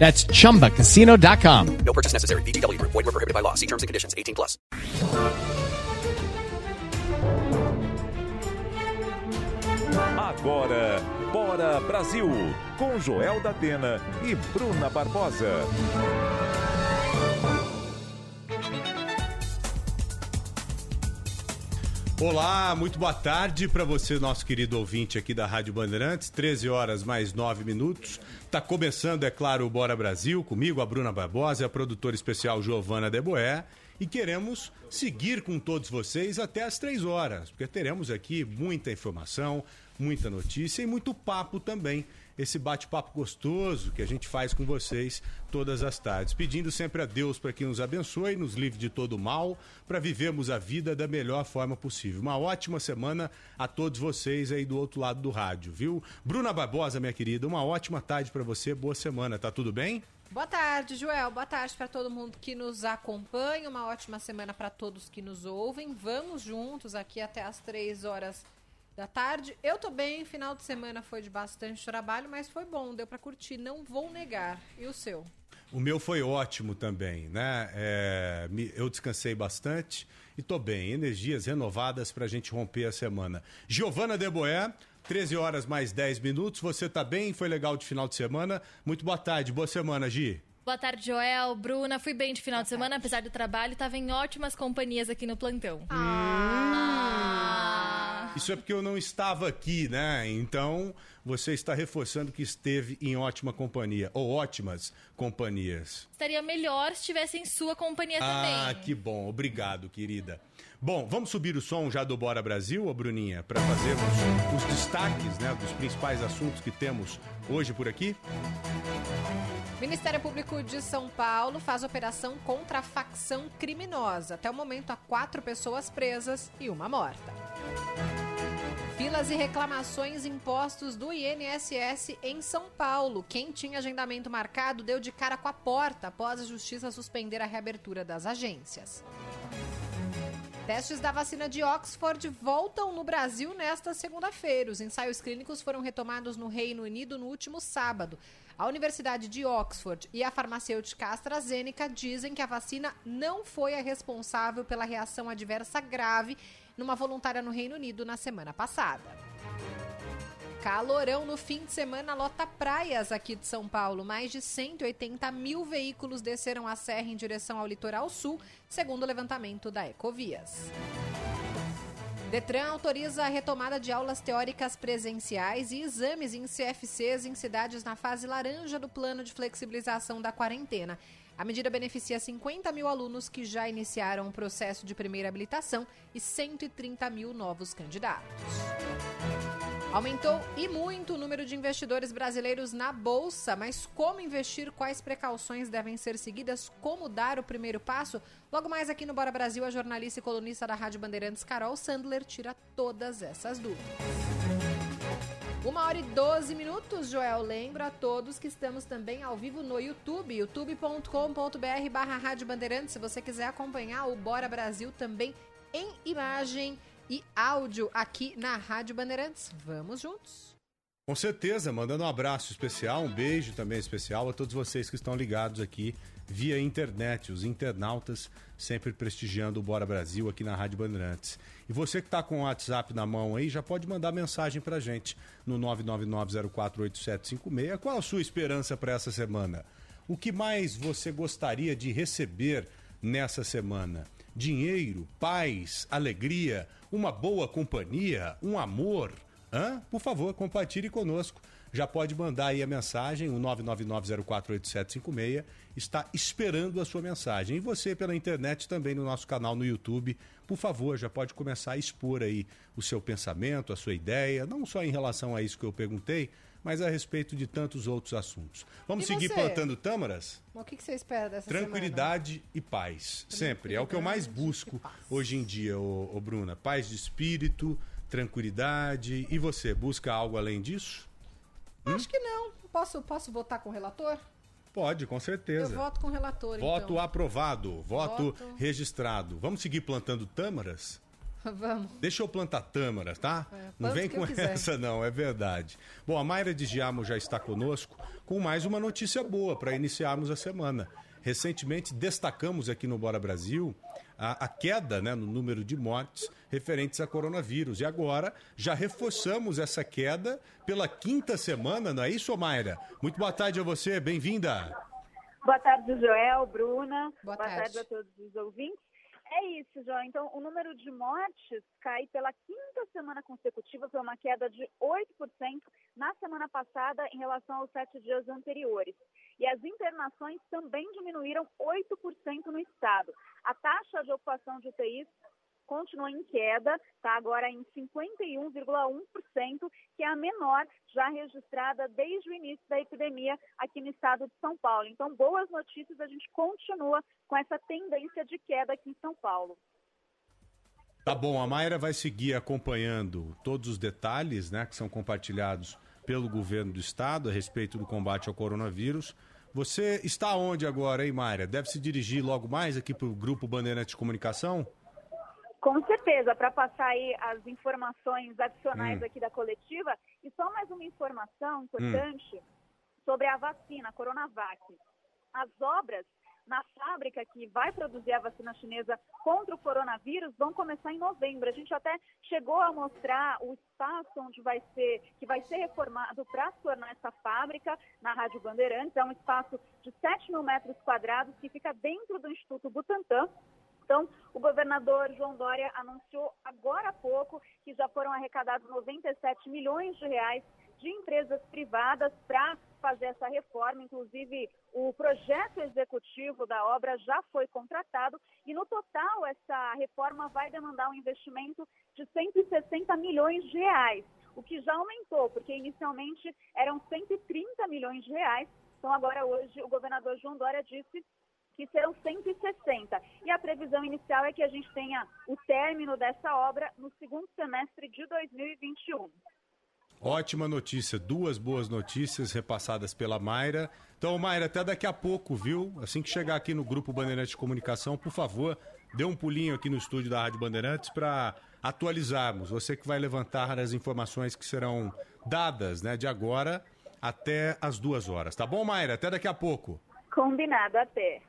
That's chumbacasino.com. No purchase necessary. VGW Group. Void were prohibited by law. See terms and conditions. 18 plus. Agora, Bora Brasil, com Joel da Atena e Bruna Barbosa. Olá, muito boa tarde para você, nosso querido ouvinte aqui da Rádio Bandeirantes. 13 horas mais 9 minutos. Tá começando, é claro, o Bora Brasil, comigo, a Bruna Barbosa a produtora especial Giovana Deboé. E queremos seguir com todos vocês até as 3 horas, porque teremos aqui muita informação, muita notícia e muito papo também esse bate-papo gostoso que a gente faz com vocês todas as tardes. Pedindo sempre a Deus para que nos abençoe, nos livre de todo mal, para vivermos a vida da melhor forma possível. Uma ótima semana a todos vocês aí do outro lado do rádio, viu? Bruna Barbosa, minha querida, uma ótima tarde para você, boa semana, tá tudo bem? Boa tarde, Joel. Boa tarde para todo mundo que nos acompanha. Uma ótima semana para todos que nos ouvem. Vamos juntos aqui até as três horas da tarde. Eu tô bem, final de semana foi de bastante trabalho, mas foi bom, deu para curtir, não vou negar. E o seu? O meu foi ótimo também, né? É, eu descansei bastante e tô bem. Energias renovadas pra gente romper a semana. Giovana Deboé, 13 horas mais 10 minutos. Você tá bem? Foi legal de final de semana? Muito boa tarde, boa semana, Gi. Boa tarde, Joel, Bruna. Fui bem de final de semana, apesar do trabalho, estava em ótimas companhias aqui no plantão. Ah. Isso é porque eu não estava aqui, né? Então, você está reforçando que esteve em ótima companhia, ou ótimas companhias. Estaria melhor se estivesse em sua companhia ah, também. Ah, que bom. Obrigado, querida. Bom, vamos subir o som já do Bora Brasil, ô Bruninha, para fazermos os destaques né, dos principais assuntos que temos hoje por aqui? Ministério Público de São Paulo faz operação contra a facção criminosa. Até o momento, há quatro pessoas presas e uma morta. Filas e reclamações impostos do INSS em São Paulo. Quem tinha agendamento marcado deu de cara com a porta após a Justiça suspender a reabertura das agências. Testes da vacina de Oxford voltam no Brasil nesta segunda-feira. Os ensaios clínicos foram retomados no Reino Unido no último sábado. A Universidade de Oxford e a farmacêutica AstraZeneca dizem que a vacina não foi a responsável pela reação adversa grave numa voluntária no Reino Unido na semana passada. Calorão no fim de semana lota praias aqui de São Paulo. Mais de 180 mil veículos desceram a serra em direção ao litoral sul, segundo o levantamento da Ecovias. Detran autoriza a retomada de aulas teóricas presenciais e exames em CFCs em cidades na fase laranja do plano de flexibilização da quarentena. A medida beneficia 50 mil alunos que já iniciaram o processo de primeira habilitação e 130 mil novos candidatos. Aumentou e muito o número de investidores brasileiros na bolsa, mas como investir, quais precauções devem ser seguidas, como dar o primeiro passo? Logo mais aqui no Bora Brasil, a jornalista e colunista da Rádio Bandeirantes, Carol Sandler, tira todas essas dúvidas. Uma hora e 12 minutos, Joel. Lembro a todos que estamos também ao vivo no YouTube, youtube.com.br barra Rádio Bandeirantes. Se você quiser acompanhar o Bora Brasil também em imagem e áudio aqui na Rádio Bandeirantes. Vamos juntos. Com certeza, mandando um abraço especial, um beijo também especial a todos vocês que estão ligados aqui via internet, os internautas sempre prestigiando o Bora Brasil aqui na Rádio Bandeirantes. E você que está com o WhatsApp na mão aí, já pode mandar mensagem para gente no 999048756. Qual a sua esperança para essa semana? O que mais você gostaria de receber nessa semana? Dinheiro, paz, alegria, uma boa companhia, um amor? Hã? Por favor, compartilhe conosco. Já pode mandar aí a mensagem, o 999048756 está esperando a sua mensagem. E você pela internet também no nosso canal no YouTube, por favor, já pode começar a expor aí o seu pensamento, a sua ideia, não só em relação a isso que eu perguntei, mas a respeito de tantos outros assuntos. Vamos E seguir você? plantando tâmaras? O que, que você espera dessa Tranquilidade e paz. Sempre. É o que eu mais busco hoje em dia, ô, ô Bruna. Paz de espírito, tranquilidade. E você, busca algo além disso? Semana? Acho que não. Posso, posso votar com o relator? Pode, com Eu certeza. voto com o relator, Voto então. aprovado, voto, Voto. registrado. Vamos seguir plantando tâmaras? Vamos. Deixa eu plantar tâmaras, tá? É, não vem eu com essa, não, é verdade. Bom, a Mayra de Giamo já está conosco com mais uma notícia boa para iniciarmos a semana. Recentemente destacamos aqui no Bora Brasil a, a queda né, no número de mortes referentes a coronavírus. E agora já reforçamos essa queda pela quinta semana, não é isso, Mayra? Muito boa tarde a você, bem-vinda. Boa tarde, Joel, Bruna. Boa tarde. a todos os ouvintes. É isso, Joel. Então, o número de mortes cai pela quinta semana consecutiva, foi uma queda de 8% na semana passada em relação aos sete dias anteriores. E as internações também diminuíram 8% no estado. A taxa de ocupação de UTIs continua em queda, está agora em 51,1%, que é a menor já registrada desde o início da epidemia aqui no estado de São Paulo. Então, boas notícias, a gente continua com essa tendência de queda aqui em São Paulo. Tá bom, a Mayra vai seguir acompanhando todos os detalhes né, que são compartilhados pelo governo do estado a respeito do combate ao coronavírus. Você está onde agora, hein, Mayra? Deve se dirigir logo mais aqui para o Grupo Bandeirantes de Comunicação? Com certeza, para passar aí as informações adicionais Hum. aqui da coletiva. E só mais uma informação importante sobre a vacina, a Coronavac. As obras na fábrica que vai produzir a vacina chinesa contra o coronavírus vão começar em novembro. A gente até chegou a mostrar o espaço onde vai ser, que vai ser reformado para se tornar essa fábrica na Rádio Bandeirantes. É um espaço de 7 mil metros quadrados que fica dentro do Instituto Butantan. Então, o governador João Dória anunciou agora há pouco que já foram arrecadados 97 milhões de reais de empresas privadas para fazer essa reforma. Inclusive, o projeto executivo da obra já foi contratado e, no total, essa reforma vai demandar um investimento de 160 milhões de reais, o que já aumentou, porque inicialmente eram 130 milhões de reais. Então, agora, hoje, o governador João Dória disse que serão 160. E a previsão inicial é que a gente tenha o término dessa obra no segundo semestre de 2021. Ótima notícia, duas boas notícias repassadas pela Mayra. Então, Mayra, até daqui a pouco, viu? Assim que chegar aqui no Grupo Bandeirantes de Comunicação, por favor, dê um pulinho aqui no estúdio da Rádio Bandeirantes para atualizarmos. Você que vai levantar as informações que serão dadas né, de agora até as duas horas. Tá bom, Mayra? Até daqui a pouco. Combinado até.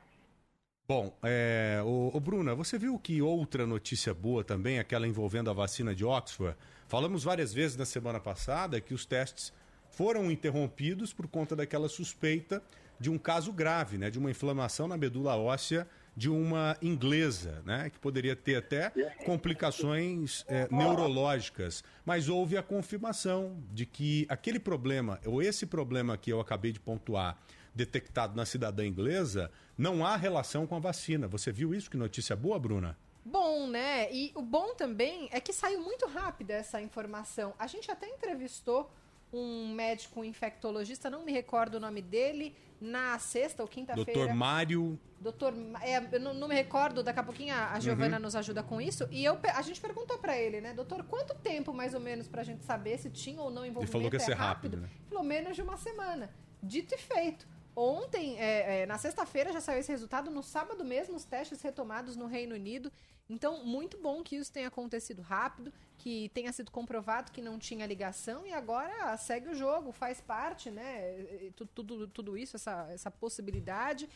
Bom, é, ô, ô, Bruna, você viu que outra notícia boa também, aquela envolvendo a vacina de Oxford? Falamos várias vezes na semana passada que os testes foram interrompidos por conta daquela suspeita de um caso grave, né, de uma inflamação na medula óssea de uma inglesa, né, que poderia ter até complicações é, neurológicas. Mas houve a confirmação de que aquele problema, ou esse problema que eu acabei de pontuar, detectado na cidadã inglesa, não há relação com a vacina. Você viu isso? Que notícia boa, Bruna? Bom, né? E o bom também é que saiu muito rápido essa informação. A gente até entrevistou um médico infectologista, não me recordo o nome dele, na sexta ou quinta-feira. Doutor Mário. Doutor, é, eu não, não me recordo, daqui a pouquinho a, a Giovana Uhum. nos ajuda com isso. E eu, a gente perguntou pra ele, né, doutor, quanto tempo mais ou menos pra gente saber se tinha ou não envolvimento? falou que ia é ser rápido, né? Pelo menos de uma semana. Dito e feito. Ontem, é, é, na sexta-feira, já saiu esse resultado. No sábado mesmo, os testes retomados no Reino Unido. Então, muito bom que isso tenha acontecido rápido, que tenha sido comprovado que não tinha ligação e agora segue o jogo, faz parte, né? e tu- Tudo, tudo isso, essa, essa possibilidade.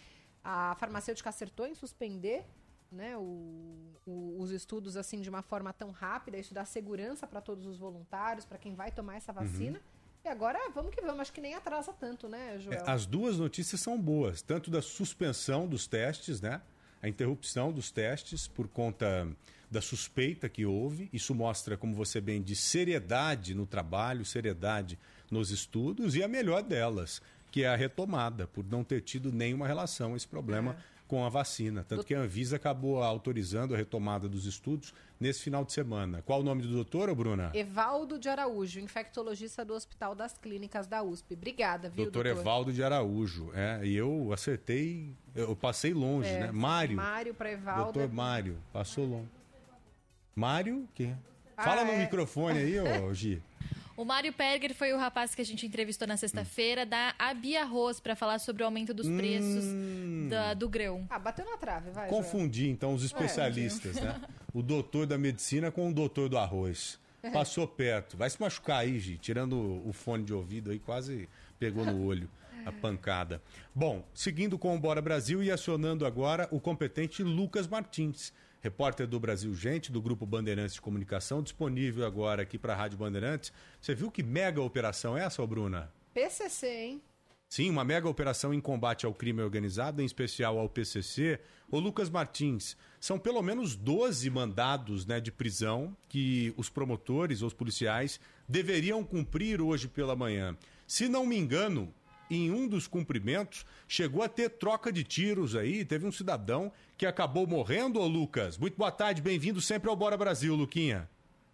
A farmacêutica acertou em suspender né, o- o- os estudos assim de uma forma tão rápida. Isso dá segurança para todos os voluntários, para quem vai tomar essa vacina. E agora vamos que vamos. Acho que nem atrasa tanto, né, Joel? É, As duas notícias são boas, tanto da suspensão dos testes, né? a interrupção dos testes por conta da suspeita que houve. Isso mostra, como você bem disse, seriedade no trabalho, seriedade nos estudos e a melhor delas, que é a retomada, por não ter tido nenhuma relação esse problema com a vacina. Tanto que a Anvisa acabou autorizando a retomada dos estudos nesse final de semana. Qual o nome do doutor, Bruna? Evaldo de Araújo, infectologista do Hospital das Clínicas da USP. Obrigada, viu, Doutor doutor? Evaldo de Araújo. É, e eu acertei, eu passei longe, É, né? Mário. Mário para Evaldo. Doutor Mário, passou longe. Mário, que? Fala Ah, no é. microfone aí, ô Gi. O Mário Perger foi o rapaz que a gente entrevistou na sexta-feira da Abia Arroz para falar sobre o aumento dos preços Hum. da- do grão. Ah, bateu na trave, vai. Joel. Confundi, então, os especialistas, né? O doutor da medicina com o doutor do arroz. Passou perto. Vai se machucar aí, Gi. Tirando o fone de ouvido aí, quase pegou no olho a pancada. Bom, seguindo com o Bora Brasil e acionando agora o competente Lucas Martins, repórter do Brasil Gente, do Grupo Bandeirantes de Comunicação, disponível agora aqui para a Rádio Bandeirantes. Você viu que mega operação é essa, ô Bruna? PCC, hein? Sim, uma mega operação em combate ao crime organizado, em especial ao PCC. Ô Lucas Martins, são pelo menos 12 mandados né, de prisão que os promotores, os policiais, deveriam cumprir hoje pela manhã. Se não me engano, em um dos cumprimentos, chegou a ter troca de tiros aí, teve um cidadão que acabou morrendo, ô Lucas. Muito boa tarde, bem-vindo sempre ao Bora Brasil, Luquinha.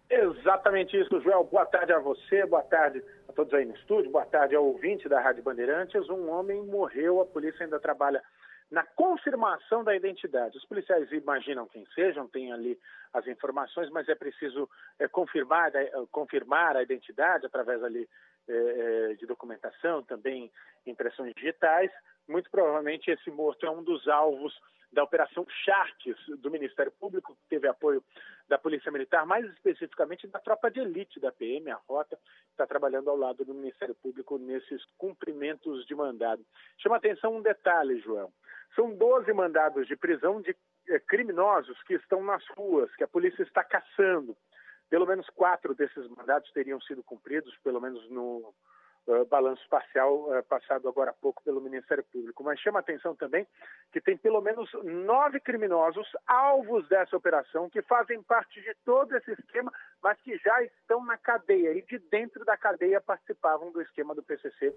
Exatamente isso, Joel. Boa tarde a você, boa tarde a todos aí no estúdio, boa tarde ao ouvinte da Rádio Bandeirantes. Um homem morreu, a polícia ainda trabalha na confirmação da identidade. Os policiais imaginam quem sejam, têm ali as informações, mas é preciso é, confirmar, é, confirmar a identidade através ali de documentação, também impressões digitais. Muito provavelmente esse morto é um dos alvos da Operação Sharks do Ministério Público, que teve apoio da Polícia Militar, mais especificamente da tropa de elite da PM, a Rota, que está trabalhando ao lado do Ministério Público nesses cumprimentos de mandado. Chama atenção um detalhe, João. São 12 mandados de prisão de eh, criminosos que estão nas ruas, que a polícia está caçando. Pelo menos quatro desses mandados teriam sido cumpridos, pelo menos no uh, balanço parcial uh, passado agora há pouco pelo Ministério Público. Mas chama atenção também que tem pelo menos nove criminosos alvos dessa operação que fazem parte de todo esse esquema, mas que já estão na cadeia e de dentro da cadeia participavam do esquema do PCC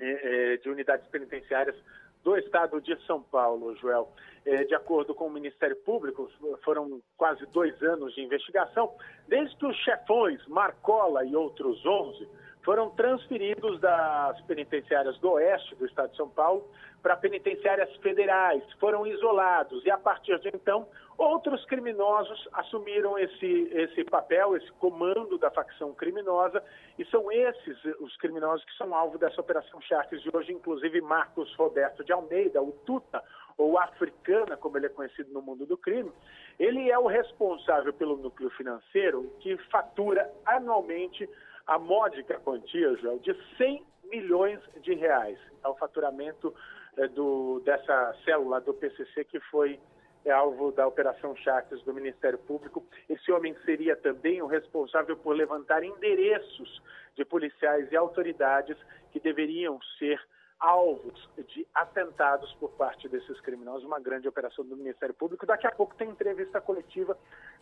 eh, de unidades penitenciárias do estado de São Paulo, Joel. Eh, de acordo com o Ministério Público, foram quase dois anos de investigação, desde que os chefões Marcola e outros 11 foram transferidos das penitenciárias do oeste do estado de São Paulo para penitenciárias federais, foram isolados. E a partir de então outros criminosos assumiram esse, esse papel, esse comando da facção criminosa e são esses os criminosos que são alvo dessa operação Sharks de hoje, inclusive Marcos Roberto de Almeida, o Tuta, ou Africana, como ele é conhecido no mundo do crime, ele é o responsável pelo núcleo financeiro que fatura anualmente a módica quantia, Joel, de 100 milhões de reais. É o faturamento é, do, dessa célula do PCC que foi é, alvo da Operação Charques do Ministério Público. Esse homem seria também o responsável por levantar endereços de policiais e autoridades que deveriam ser alvos de atentados por parte desses criminosos, uma grande operação do Ministério Público. Daqui a pouco tem entrevista coletiva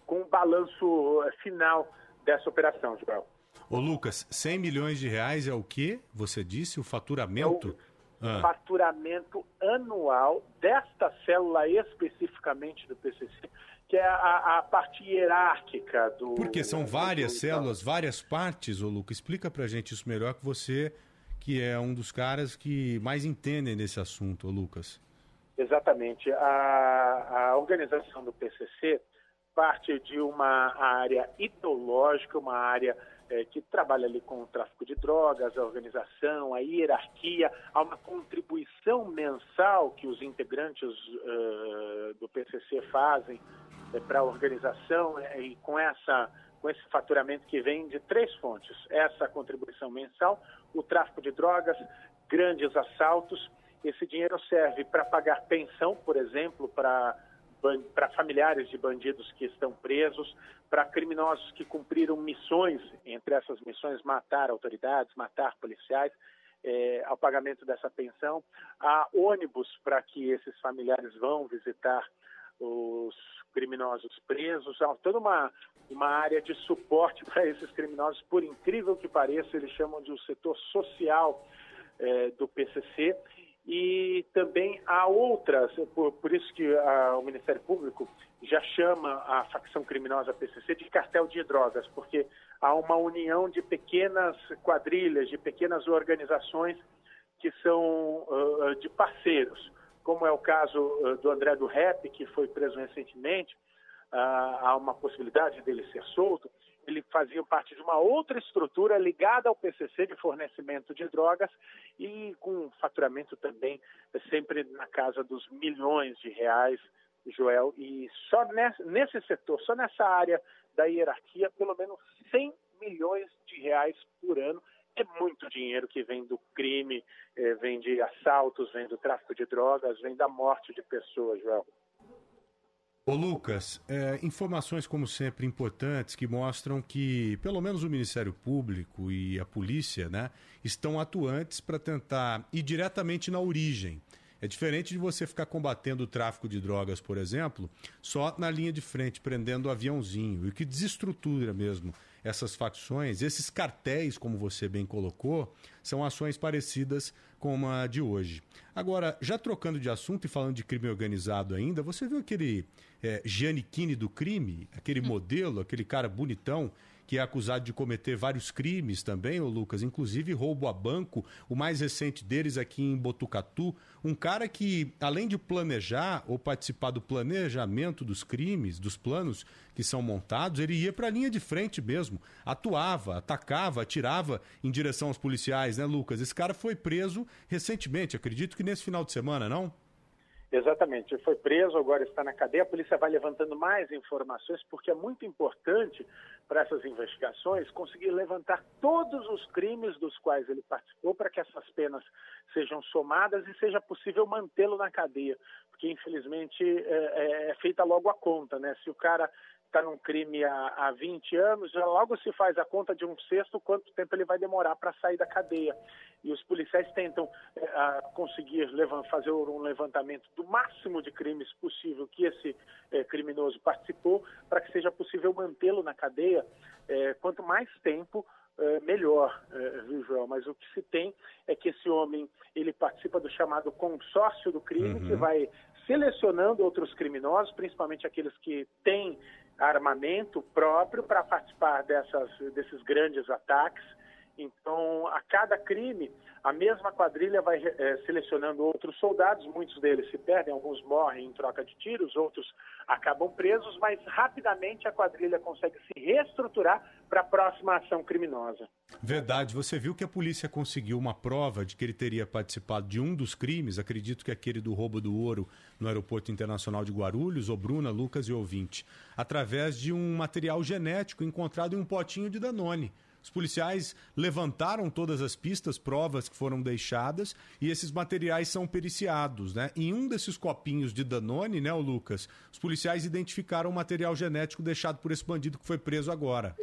com o balanço eh, final dessa operação, Joel. Ô Lucas, 100 milhões de reais é o que você disse? O faturamento? É o faturamento anual desta célula especificamente do PCC, que é a, a parte hierárquica do... Porque são várias células, várias partes, ô Lucas. Explica pra gente isso melhor que você, que é um dos caras que mais entendem desse assunto, ô Lucas. Exatamente. A, a organização do PCC parte de uma área ideológica, uma área é, que trabalha ali com o tráfico de drogas, a organização, a hierarquia, há uma contribuição mensal que os integrantes uh, do PCC fazem é, para a organização é, e com essa com esse faturamento que vem de três fontes: essa contribuição mensal, o tráfico de drogas, grandes assaltos. Esse dinheiro serve para pagar pensão, por exemplo, para para familiares de bandidos que estão presos, para criminosos que cumpriram missões, entre essas missões matar autoridades, matar policiais. é, ao pagamento dessa pensão. Há ônibus para que esses familiares vão visitar os criminosos presos, há toda uma, uma área de suporte para esses criminosos, por incrível que pareça, eles chamam de um setor social é, do PCC, e também há outras, por, por isso que a, o Ministério Público já chama a facção criminosa PCC de cartel de drogas, porque há uma união de pequenas quadrilhas, de pequenas organizações que são uh, de parceiros, como é o caso uh, do André do Rep, que foi preso recentemente, uh, há uma possibilidade dele ser solto, ele fazia parte de uma outra estrutura ligada ao PCC de fornecimento de drogas e com faturamento também sempre na casa dos milhões de reais, Joel. E só nesse, nesse setor, só nessa área da hierarquia, pelo menos 100 milhões de reais por ano. É muito dinheiro que vem do crime, eh, vem de assaltos, vem do tráfico de drogas, vem da morte de pessoas, Joel. Ô Lucas, é, informações como sempre importantes que mostram que pelo menos o Ministério Público e a polícia né, estão atuantes para tentar ir diretamente na origem. É diferente de você ficar combatendo o tráfico de drogas, por exemplo, só na linha de frente, prendendo o aviãozinho. E que desestrutura mesmo essas facções, esses cartéis, como você bem colocou, são ações parecidas com a de hoje. Agora, já trocando de assunto e falando de crime organizado ainda, você viu aquele é, Giannichini do crime, aquele modelo, aquele cara bonitão que é acusado de cometer vários crimes também, o Lucas, inclusive roubo a banco, o mais recente deles aqui em Botucatu, um cara que, além de planejar ou participar do planejamento dos crimes, dos planos que são montados, ele ia para a linha de frente mesmo, atuava, atacava, atirava em direção aos policiais, né, Lucas? Esse cara foi preso recentemente, acredito que nesse final de semana, não? Exatamente, foi preso, agora está na cadeia. A polícia vai levantando mais informações, porque é muito importante para essas investigações conseguir levantar todos os crimes dos quais ele participou para que essas penas sejam somadas e seja possível mantê-lo na cadeia. Porque, infelizmente, é, é, é feita logo a conta, né? Se o cara está num crime há, há 20 anos, já logo se faz a conta de um sexto quanto tempo ele vai demorar para sair da cadeia. E os policiais tentam é, conseguir levar, fazer um levantamento do máximo de crimes possível que esse é, criminoso participou, para que seja possível mantê-lo na cadeia. É, quanto mais tempo, melhor, viu, Joel? Mas o que se tem é que esse homem ele participa do chamado consórcio do crime, uhum. que vai selecionando outros criminosos, principalmente aqueles que têm armamento próprio para participar dessas, desses grandes ataques. Então, a cada crime, a mesma quadrilha vai é, selecionando outros soldados, muitos deles se perdem, alguns morrem em troca de tiros, outros acabam presos, mas rapidamente a quadrilha consegue se reestruturar para a próxima ação criminosa. Verdade, você viu que a polícia conseguiu uma prova de que ele teria participado de um dos crimes, acredito que aquele do roubo do ouro no Aeroporto Internacional de Guarulhos, ou Bruna, Lucas e ouvinte, através de um material genético encontrado em um potinho de Danone. Os policiais levantaram todas as pistas, provas que foram deixadas e esses materiais são periciados, né? Em um desses copinhos de Danone, né, o Lucas, os policiais identificaram o material genético deixado por esse bandido que foi preso agora.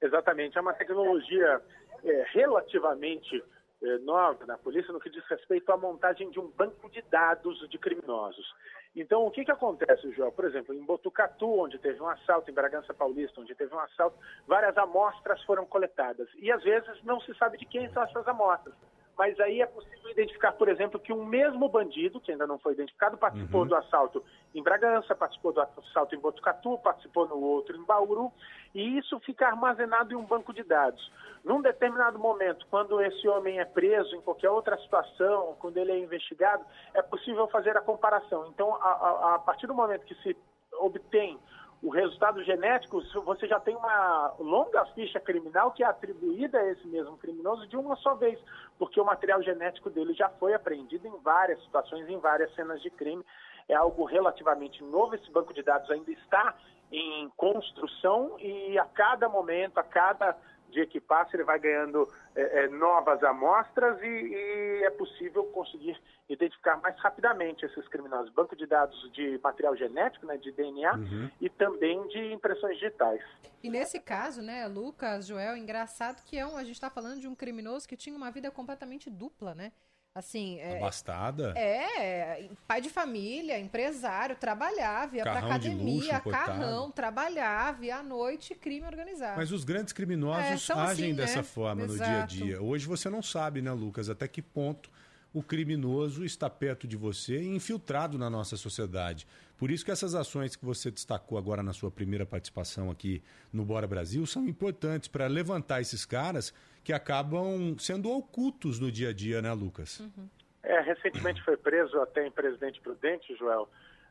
Exatamente, é uma tecnologia é, relativamente é, nova na polícia no que diz respeito à montagem de um banco de dados de criminosos. Então, o que, que acontece, João? Por exemplo, em Botucatu, onde teve um assalto, em Bragança Paulista, onde teve um assalto, várias amostras foram coletadas. E às vezes não se sabe de quem são essas amostras. Mas aí é possível identificar, por exemplo, que um mesmo bandido, que ainda não foi identificado, participou uhum. do assalto em Bragança, participou do assalto em Botucatu, participou no outro em Bauru, e isso fica armazenado em um banco de dados. Num determinado momento, quando esse homem é preso, em qualquer outra situação, quando ele é investigado, é possível fazer a comparação. Então, a, a, a partir do momento que se obtém o resultado genético, você já tem uma longa ficha criminal que é atribuída a esse mesmo criminoso de uma só vez, porque o material genético dele já foi apreendido em várias situações, em várias cenas de crime. É algo relativamente novo, esse banco de dados ainda está em construção e a cada momento, a cada de equipar, se ele vai ganhando é, é, novas amostras e, e, é possível conseguir identificar mais rapidamente esses criminosos. Banco de dados de material genético, né, de DNA uhum. e também de impressões digitais. E nesse caso, né, Lucas, Joel, engraçado que é um, a gente está falando de um criminoso que tinha uma vida completamente dupla, né? Assim, é, Abastada? É, pai de família, empresário, trabalhava, ia carrão pra academia, luxo, carrão, trabalhava, ia à noite, crime organizado. Mas os grandes criminosos é, agem assim, dessa né? forma Exato. no dia a dia. Hoje você não sabe, né, Lucas, até que ponto o criminoso está perto de você e infiltrado na nossa sociedade. Por isso que essas ações que você destacou agora na sua primeira participação aqui no Bora Brasil são importantes para levantar esses caras que acabam sendo ocultos no dia a dia, né, Lucas? Uhum. É, recentemente foi preso até em Presidente Prudente, Joel,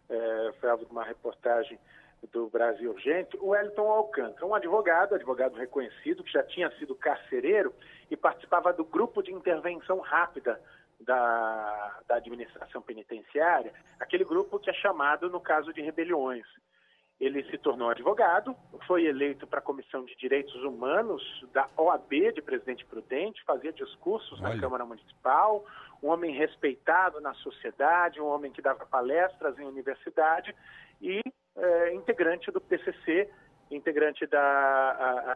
é, foi alvo de uma reportagem do Brasil Urgente, o Wellington Alcântara, um advogado, advogado reconhecido, que já tinha sido carcereiro e participava do grupo de intervenção rápida da, da administração penitenciária, aquele grupo que é chamado no caso de rebeliões. Ele se tornou advogado, foi eleito para a Comissão de Direitos Humanos da OAB de Presidente Prudente, fazia discursos Olha. na Câmara Municipal, um homem respeitado na sociedade, um homem que dava palestras em universidade e é, integrante do PCC, integrante da, a,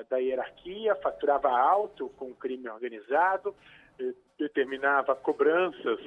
a, da hierarquia, faturava alto com crime organizado, eh, determinava cobranças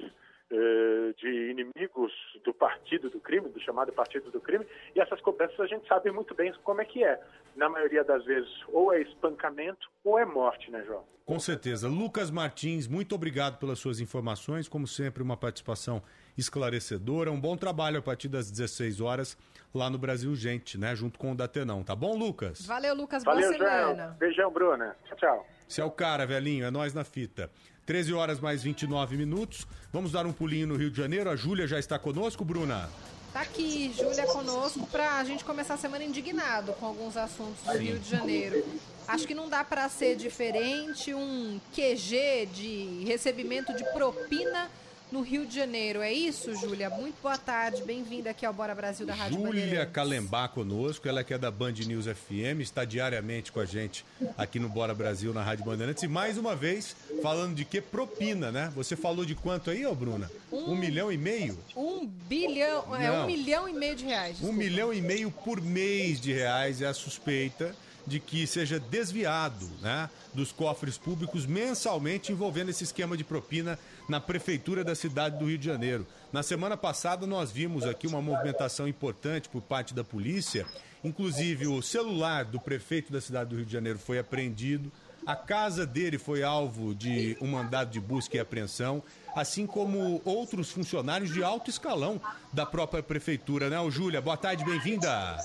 de inimigos do partido do crime, do chamado partido do crime, e essas cobranças a gente sabe muito bem como é que é. Na maioria das vezes, ou é espancamento ou é morte, né, João? Com certeza. Lucas Martins, muito obrigado pelas suas informações. Como sempre, uma participação esclarecedora. Um bom trabalho a partir das 16 horas lá no Brasil Gente, né? Junto com o Datenão. Tá bom, Lucas? Valeu, Lucas. Boa Valeu, semana. João. Beijão, Bruna. Tchau, tchau. Você é o cara, velhinho. É nós na fita. 13 horas mais 29 minutos. Vamos dar um pulinho no Rio de Janeiro. A Júlia já está conosco, Bruna? Tá aqui, Júlia, conosco para a gente começar a semana indignado com alguns assuntos do Sim. Rio de Janeiro. Acho que não dá para ser diferente um QG de recebimento de propina no Rio de Janeiro. É isso, Júlia? Muito boa tarde, bem-vinda aqui ao Bora Brasil da Rádio Júlia Calembá conosco, ela que é da Band News FM, está diariamente com a gente aqui no Bora Brasil na Rádio Bandeirantes. E mais uma vez, falando de que? Propina, né? Você falou de quanto aí, ô Bruna? Um, um milhão e meio? Um bilhão, é um milhão e meio de reais. Desculpa. Um milhão e meio por mês de reais é a suspeita de que seja desviado né, dos cofres públicos mensalmente envolvendo esse esquema de propina na prefeitura da cidade do Rio de Janeiro. Na semana passada nós vimos aqui uma movimentação importante por parte da polícia, inclusive o celular do prefeito da cidade do Rio de Janeiro foi apreendido, a casa dele foi alvo de um mandado de busca e apreensão, assim como outros funcionários de alto escalão da própria prefeitura, né, Júlia? Boa tarde, bem-vinda.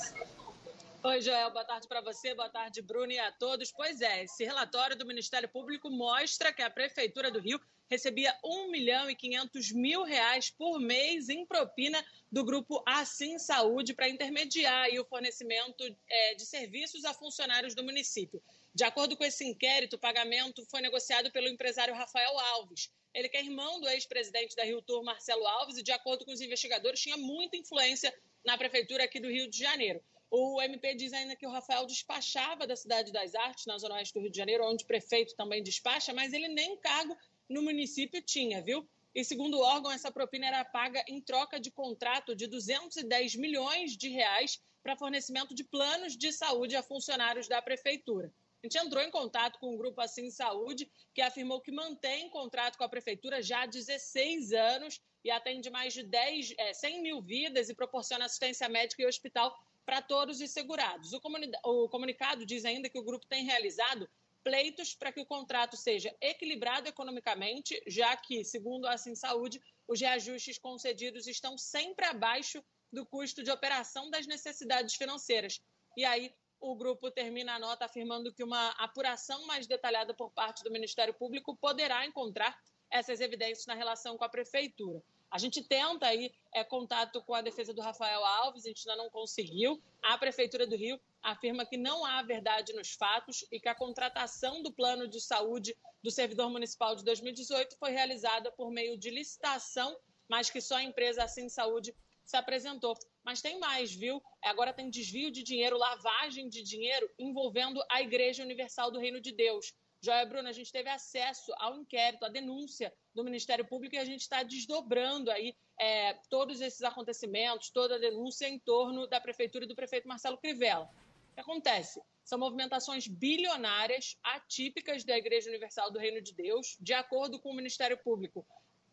Oi, Joel, boa tarde para você, boa tarde, Bruno, e a todos. Pois é, esse relatório do Ministério Público mostra que a Prefeitura do Rio recebia 1 milhão e 500 mil reais por mês em propina do grupo Assim Saúde para intermediar o fornecimento é, de serviços a funcionários do município. De acordo com esse inquérito, o pagamento foi negociado pelo empresário Rafael Alves. Ele que é irmão do ex-presidente da Rio Tour, Marcelo Alves, e de acordo com os investigadores, tinha muita influência na prefeitura aqui do Rio de Janeiro. O MP diz ainda que o Rafael despachava da Cidade das Artes, na Zona Oeste do Rio de Janeiro, onde o prefeito também despacha, mas ele nem cargo no município tinha, viu? E segundo o órgão, essa propina era paga em troca de contrato de 210 milhões de reais para fornecimento de planos de saúde a funcionários da prefeitura. A gente entrou em contato com o grupo Assim Saúde, que afirmou que mantém contrato com a prefeitura já há 16 anos e atende mais de 10, é, 100 mil vidas e proporciona assistência médica e hospital para todos os segurados. O, o comunicado diz ainda que o grupo tem realizado pleitos para que o contrato seja equilibrado economicamente, já que, segundo a Assim Saúde, os reajustes concedidos estão sempre abaixo do custo de operação das necessidades financeiras. E aí, o grupo termina a nota afirmando que uma apuração mais detalhada por parte do Ministério Público poderá encontrar essas evidências na relação com a Prefeitura. A gente tenta aí é, contato com a defesa do Rafael Alves, a gente ainda não conseguiu. A Prefeitura do Rio afirma que não há verdade nos fatos e que a contratação do plano de saúde do servidor municipal de 2018 foi realizada por meio de licitação, mas que só a empresa Assim Saúde se apresentou. Mas tem mais, viu? Agora tem desvio de dinheiro, lavagem de dinheiro envolvendo a Igreja Universal do Reino de Deus. Joia Bruna, a gente teve acesso ao inquérito, à denúncia do Ministério Público e a gente está desdobrando aí é, todos esses acontecimentos, toda a denúncia em torno da Prefeitura e do prefeito Marcelo Crivella. O que acontece? São movimentações bilionárias atípicas da Igreja Universal do Reino de Deus, de acordo com o Ministério Público.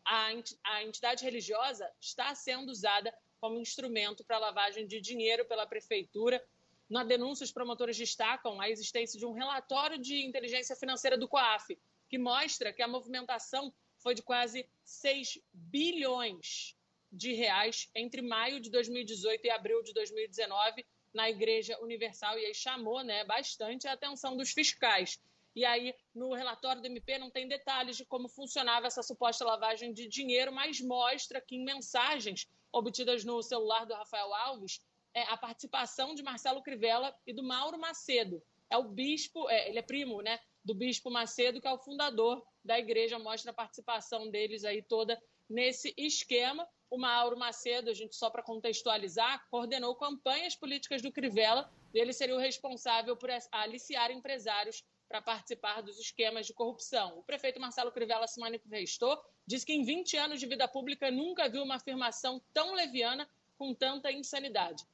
A entidade religiosa está sendo usada como instrumento para lavagem de dinheiro pela prefeitura. Na denúncia, os promotores destacam a existência de um relatório de inteligência financeira do COAF, que mostra que a movimentação foi de quase 6 bilhões de reais entre maio de 2018 e abril de 2019 na Igreja Universal, e aí chamou né, bastante a atenção dos fiscais. E aí, no relatório do MP, não tem detalhes de como funcionava essa suposta lavagem de dinheiro, mas mostra que em mensagens obtidas no celular do Rafael Alves, a participação de Marcelo Crivella e do Mauro Macedo. É o bispo, é, ele é primo, né, do bispo Macedo, que é o fundador da igreja, mostra a participação deles aí toda nesse esquema. O Mauro Macedo, a gente só para contextualizar, coordenou campanhas políticas do Crivella e ele seria o responsável por aliciar empresários para participar dos esquemas de corrupção. O prefeito Marcelo Crivella se manifestou, disse que em 20 anos de vida pública nunca viu uma afirmação tão leviana com tanta insanidade.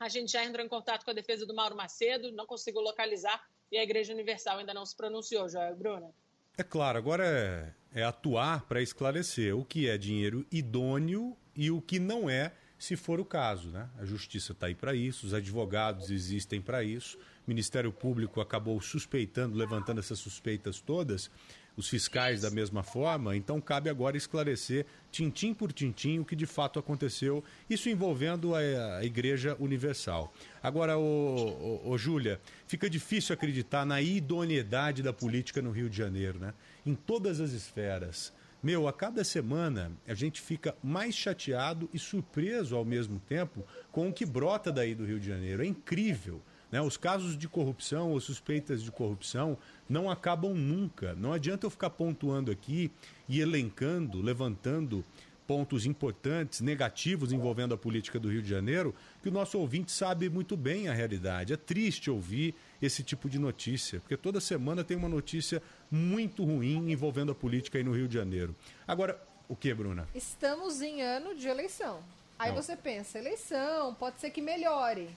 A gente já entrou em contato com a defesa do Mauro Macedo, não conseguiu localizar e a Igreja Universal ainda não se pronunciou, Joel Bruna. É claro, agora é, é atuar para esclarecer o que é dinheiro idôneo e o que não é, se for o caso. Né? A justiça está aí para isso, os advogados existem para isso. Ministério Público acabou suspeitando, levantando essas suspeitas todas, os fiscais da mesma forma, então cabe agora esclarecer, tintim por tintim, o que de fato aconteceu, isso envolvendo a, Igreja Universal. Agora, ô, Júlia, fica difícil acreditar na idoneidade da política no Rio de Janeiro, né? Em todas as esferas. Meu, a cada semana a gente fica mais chateado e surpreso ao mesmo tempo com o que brota daí do Rio de Janeiro. É incrível. Né? Os casos de corrupção ou suspeitas de corrupção não acabam nunca. Não adianta eu ficar pontuando aqui e elencando, levantando pontos importantes, negativos envolvendo a política do Rio de Janeiro, que o nosso ouvinte sabe muito bem a realidade. É triste ouvir esse tipo de notícia, porque toda semana tem uma notícia muito ruim envolvendo a política aí no Rio de Janeiro. Agora, o que, Bruna? Estamos em ano de eleição. Aí Não. você pensa, eleição, pode ser que melhore.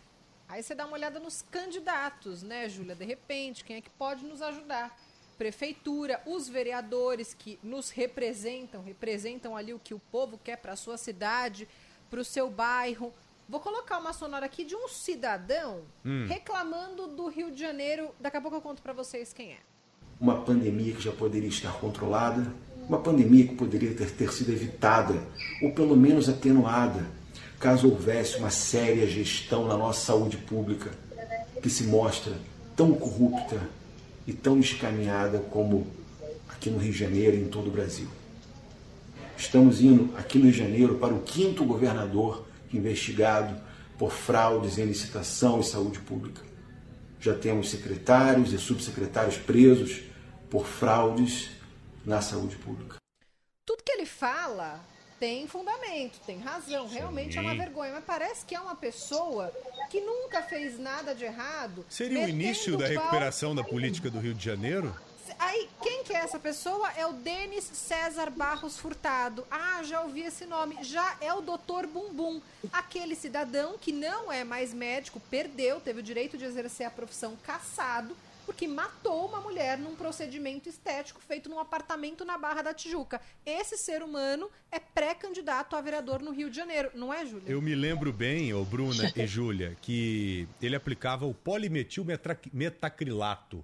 Aí você dá uma olhada nos candidatos, né, Júlia? De repente, quem é que pode nos ajudar? Prefeitura, os vereadores que nos representam, representam ali o que o povo quer para a sua cidade, para o seu bairro. Vou colocar uma sonora aqui de um cidadão hum. reclamando do Rio de Janeiro. Daqui a pouco eu conto para vocês quem é. Uma pandemia que já poderia estar controlada, uma pandemia que poderia ter, ter sido evitada ou pelo menos atenuada caso houvesse uma séria gestão na nossa saúde pública que se mostra tão corrupta e tão escaminhada como aqui no Rio de Janeiro e em todo o Brasil. Estamos indo aqui no Rio de Janeiro para o quinto governador investigado por fraudes em licitação e saúde pública. Já temos secretários e subsecretários presos por fraudes na saúde pública. Tudo que ele fala tem fundamento, tem razão, Sim. realmente é uma vergonha. Mas parece que é uma pessoa que nunca fez nada de errado. Seria o início da recuperação da política do Rio de Janeiro? Aí, quem que é essa pessoa? É o Denis César Barros Furtado. Ah, já ouvi esse nome. Já é o doutor Bumbum. Aquele cidadão que não é mais médico, perdeu, teve o direito de exercer a profissão caçado porque matou uma mulher num procedimento estético feito num apartamento na Barra da Tijuca. Esse ser humano é pré-candidato a vereador no Rio de Janeiro, não é, Júlia? Eu me lembro bem, ô Bruna e Júlia, que ele aplicava o polimetil metacrilato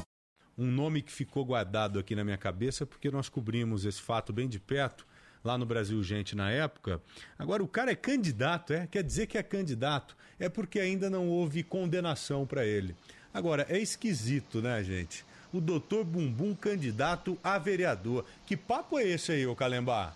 Um nome que ficou guardado aqui na minha cabeça porque nós cobrimos esse fato bem de perto lá no Brasil Gente na época. Agora o cara é candidato, é? Quer dizer que é candidato. É porque ainda não houve condenação para ele. Agora, é esquisito, né, gente? O doutor Bumbum candidato a vereador. Que papo é esse aí, ô Calembar?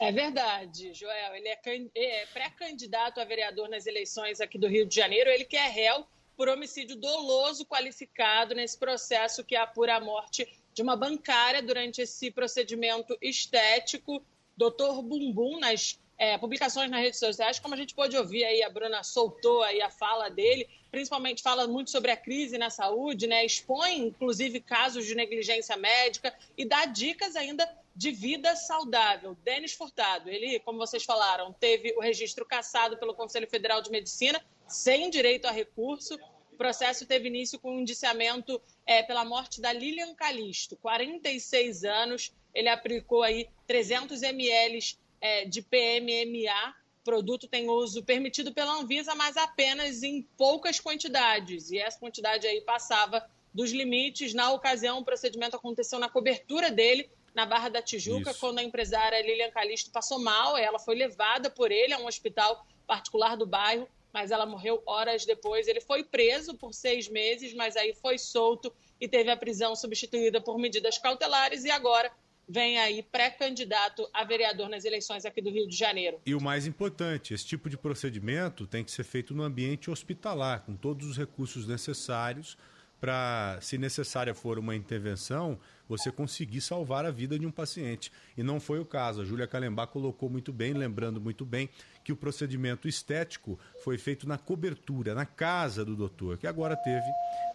É verdade, Joel. Ele é, é pré-candidato a vereador nas eleições aqui do Rio de Janeiro. Ele que é réu por homicídio doloso qualificado nesse processo que apura a morte de uma bancária durante esse procedimento estético. Doutor Bumbum, nas é, publicações nas redes sociais, como a gente pôde ouvir aí, a Bruna soltou aí a fala dele, principalmente fala muito sobre a crise na saúde, né? Expõe, inclusive, casos de negligência médica e dá dicas ainda de vida saudável. Denis Furtado, ele, como vocês falaram, teve o registro cassado pelo Conselho Federal de Medicina, sem direito a recurso. O processo teve início com um indiciamento é, pela morte da Lilian Calisto, 46 anos. Ele aplicou aí 300 ml é, de PMMA. O produto tem uso permitido pela Anvisa, mas apenas em poucas quantidades. E essa quantidade aí passava dos limites. Na ocasião, o procedimento aconteceu na cobertura dele, na Barra da Tijuca, Isso. quando a empresária Lilian Calisto passou mal. Ela foi levada por ele a um hospital particular do bairro, mas ela morreu horas depois. Ele foi preso por seis meses, mas aí foi solto e teve a prisão substituída por medidas cautelares e agora vem aí pré-candidato a vereador nas eleições aqui do Rio de Janeiro. E o mais importante, esse tipo de procedimento tem que ser feito no ambiente hospitalar, com todos os recursos necessários para, se necessária for uma intervenção, você conseguir salvar a vida de um paciente. E não foi o caso. A Júlia Calembar colocou muito bem, lembrando muito bem, que o procedimento estético foi feito na cobertura, na casa do doutor, que agora teve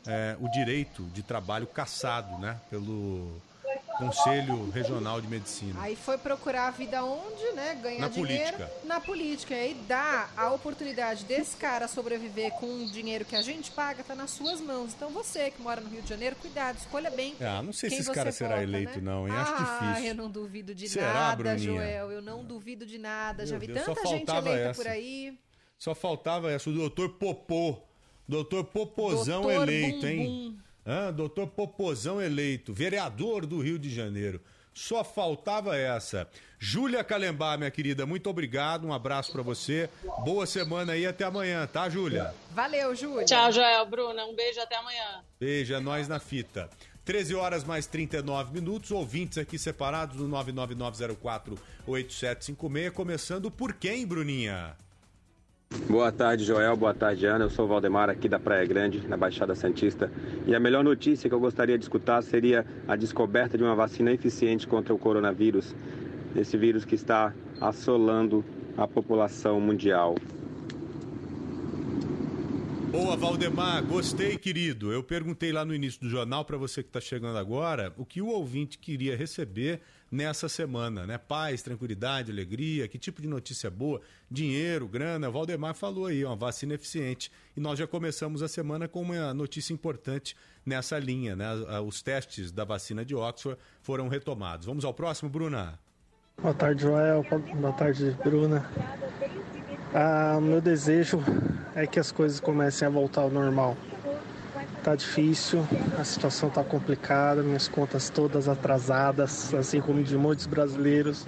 é, o direito de trabalho cassado né, pelo Conselho Regional de Medicina. Aí foi procurar a vida onde, né? Ganhar na dinheiro. Política. Na política. E aí dá a oportunidade desse cara sobreviver com o dinheiro que a gente paga, tá nas suas mãos. Então você que mora no Rio de Janeiro, cuidado, escolha bem. Ah, não sei se esse cara será vota, eleito, né? não, hein? Ah, Acho difícil. eu não duvido de Será, nada, Bruninha? Joel. Eu não duvido de nada. Meu Já vi Deus, tanta gente eleita essa. por aí. Só faltava essa, o doutor Popô. Doutor Popozão Doutor eleito, Bumbum. hein? Hã? doutor Popozão eleito, vereador do Rio de Janeiro. Só faltava essa. Júlia Calembar, minha querida, muito obrigado. Um abraço pra você. Boa semana aí, até amanhã, tá, Júlia? Valeu, Júlia. Tchau, Joel. Bruna, um beijo até amanhã. Beijo, é nós na fita. 13 horas mais 39 minutos, ouvintes aqui separados no 999048756, começando por quem, Bruninha? Boa tarde, Joel. Boa tarde, Ana. Eu sou o Valdemar aqui da Praia Grande, na Baixada Santista. E a melhor notícia que eu gostaria de escutar seria a descoberta de uma vacina eficiente contra o coronavírus, esse vírus que está assolando a população mundial. Boa, Valdemar, gostei, querido. Eu perguntei lá no início do jornal para você que está chegando agora o que o ouvinte queria receber nessa semana, né? Paz, tranquilidade, alegria, que tipo de notícia boa, dinheiro, grana. Valdemar falou aí, uma vacina eficiente. E nós já começamos a semana com uma notícia importante nessa linha, né? Os testes da vacina de Oxford foram retomados. Vamos ao próximo, Bruna. Boa tarde, Joel. Boa tarde, Bruna. Ah, meu desejo é que as coisas comecem a voltar ao normal. Tá difícil, a situação tá complicada, minhas contas todas atrasadas, assim como de muitos brasileiros.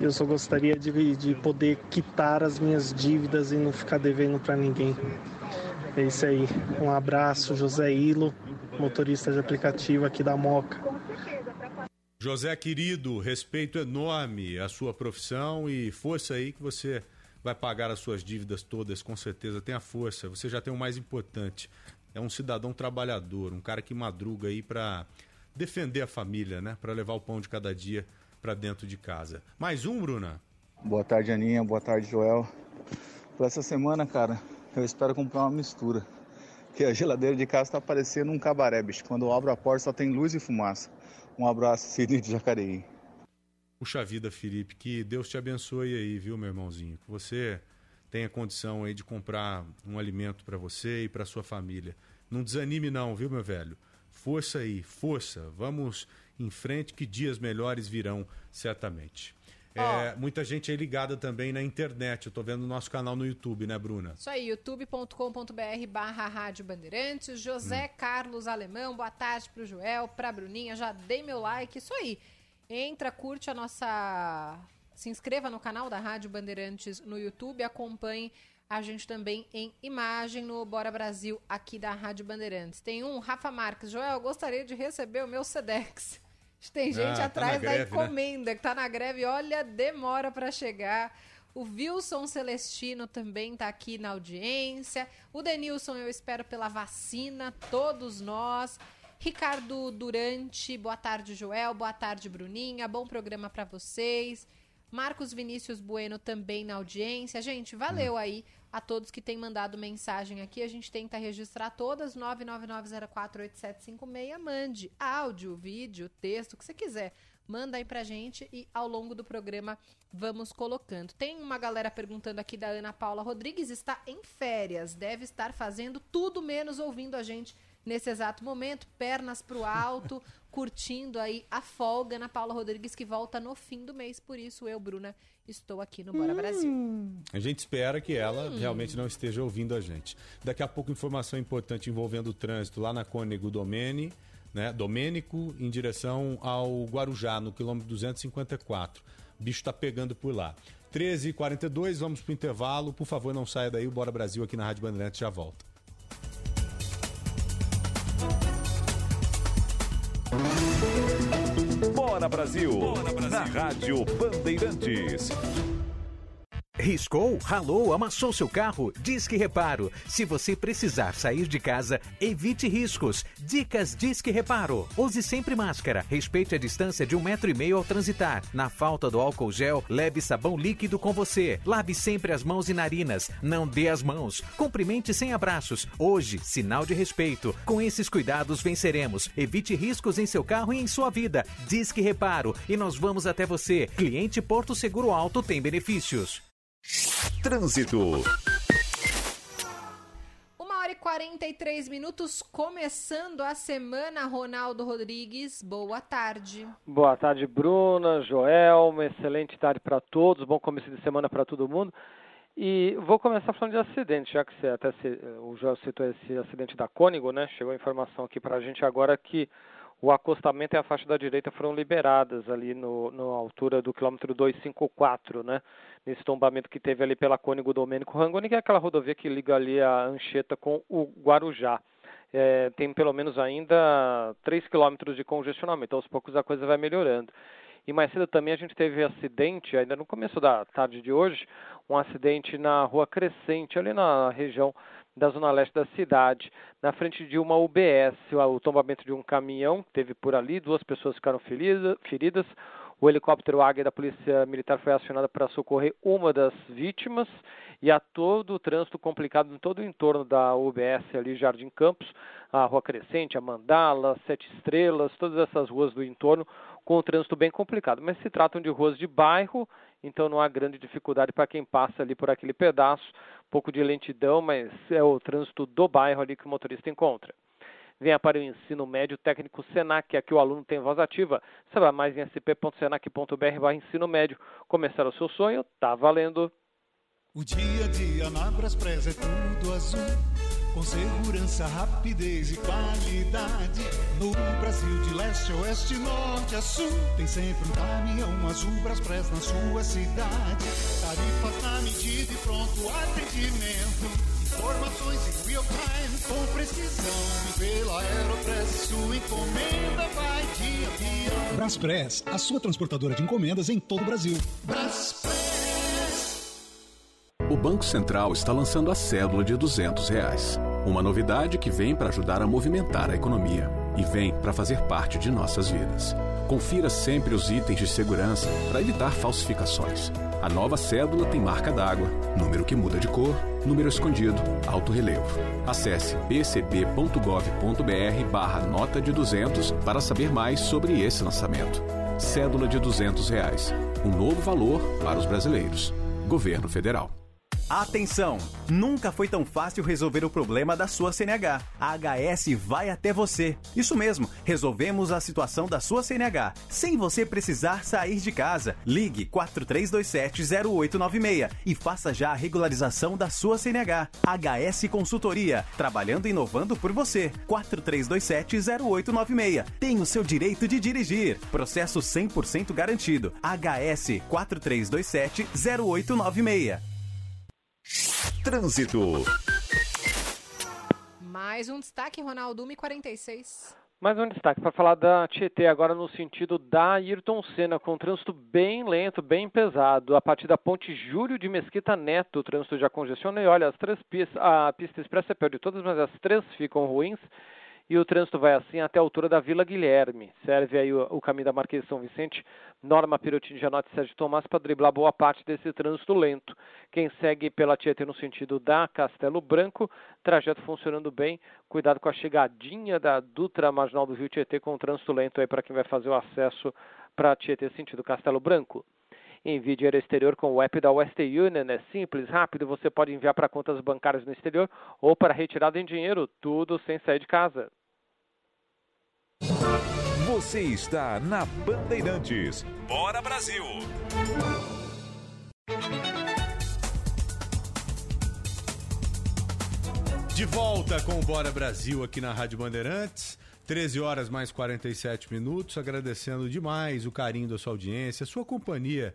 Eu só gostaria de, de poder quitar as minhas dívidas e não ficar devendo para ninguém. É isso aí. Um abraço, José Ilo, motorista de aplicativo aqui da Moca. José querido, respeito enorme à sua profissão e força aí que você vai pagar as suas dívidas todas, com certeza. Tenha força, você já tem o mais importante. É um cidadão trabalhador, um cara que madruga aí para defender a família, né? Para levar o pão de cada dia para dentro de casa. Mais um, Bruna? Boa tarde, Aninha. Boa tarde, Joel. Para essa semana, cara, eu espero comprar uma mistura. Que a geladeira de casa tá parecendo um cabaré, bicho. Quando eu abro a porta só tem luz e fumaça. Um abraço, Sidney de Jacareí. Puxa vida, Felipe, que Deus te abençoe aí, viu, meu irmãozinho? Que você tenha condição aí de comprar um alimento para você e para sua família. Não desanime não, viu, meu velho? Força aí, força. Vamos em frente que dias melhores virão certamente. É, muita gente aí ligada também na internet. Eu tô vendo o nosso canal no YouTube, né, Bruna? Isso aí, youtube.com.br barra Rádio Bandeirantes. José Carlos Alemão, boa tarde pro Joel, pra Bruninha, já dei meu like, isso aí. Entra, curte a nossa... Se inscreva no canal da Rádio Bandeirantes no YouTube, acompanhe a gente também em imagem no Bora Brasil aqui da Rádio Bandeirantes. Tem um, Rafa Marques, Joel, gostaria de receber o meu Sedex. Tem gente Ah, tá atrás greve, da né? encomenda que tá na greve, olha, demora para chegar. O Wilson Celestino também tá aqui na audiência. O Denilson, eu espero pela vacina, todos nós. Ricardo Durante, boa tarde, Joel. Boa tarde, Bruninha. Bom programa para vocês. Marcos Vinícius Bueno também na audiência. Gente, valeu aí a todos que têm mandado mensagem aqui. A gente tenta registrar todas. 999048756. Mande áudio, vídeo, texto, o que você quiser. Manda aí pra gente e ao longo do programa vamos colocando. Tem uma galera perguntando aqui da Ana Paula Rodrigues, está em férias, deve estar fazendo tudo menos ouvindo a gente nesse exato momento, pernas pro alto, curtindo aí a folga. Ana Paula Rodrigues que volta no fim do mês, por isso eu, Bruna, estou aqui no Bora Brasil. A gente espera que ela realmente não esteja ouvindo a gente. Daqui a pouco, informação importante envolvendo o trânsito lá na Cônego Domene, né? Domênico, em direção ao Guarujá, no quilômetro 254. O bicho está pegando por lá. 13h42, vamos pro intervalo. Por favor, não saia daí. O Bora Brasil aqui na Rádio Bandeirantes já volta. Bora Brasil, na Rádio Bandeirantes. Riscou, ralou, amassou seu carro? Disque Reparo. Se você precisar sair de casa, evite riscos. Dicas Disque Reparo. Use sempre máscara. Respeite a distância de um metro e meio ao transitar. Na falta do álcool gel, leve sabão líquido com você. Lave sempre as mãos e narinas. Não dê as mãos. Cumprimente sem abraços. Hoje, sinal de respeito. Com esses cuidados, venceremos. Evite riscos em seu carro e em sua vida. Disque Reparo. E nós vamos até você. Cliente Porto Seguro Alto tem benefícios. Trânsito. Uma hora e 43 minutos, começando a semana, Ronaldo Rodrigues. Boa tarde. Boa tarde, Bruna, Joel, uma excelente tarde para todos, bom começo de semana para todo mundo. E vou começar falando de acidente, já que você até se, o Joel citou esse acidente da Cônigo, né? Chegou a informação aqui para a gente agora que o acostamento e a faixa da direita foram liberadas ali no, na altura do quilômetro 254, né? Nesse tombamento que teve ali pela Cônigo Domênico Rangoni, que é aquela rodovia que liga ali a Anchieta com o Guarujá. É, tem pelo menos ainda 3 quilômetros de congestionamento, aos poucos a coisa vai melhorando. E mais cedo também a gente teve acidente, ainda no começo da tarde de hoje, um acidente na Rua Crescente, ali na região da zona leste da cidade, na frente de uma UBS, o tombamento de um caminhão teve por ali, duas pessoas ficaram ferida, feridas. O helicóptero Águia da Polícia Militar foi acionado para socorrer uma das vítimas e há todo o trânsito complicado em todo o entorno da UBS ali, Jardim Campos, a Rua Crescente, a Mandala, Sete Estrelas, todas essas ruas do entorno com o trânsito bem complicado. Mas se tratam de ruas de bairro, então não há grande dificuldade para quem passa ali por aquele pedaço. Um pouco de lentidão, mas é o trânsito do bairro ali que o motorista encontra. Venha para o ensino médio técnico Senac, aqui o aluno tem voz ativa. Saiba mais em sp.senac.br ensino médio. Começar o seu sonho, tá valendo. O dia a dia na é tudo azul, com segurança, rapidez e qualidade. No Brasil de leste a oeste, norte a sul, tem sempre um caminhão azul Braspress na sua cidade. Tarifas na medida e pronto atendimento. Informações em real time, com precisão. E pela Aeropress, sua encomenda vai dia a dia. Braspress, a sua transportadora de encomendas em todo o Brasil. Braspress. O Banco Central está lançando a cédula de 200 reais. Uma novidade que vem para ajudar a movimentar a economia e vem para fazer parte de nossas vidas. Confira sempre os itens de segurança para evitar falsificações. A nova cédula tem marca d'água, número que muda de cor, número escondido, alto relevo. Acesse pcb.gov.br barra nota de 200 para saber mais sobre esse lançamento. Cédula de 200 reais. Um novo valor para os brasileiros. Governo Federal. Atenção! Nunca foi tão fácil resolver o problema da sua CNH. A HS vai até você. Isso mesmo, resolvemos a situação da sua CNH, sem você precisar sair de casa. Ligue 4327-0896 e faça já a regularização da sua CNH. HS Consultoria, trabalhando e inovando por você. 4327-0896. Tem o seu direito de dirigir. Processo 100% garantido. HS 4327-0896. Trânsito. Mais um destaque, Ronaldo, 1h46. Mais um destaque para falar da Tietê, agora no sentido da Ayrton Senna, com trânsito bem lento, bem pesado. A partir da ponte Júlio de Mesquita Neto, o trânsito já congestiona. E olha, as três pistas, a pista expressa é pior de todas, mas as três ficam ruins e o trânsito vai assim até a altura da Vila Guilherme. Serve aí o, o caminho da Marquês de São Vicente, Norma Pirotini Janote e Sérgio Tomás para driblar boa parte desse trânsito lento. Quem segue pela Tietê no sentido da Castelo Branco, trajeto funcionando bem. Cuidado com a chegadinha da Dutra Marginal do Rio Tietê com o trânsito lento aí para quem vai fazer o acesso para Tietê sentido Castelo Branco. Envie dinheiro exterior com o app da Western Union. É simples, rápido. Você pode enviar para contas bancárias no exterior ou para retirada em dinheiro, tudo sem sair de casa. Você está na Bandeirantes. Bora Brasil! De volta com o Bora Brasil aqui na Rádio Bandeirantes. 13 horas mais 47 minutos. Agradecendo demais o carinho da sua audiência, a sua companhia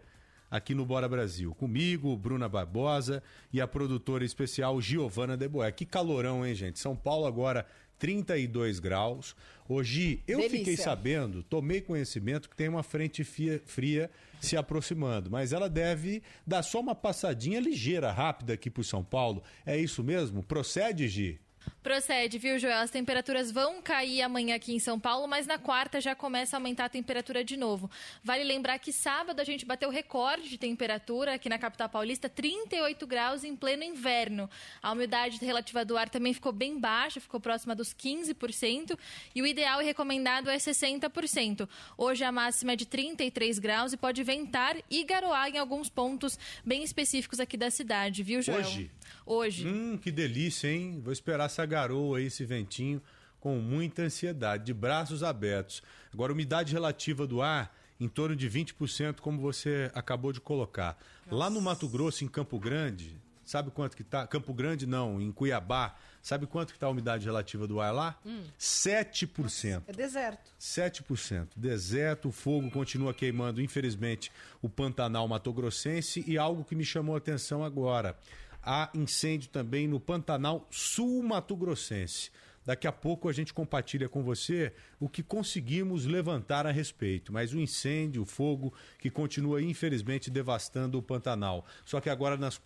aqui no Bora Brasil. Comigo, Bruna Barbosa e a produtora especial Giovana Deboé. Que calorão, hein, gente? São Paulo agora 32 graus. Hoje eu Delícia. fiquei sabendo, tomei conhecimento que tem uma frente fia- fria se aproximando, mas ela deve dar só uma passadinha ligeira, rápida aqui por São Paulo. É isso mesmo? Procede, Gi? Procede, viu, Joel? As temperaturas vão cair amanhã aqui em São Paulo, mas na quarta já começa a aumentar a temperatura de novo. Vale lembrar que sábado a gente bateu recorde de temperatura aqui na capital paulista, 38 graus em pleno inverno. A umidade relativa do ar também ficou bem baixa, ficou próxima dos 15%, e o ideal e recomendado é 60%. Hoje a máxima é de 33 graus e pode ventar e garoar em alguns pontos bem específicos aqui da cidade, viu, Joel? Hoje? Hoje. Hum, que delícia, hein? Vou esperar essa garoa aí, esse ventinho, com muita ansiedade, de braços abertos. Agora, umidade relativa do ar, em torno de 20%, como você acabou de colocar. Lá no Mato Grosso, em Campo Grande, sabe quanto que tá? Campo Grande não, em Cuiabá, sabe quanto que tá a umidade relativa do ar lá? Hum. 7%. É deserto. 7%. Deserto, o fogo continua queimando, infelizmente, o Pantanal Matogrossense e algo que me chamou a atenção agora. Há incêndio também no Pantanal Sul Matogrossense. Daqui a pouco a gente compartilha com você o que conseguimos levantar a respeito. Mas o incêndio, o fogo, que continua infelizmente devastando o Pantanal. Só que agora nas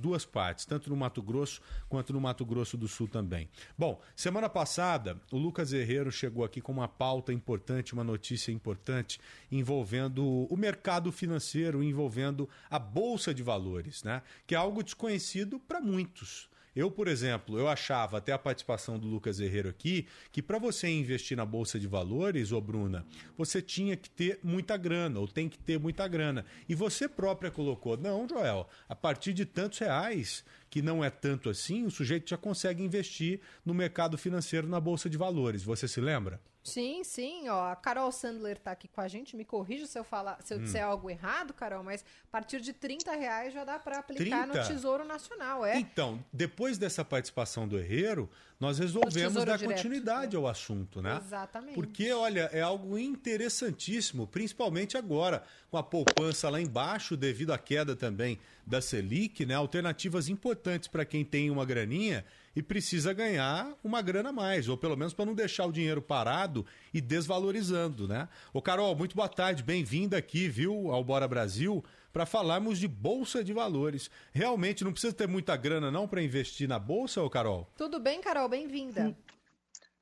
duas partes, tanto no Mato Grosso quanto no Mato Grosso do Sul também. Bom, semana passada o Lucas Herrero chegou aqui com uma pauta importante, uma notícia importante envolvendo o mercado financeiro, envolvendo a bolsa de valores, né? Que é algo desconhecido para muitos. Eu, por exemplo, eu achava até a participação do Lucas Herrero aqui que para você investir na bolsa de valores, ô Bruna, você tinha que ter muita grana ou tem que ter muita grana. E você própria colocou, não, Joel, a partir de tantos reais que não é tanto assim, o sujeito já consegue investir no mercado financeiro na bolsa de valores. Você se lembra? Sim, sim, ó, a Carol Sandler tá aqui com a gente, me corrija se eu falar, se eu Hum. disser algo errado, Carol, mas a partir de 30 reais já dá para aplicar 30? no Tesouro Nacional, é? Então, depois dessa participação do Herrero, nós resolvemos dar Direto. continuidade ao assunto, né? Exatamente. Porque, olha, é algo interessantíssimo, principalmente agora, com a poupança lá embaixo, devido à queda também da Selic, né? Alternativas importantes para quem tem uma graninha e precisa ganhar uma grana a mais, ou pelo menos para não deixar o dinheiro parado e desvalorizando, né? Ô Carol, muito boa tarde, bem-vinda aqui, viu, ao Bora Brasil, para falarmos de bolsa de valores. Realmente não precisa ter muita grana não para investir na bolsa, ô Carol? Tudo bem, Carol? Bem-vinda.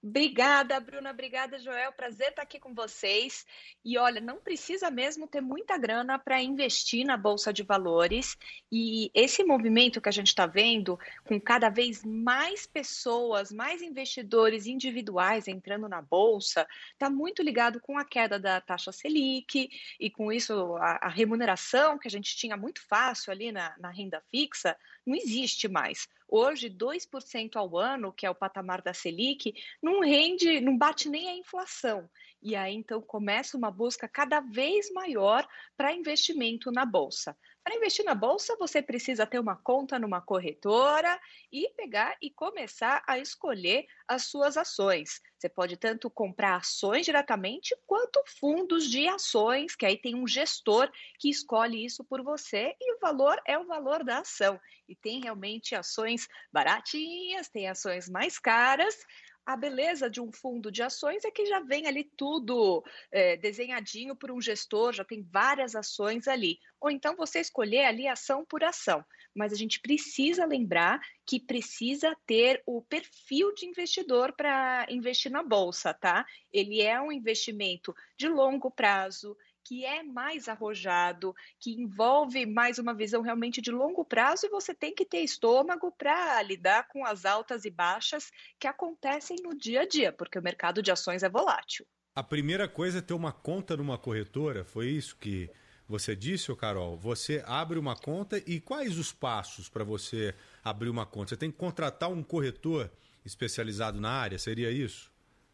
Obrigada, Bruna. Obrigada, Joel. Prazer estar aqui com vocês. E olha, não precisa mesmo ter muita grana para investir na Bolsa de Valores. E esse movimento que a gente está vendo, com cada vez mais pessoas, mais investidores individuais entrando na Bolsa, está muito ligado com a queda da taxa Selic e com isso a, a remuneração que a gente tinha muito fácil ali na, na renda fixa não existe mais. Hoje, 2% ao ano, que é o patamar da Selic, não rende, não bate nem a inflação. E aí, então, começa uma busca cada vez maior para investimento na Bolsa. Para investir na bolsa, você precisa ter uma conta numa corretora e pegar e começar a escolher as suas ações. Você pode tanto comprar ações diretamente quanto fundos de ações, que aí tem um gestor que escolhe isso por você e o valor é o valor da ação. E tem realmente ações baratinhas, tem ações mais caras. A beleza de um fundo de ações é que já vem ali tudo é, desenhadinho por um gestor, já tem várias ações ali. Ou então você escolher ali ação por ação. Mas a gente precisa lembrar que precisa ter o perfil de investidor para investir na bolsa, tá? Ele é um investimento de longo prazo, que é mais arrojado, que envolve mais uma visão realmente de longo prazo e você tem que ter estômago para lidar com as altas e baixas que acontecem no dia a dia, porque o mercado de ações é volátil. A primeira coisa é ter uma conta numa corretora, foi isso que você disse, Carol? Você abre uma conta e quais os passos para você abrir uma conta? Você tem que contratar um corretor especializado na área, seria isso?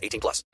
18 plus.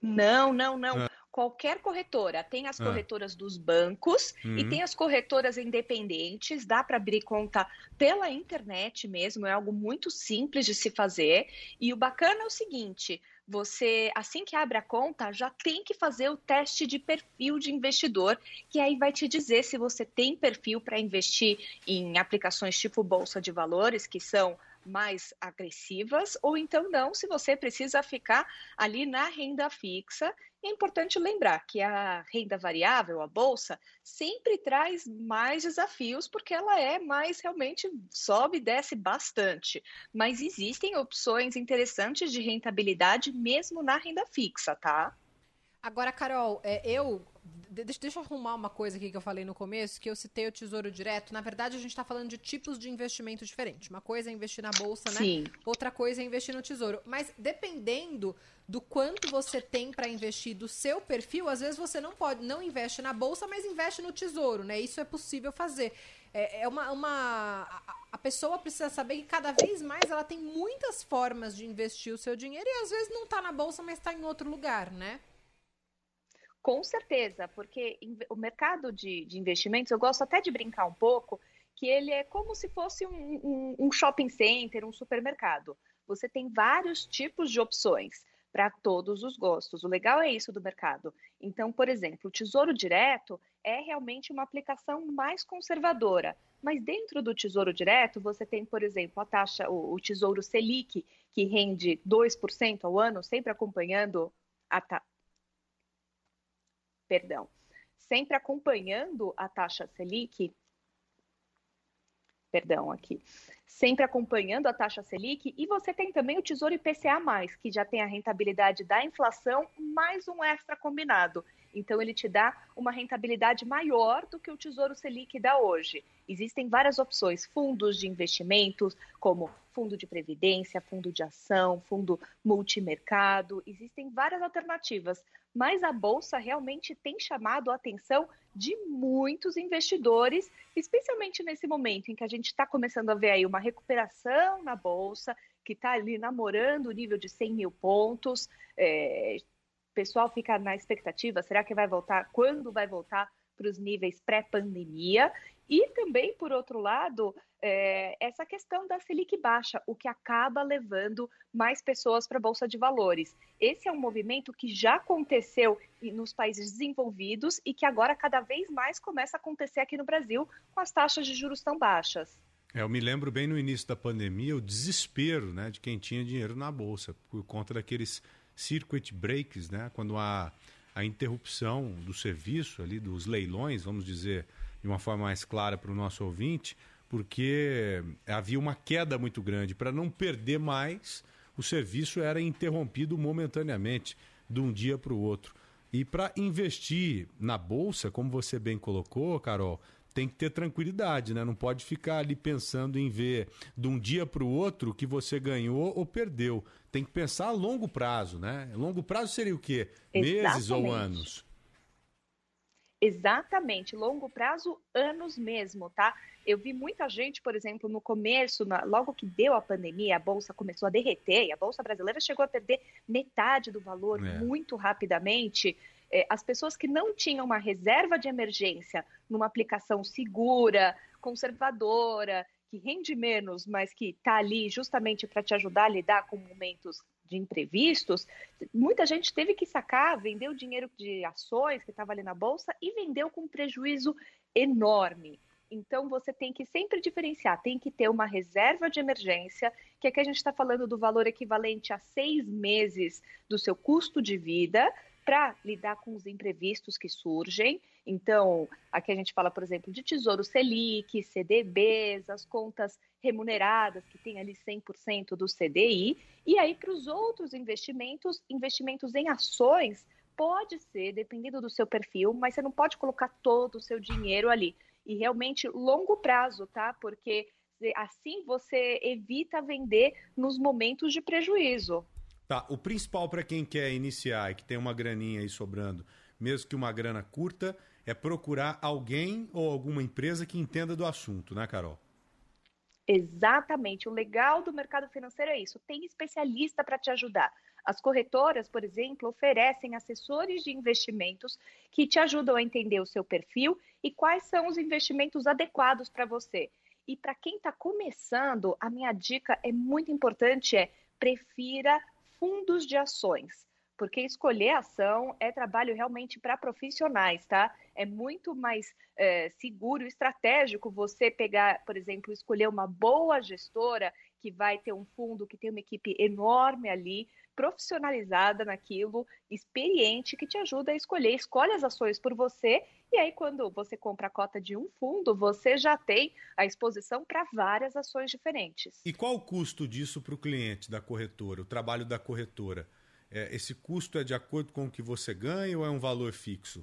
Não, não, não. Ah. Qualquer corretora. Tem as Ah. corretoras dos bancos e Uhum. tem as corretoras independentes. Dá para abrir conta pela internet mesmo. É algo muito simples de se fazer. E o bacana é o seguinte: você, assim que abre a conta, já tem que fazer o teste de perfil de investidor, que aí vai te dizer se você tem perfil para investir em aplicações tipo Bolsa de Valores, que são mais agressivas, ou então não, se você precisa ficar ali na renda fixa. É importante lembrar que a renda variável, a bolsa, sempre traz mais desafios, porque ela é mais realmente sobe e desce bastante. Mas existem opções interessantes de rentabilidade mesmo na renda fixa, tá? Agora, Carol, é, eu. De- Deixa, deixa eu arrumar uma coisa aqui que eu falei no começo, que eu citei o Tesouro Direto. Na verdade, a gente está falando de tipos de investimento diferentes. Uma coisa é investir na bolsa, né? Sim. Outra coisa é investir no tesouro. Mas dependendo do quanto você tem para investir do seu perfil, às vezes você não pode, não investe na bolsa, mas investe no tesouro, né? Isso é possível fazer. É, é uma, uma a, a pessoa precisa saber que cada vez mais ela tem muitas formas de investir o seu dinheiro e às vezes não está na bolsa, mas está em outro lugar, né? Com certeza, porque o mercado de, de investimentos, eu gosto até de brincar um pouco, que ele é como se fosse um, um- um shopping center, um supermercado. Você tem vários tipos de opções para todos os gostos. O legal é isso do mercado. Então, por exemplo, o Tesouro Direto é realmente uma aplicação mais conservadora. Mas dentro do Tesouro Direto, você tem, por exemplo, a taxa, o, o Tesouro Selic, que rende 2% ao ano, sempre acompanhando a, ta- perdão, sempre acompanhando a taxa Selic, perdão, aqui, sempre acompanhando a taxa Selic, e você tem também o Tesouro IPCA+, que já tem a rentabilidade da inflação mais um extra combinado. Então, ele te dá uma rentabilidade maior do que o Tesouro Selic dá hoje. Existem várias opções, fundos de investimentos, como fundo de previdência, fundo de ação, fundo multimercado, existem várias alternativas, mas a bolsa realmente tem chamado a atenção de muitos investidores, especialmente nesse momento em que a gente está começando a ver aí uma recuperação na bolsa, que está ali namorando o nível de 100 mil pontos. É, o pessoal fica na expectativa: será que vai voltar? Quando vai voltar para os níveis pré-pandemia? E também, por outro lado, é, essa questão da Selic baixa, o que acaba levando mais pessoas para a Bolsa de Valores. Esse é um movimento que já aconteceu nos países desenvolvidos e que agora cada vez mais começa a acontecer aqui no Brasil com as taxas de juros tão baixas. É, eu me lembro bem no início da pandemia o desespero né, de quem tinha dinheiro na Bolsa, por conta daqueles circuit breaks, né, quando há a interrupção do serviço ali, dos leilões, vamos dizer de uma forma mais clara para o nosso ouvinte, porque havia uma queda muito grande. Para não perder mais, o serviço era interrompido momentaneamente, de um dia para o outro. E para investir na bolsa, como você bem colocou, Carol, tem que ter tranquilidade, né? Não pode ficar ali pensando em ver de um dia para o outro que você ganhou ou perdeu. Tem que pensar a longo prazo, né? Longo prazo seria o quê? Exatamente. Meses ou anos? Exatamente, longo prazo, anos mesmo, tá? Eu vi muita gente, por exemplo, no começo, na, logo que deu a pandemia, a bolsa começou a derreter, e a bolsa brasileira chegou a perder metade do valor é. muito rapidamente. É, as pessoas que não tinham uma reserva de emergência numa aplicação segura, conservadora, que rende menos, mas que está ali justamente para te ajudar a lidar com momentos de imprevistos, muita gente teve que sacar, vendeu dinheiro de ações que estava ali na bolsa e vendeu com prejuízo enorme. Então você tem que sempre diferenciar, tem que ter uma reserva de emergência, que aqui a gente está falando do valor equivalente a seis meses do seu custo de vida, para lidar com os imprevistos que surgem. Então, aqui a gente fala, por exemplo, de Tesouro Selic, CDBs, as contas remuneradas, que tem ali 100% do CDI. E aí, para os outros investimentos, investimentos em ações, pode ser, dependendo do seu perfil, mas você não pode colocar todo o seu dinheiro ali. E realmente, longo prazo, tá? Porque assim você evita vender nos momentos de prejuízo. Tá, o principal para quem quer iniciar e que tem uma graninha aí sobrando, mesmo que uma grana curta, é procurar alguém ou alguma empresa que entenda do assunto, né, Carol? Exatamente. O legal do mercado financeiro é isso. Tem especialista para te ajudar. As corretoras, por exemplo, oferecem assessores de investimentos que te ajudam a entender o seu perfil e quais são os investimentos adequados para você. E para quem está começando, a minha dica é muito importante: é prefira fundos de ações, porque escolher ação é trabalho realmente para profissionais, tá? É muito mais é, seguro estratégico você pegar, por exemplo, escolher uma boa gestora que vai ter um fundo que tem uma equipe enorme ali, profissionalizada naquilo, experiente, que te ajuda a escolher. Escolhe as ações por você e aí, quando você compra a cota de um fundo, você já tem a exposição para várias ações diferentes. E qual o custo disso para o cliente da corretora, o trabalho da corretora? É, esse custo é de acordo com o que você ganha ou é um valor fixo?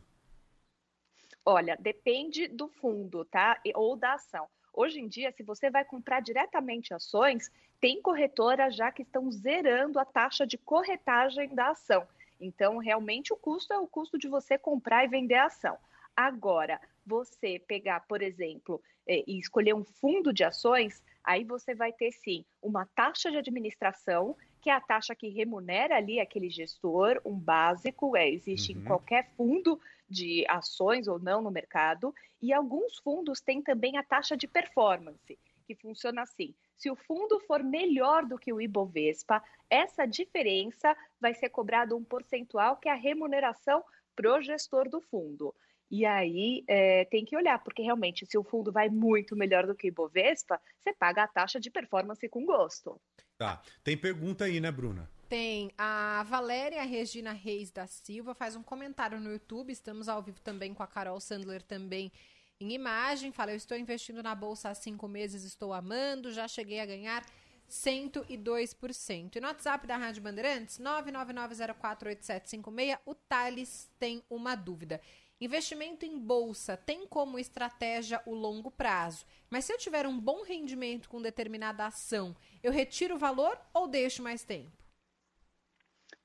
Olha, depende do fundo, tá? Ou da ação. Hoje em dia, se você vai comprar diretamente ações, tem corretoras já que estão zerando a taxa de corretagem da ação. Então, realmente, o custo é o custo de você comprar e vender a ação. Agora, você pegar, por exemplo, é, e escolher um fundo de ações, aí você vai ter sim uma taxa de administração, que é a taxa que remunera ali aquele gestor, um básico, é, existe uhum. em qualquer fundo de ações ou não no mercado, e alguns fundos têm também a taxa de performance, que funciona assim. Se o fundo for melhor do que o Ibovespa, essa diferença vai ser cobrado um percentual que é a remuneração pro gestor do fundo. E aí é, tem que olhar, porque realmente, se o fundo vai muito melhor do que o Ibovespa, você paga a taxa de performance com gosto. Tá. Tem pergunta aí, né, Bruna? Tem. A Valéria Regina Reis da Silva faz um comentário no YouTube. Estamos ao vivo também com a Carol Sandler também em imagem. Fala, eu estou investindo na bolsa há cinco meses, estou amando, já cheguei a ganhar 102%. E no WhatsApp da Rádio Bandeirantes, 999048756, o Thales tem uma dúvida. Investimento em bolsa tem como estratégia o longo prazo, mas se eu tiver um bom rendimento com determinada ação, eu retiro o valor ou deixo mais tempo?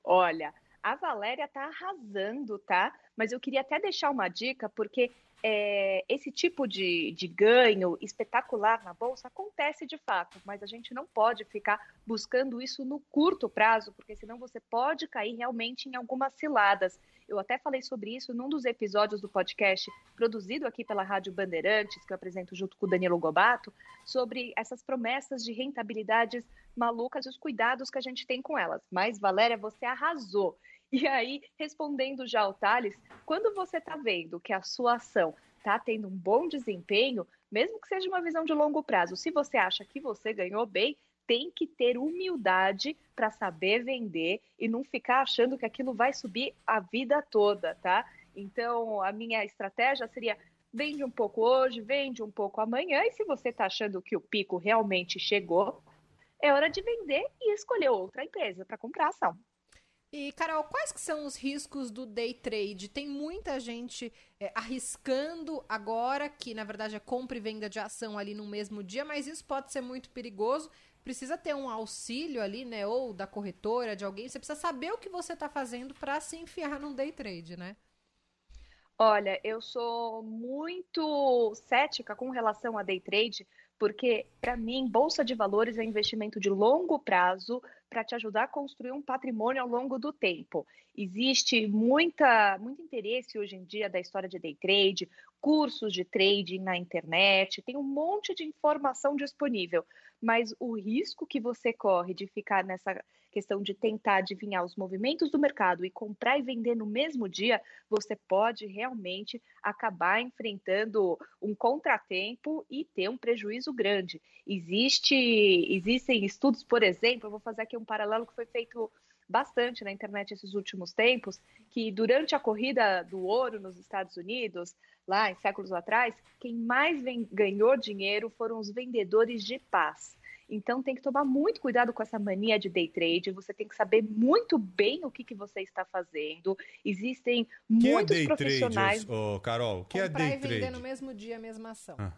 Olha, a Valéria tá arrasando, tá? Mas eu queria até deixar uma dica, porque é, esse tipo de, de ganho espetacular na bolsa acontece de fato, mas a gente não pode ficar buscando isso no curto prazo, porque senão você pode cair realmente em algumas ciladas. Eu até falei sobre isso num dos episódios do podcast produzido aqui pela Rádio Bandeirantes, que eu apresento junto com o Danilo Gobato, sobre essas promessas de rentabilidades malucas e os cuidados que a gente tem com elas. Mas, Valéria, você arrasou. E aí, respondendo já ao Thales, quando você está vendo que a sua ação está tendo um bom desempenho, mesmo que seja uma visão de longo prazo, se você acha que você ganhou bem, tem que ter humildade para saber vender e não ficar achando que aquilo vai subir a vida toda, tá? Então, a minha estratégia seria vende um pouco hoje, vende um pouco amanhã, e se você está achando que o pico realmente chegou, é hora de vender e escolher outra empresa para comprar ação. E, Carol, quais que são os riscos do day trade? Tem muita gente é, arriscando agora, que na verdade é compra e venda de ação ali no mesmo dia, mas isso pode ser muito perigoso. Precisa ter um auxílio ali, né? Ou da corretora, de alguém. Você precisa saber o que você está fazendo para se enfiar num day trade, né? Olha, eu sou muito cética com relação a day trade, porque para mim bolsa de valores é investimento de longo prazo para te ajudar a construir um patrimônio ao longo do tempo. Existe muita, muito interesse hoje em dia da história de day trade, cursos de trading na internet, tem um monte de informação disponível, mas o risco que você corre de ficar nessa questão de tentar adivinhar os movimentos do mercado e comprar e vender no mesmo dia, você pode realmente acabar enfrentando um contratempo e ter um prejuízo grande. Existe, existem estudos, por exemplo, eu vou fazer aqui um paralelo que foi feito bastante na internet esses últimos tempos, que durante a corrida do ouro nos Estados Unidos, lá em séculos atrás, quem mais vem, ganhou dinheiro foram os vendedores de paz. Então tem que tomar muito cuidado com essa mania de day trade. Você tem que saber muito bem o que, que você está fazendo. Existem que muitos é day profissionais. Trade, ô, Carol, que é Comprar day e vender trade? no mesmo dia a mesma ação. Ah,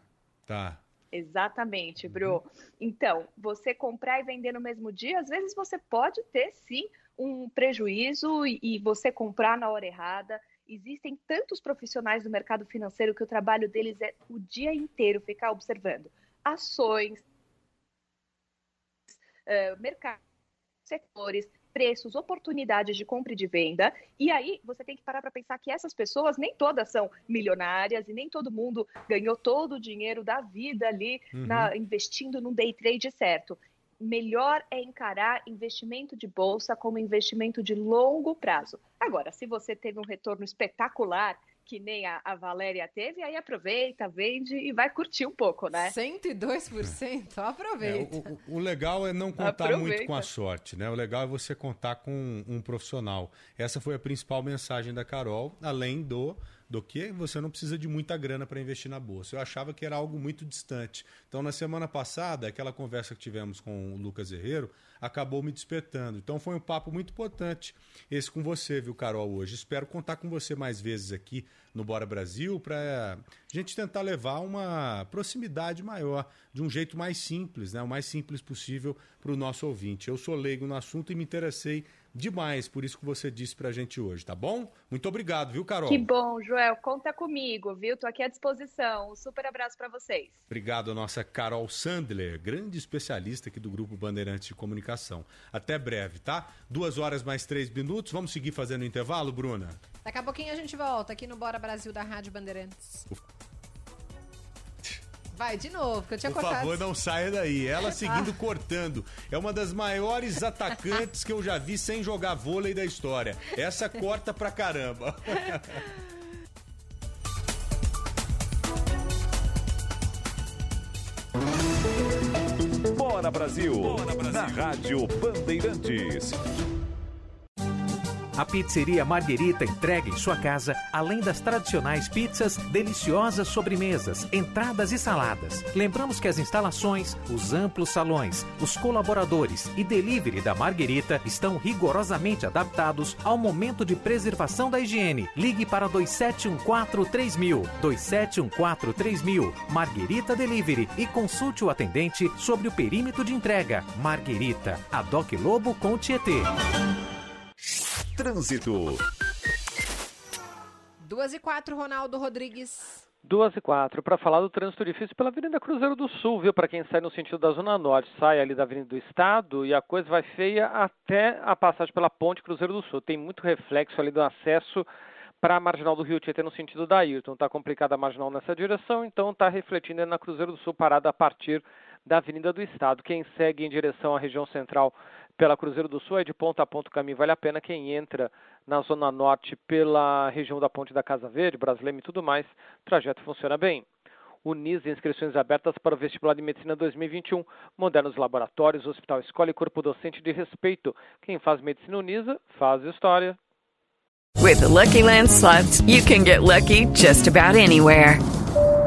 tá. Exatamente, Bru. Então, você comprar e vender no mesmo dia, às vezes você pode ter sim um prejuízo e, e você comprar na hora errada. Existem tantos profissionais do mercado financeiro que o trabalho deles é o dia inteiro ficar observando ações, eh, mercados, setores, preços, oportunidades de compra e de venda. E aí você tem que parar para pensar que essas pessoas nem todas são milionárias e nem todo mundo ganhou todo o dinheiro da vida ali Uhum. na- investindo num day trade certo. Melhor é encarar investimento de bolsa como investimento de longo prazo. Agora, se você teve um retorno espetacular, que nem a, a Valéria teve, aí aproveita, vende e vai curtir um pouco, né? 102%? É, Aproveita. o, o- o legal é não contar Aproveita. muito com a sorte, né? O legal é você contar com um, um profissional. Essa foi a principal mensagem da Carol, além do do que você não precisa de muita grana para investir na bolsa. Eu achava que era algo muito distante. Então, na semana passada, aquela conversa que tivemos com o Lucas Herrero acabou me despertando. Então, foi um papo muito importante esse com você, viu, Carol, hoje. Espero contar com você mais vezes aqui no Bora Brasil para a gente tentar levar uma proximidade maior, de um jeito mais simples, né? o mais simples possível para o nosso ouvinte. Eu sou leigo no assunto e me interessei demais por isso que você disse para a gente hoje, tá bom? Muito obrigado, viu, Carol? Que bom, Joel. Conta comigo, viu? Tô aqui à disposição. Um super abraço para vocês. Obrigado a nossa Carol Sandler, grande especialista aqui do Grupo Bandeirantes de Comunicação. Até breve, tá? Duas horas mais três minutos. Vamos seguir fazendo intervalo, Bruna? Daqui a pouquinho a gente volta aqui no Bora Brasil da Rádio Bandeirantes. Vai, de novo, que eu tinha Por cortado. favor, não saia daí. Ela seguindo cortando. É uma das maiores atacantes que eu já vi sem jogar vôlei da história. Essa corta pra caramba. Bora Brasil, na Rádio Bandeirantes. A Pizzeria Marguerita entrega em sua casa, além das tradicionais pizzas, deliciosas sobremesas, entradas e saladas. Lembramos que as instalações, os amplos salões, os colaboradores e delivery da Marguerita estão rigorosamente adaptados ao momento de preservação da higiene. Ligue para 2714 3000, 2714 3000, Marguerita Delivery e consulte o atendente sobre o perímetro de entrega. Marguerita, a Doc Lobo com Tietê. Trânsito. Duas e quatro, Ronaldo Rodrigues. Duas e quatro, para falar do trânsito difícil pela Avenida Cruzeiro do Sul, viu? Para quem sai no sentido da Zona Norte, sai ali da Avenida do Estado e a coisa vai feia até a passagem pela Ponte Cruzeiro do Sul. Tem muito reflexo ali do acesso para a Marginal do Rio Tietê no sentido da Ayrton. Está complicada a Marginal nessa direção, então está refletindo na Cruzeiro do Sul, parada a partir da Avenida do Estado. Quem segue em direção à região central pela Cruzeiro do Sul é de ponta a ponta o caminho vale a pena. Quem entra na Zona Norte pela região da Ponte da Casa Verde, Brasleme e tudo mais, o trajeto funciona bem. Unis, inscrições abertas para o vestibular de medicina 2021. Modernos laboratórios, hospital, escola e corpo docente de respeito. Quem faz medicina Unisa, faz história. With the Lucky Land slots, you can get lucky just about anywhere.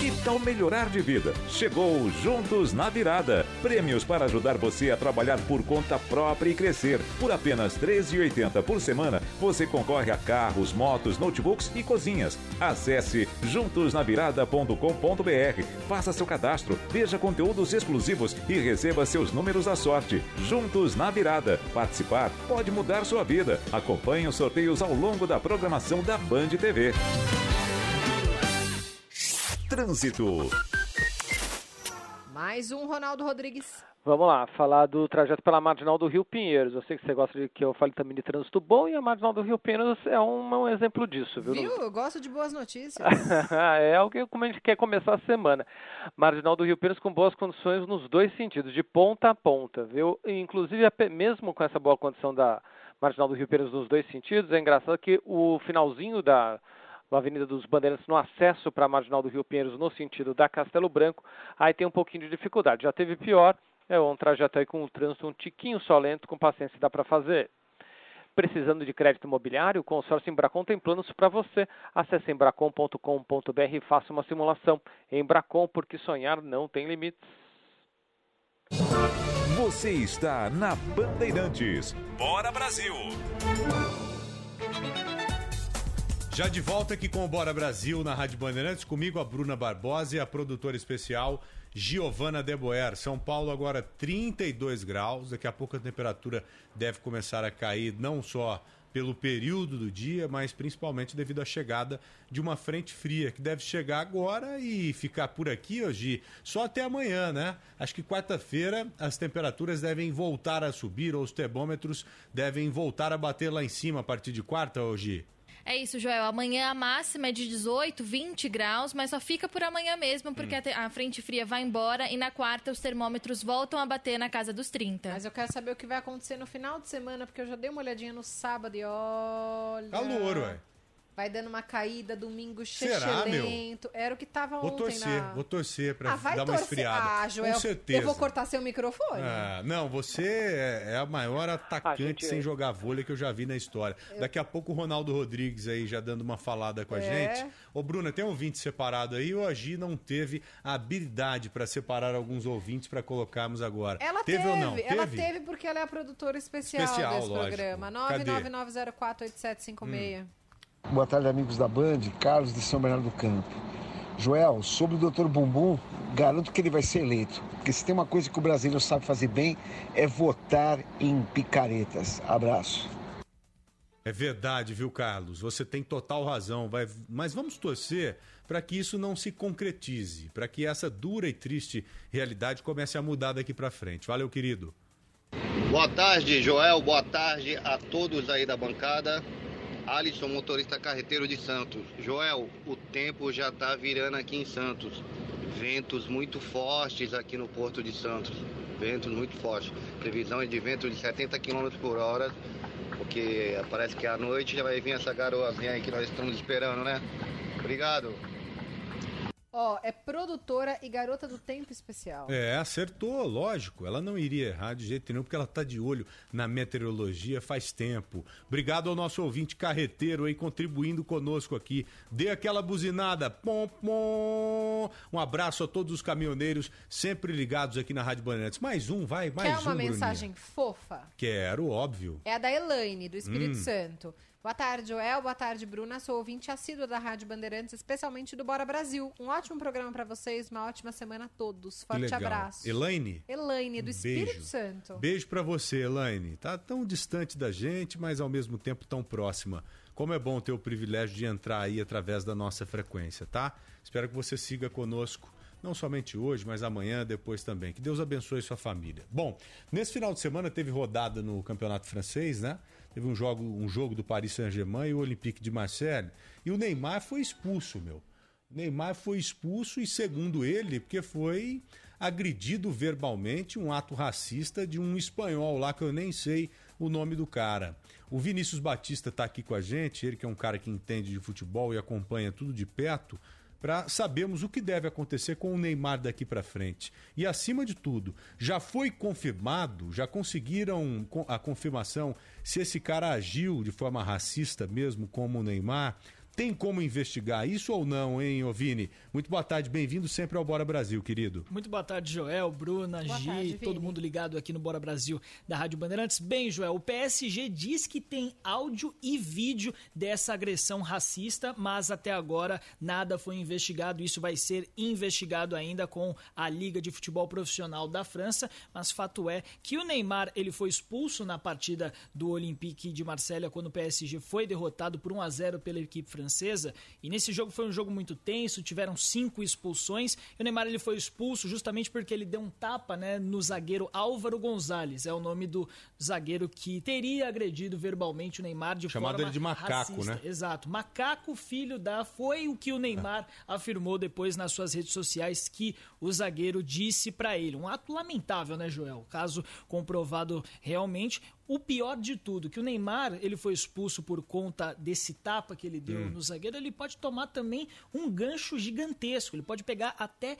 Que tal melhorar de vida? Chegou Juntos na Virada. Prêmios para ajudar você a trabalhar por conta própria e crescer. Por apenas R$ 13,80 por semana, você concorre a carros, motos, notebooks e cozinhas. Acesse juntosnavirada.com.br. Faça seu cadastro, veja conteúdos exclusivos e receba seus números da sorte. Juntos na Virada. Participar pode mudar sua vida. Acompanhe os sorteios ao longo da programação da Band TV. Trânsito. Mais um Ronaldo Rodrigues. Vamos lá, falar do trajeto pela Marginal do Rio Pinheiros. Eu sei que você gosta de que eu fale também de trânsito bom e a Marginal do Rio Pinheiros é um, um exemplo disso, viu? Viu? Eu gosto de boas notícias. é o que como a gente quer começar a semana. Marginal do Rio Pinheiros com boas condições nos dois sentidos, de ponta a ponta, viu? Inclusive, mesmo com essa boa condição da Marginal do Rio Pinheiros nos dois sentidos, é engraçado que o finalzinho da na Avenida dos Bandeirantes, no acesso para a Marginal do Rio Pinheiros, no sentido da Castelo Branco, aí tem um pouquinho de dificuldade. Já teve pior, é um trajeto aí com o trânsito um tiquinho só lento, com paciência dá para fazer. Precisando de crédito imobiliário, o consórcio Embracon tem planos para você. Acesse embracon.com.br e faça uma simulação. Embracon, porque sonhar não tem limites. Você está na Bandeirantes. Bora Brasil! Já de volta aqui com o Bora Brasil na Rádio Bandeirantes, comigo a Bruna Barbosa e a produtora especial Giovana Deboer. São Paulo agora 32 graus, daqui a pouco a temperatura deve começar a cair não só pelo período do dia, mas principalmente devido à chegada de uma frente fria que deve chegar agora e ficar por aqui hoje só até amanhã, né? Acho que quarta-feira as temperaturas devem voltar a subir ou os termômetros devem voltar a bater lá em cima a partir de quarta hoje. É isso, Joel. Amanhã a máxima é de 18, 20 graus, mas só fica por amanhã mesmo, porque hum. a, frente fria vai embora e na quarta os termômetros voltam a bater na casa dos 30. Mas eu quero saber o que vai acontecer no final de semana, porque eu já dei uma olhadinha no sábado e olha. Calor, ué. Vai dando uma caída, domingo lento. Era o que tava vou ontem torcer, na... Vou torcer pra ah, vai dar torcer. uma esfriada. Ah, Joel, Com certeza. Eu vou cortar seu microfone. Ah, não, você é, é a maior atacante gente... sem jogar vôlei que eu já vi na história. Eu... Daqui a pouco o Ronaldo Rodrigues aí já dando uma falada com a é. gente. Ô, Bruna, tem um ouvinte separado aí. O Agi não teve a habilidade para separar alguns ouvintes para colocarmos agora. Ela teve, teve, ou não? Ela teve? teve porque ela é a produtora especial, especial desse lógico. programa. 999048756. Hum. Boa tarde, amigos da Band. Carlos de São Bernardo do Campo. Joel, sobre o Dr. Bumbum, garanto que ele vai ser eleito. Porque se tem uma coisa que o brasileiro sabe fazer bem, é votar em picaretas. Abraço. É verdade, viu, Carlos? Você tem total razão. Vai... Mas vamos torcer para que isso não se concretize, para que essa dura e triste realidade comece a mudar daqui para frente. Valeu, querido. Boa tarde, Joel. Boa tarde a todos aí da bancada. Alisson, motorista carreteiro de Santos. Joel, o tempo já está virando aqui em Santos. Ventos muito fortes aqui no Porto de Santos. Ventos muito fortes. Previsão é de vento de 70 km por hora. Porque parece que à noite já vai vir essa garoazinha aí que nós estamos esperando, né? Obrigado. Ó, é produtora e garota do tempo especial. É, acertou, lógico. Ela não iria errar de jeito nenhum, porque ela está de olho na meteorologia faz tempo. Obrigado ao nosso ouvinte carreteiro aí contribuindo conosco aqui. Dê aquela buzinada. Pom, pom. Um abraço a todos os caminhoneiros sempre ligados aqui na Rádio Bandeirantes. Mais um, vai, mais Quer um. uma Bruninha. mensagem fofa? Quero, óbvio. É a da Elaine, do Espírito Hum. Santo. Boa tarde, Joel. Boa tarde, Bruna. Sou ouvinte assídua da Rádio Bandeirantes, especialmente do Bora Brasil. Um ótimo programa pra vocês, uma ótima semana a todos. Forte legal. abraço. Elaine? Elaine, do Um Espírito beijo. Santo. Beijo pra você, Elaine. Tá tão distante da gente, mas ao mesmo tempo tão próxima. Como é bom ter o privilégio de entrar aí através da nossa frequência, tá? Espero que você siga conosco, não somente hoje, mas amanhã, depois também. Que Deus abençoe sua família. Bom, nesse final de semana teve rodada no Campeonato Francês, né? Teve um jogo, um jogo do Paris Saint-Germain e o Olympique de Marseille. E o Neymar foi expulso, meu. O Neymar foi expulso e, segundo ele, porque foi agredido verbalmente, um ato racista de um espanhol lá que eu nem sei o nome do cara. O Vinícius Batista está aqui com a gente, ele que é um cara que entende de futebol e acompanha tudo de perto, para sabermos o que deve acontecer com o Neymar daqui para frente. E acima de tudo, já foi confirmado, já conseguiram co- a confirmação se esse cara agiu de forma racista mesmo como o Neymar? Tem como investigar isso ou não, hein, Ovini? Muito boa tarde, bem-vindo sempre ao Bora Brasil, querido. Muito boa tarde, Joel, Bruna, Boa Gi, tarde, todo mundo ligado aqui no Bora Brasil da Rádio Bandeirantes. Bem, Joel, o PSG diz que tem áudio e vídeo dessa agressão racista, mas até agora nada foi investigado. Isso vai ser investigado ainda com a Liga de Futebol Profissional da França, mas fato é que o Neymar ele foi expulso na partida do Olympique de Marselha quando o PSG foi derrotado por 1 a 0 pela equipe francesa. E nesse jogo foi um jogo muito tenso, tiveram cinco expulsões. E o Neymar ele foi expulso justamente porque ele deu um tapa né, no zagueiro Álvaro Gonzalez. É o nome do zagueiro que teria agredido verbalmente o Neymar de Chamado forma ele de macaco, racista. né? Exato. Macaco filho da. Foi o que o Neymar afirmou depois nas suas redes sociais que o zagueiro disse pra ele. Um ato lamentável, né, Joel? Caso comprovado realmente. O pior de tudo, que o Neymar ele foi expulso por conta desse tapa que ele deu Hum. no zagueiro, ele pode tomar também um gancho gigantesco. Ele pode pegar até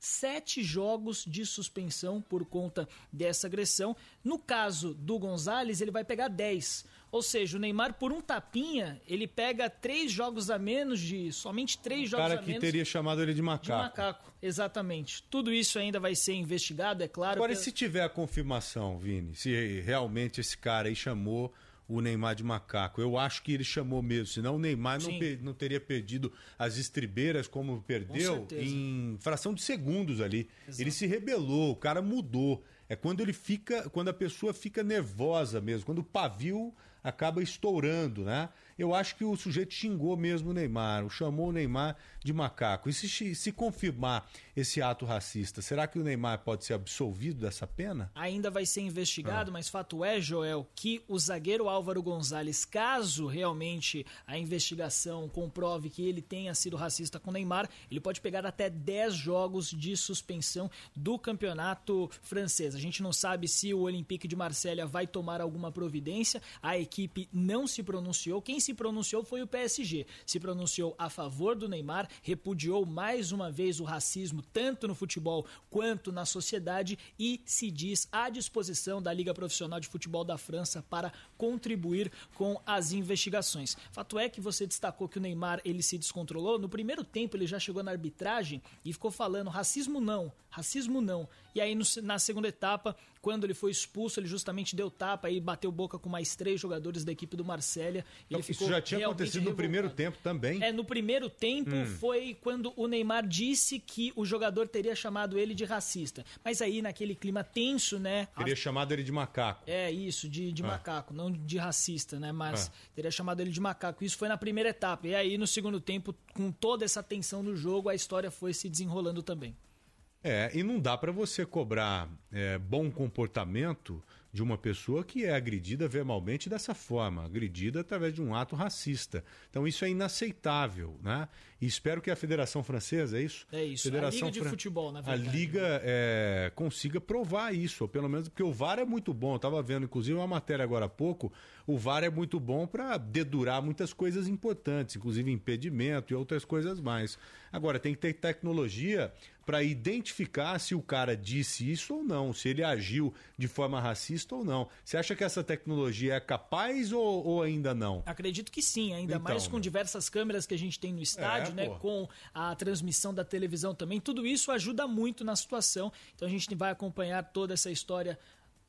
sete jogos de suspensão por conta dessa agressão. No caso do Gonzalez, ele vai pegar 10. Ou seja, o Neymar, por um tapinha, ele pega três jogos a menos de. somente três O jogos cara a que menos. teria chamado ele de de macaco. macaco, exatamente. Tudo isso ainda vai ser investigado, é claro. Agora, e pela- se tiver a confirmação, Vini, se realmente esse cara aí chamou o Neymar de macaco, eu acho que ele chamou mesmo, senão o Neymar não, não teria perdido as estribeiras como perdeu em fração de segundos ali. Ele se rebelou, o cara mudou. É quando ele fica, quando a pessoa fica nervosa mesmo, quando o pavio acaba estourando, né? Eu acho que o sujeito xingou mesmo o Neymar, chamou o Neymar de macaco. E se, se confirmar esse ato racista, será que o Neymar pode ser absolvido dessa pena? Ainda vai ser Ah. investigado, mas fato é, Joel, que o zagueiro Álvaro Gonzalez, caso realmente a investigação comprove que ele tenha sido racista com o Neymar, ele pode pegar até 10 jogos de suspensão do campeonato francês. A gente não sabe se o Olympique de Marselha vai tomar alguma providência, a equipe não se pronunciou. Quem se pronunciou foi o PSG. Se pronunciou a favor do Neymar, repudiou mais uma vez o racismo, tanto no futebol quanto na sociedade, e se diz à disposição da Liga Profissional de Futebol da França para contribuir com as investigações. Fato é que você destacou que o Neymar ele se descontrolou. No primeiro tempo ele já chegou na arbitragem e ficou falando racismo não, racismo não. E aí no- na segunda etapa, quando ele foi expulso, ele justamente deu tapa e bateu boca com mais três jogadores da equipe do Marsella. Então, Isso já tinha acontecido no revoltado. primeiro tempo também. É, no primeiro tempo Hum. foi quando o Neymar disse que o jogador teria chamado ele de racista. Mas aí, naquele clima tenso, né? Teria chamado ele de macaco. É isso, de, de Ah. macaco, não de racista, né? Mas Ah. teria chamado ele de macaco. Isso foi na primeira etapa. E aí, no segundo tempo, com toda essa tensão no jogo, a história foi se desenrolando também. É, e não dá para você cobrar é, bom comportamento de uma pessoa que é agredida verbalmente dessa forma, agredida através de um ato racista. Então isso é inaceitável, né? E espero que a Federação Francesa, é isso? É isso, a Federação Liga de Fran- Futebol, na A verdade. Liga é, consiga provar isso, ou pelo menos porque o VAR é muito bom. Eu estava vendo, inclusive, uma matéria agora há pouco. O VAR é muito bom para dedurar muitas coisas importantes, inclusive impedimento e outras coisas mais. Agora, tem que ter tecnologia para identificar se o cara disse isso ou não, se ele agiu de forma racista ou não. Você acha que essa tecnologia é capaz ou, ou ainda não? Acredito que sim, ainda Então, mais com meu. diversas câmeras que a gente tem no estádio, É, né? pô. Com a transmissão da televisão também. Tudo isso ajuda muito na situação. Então a gente vai acompanhar toda essa história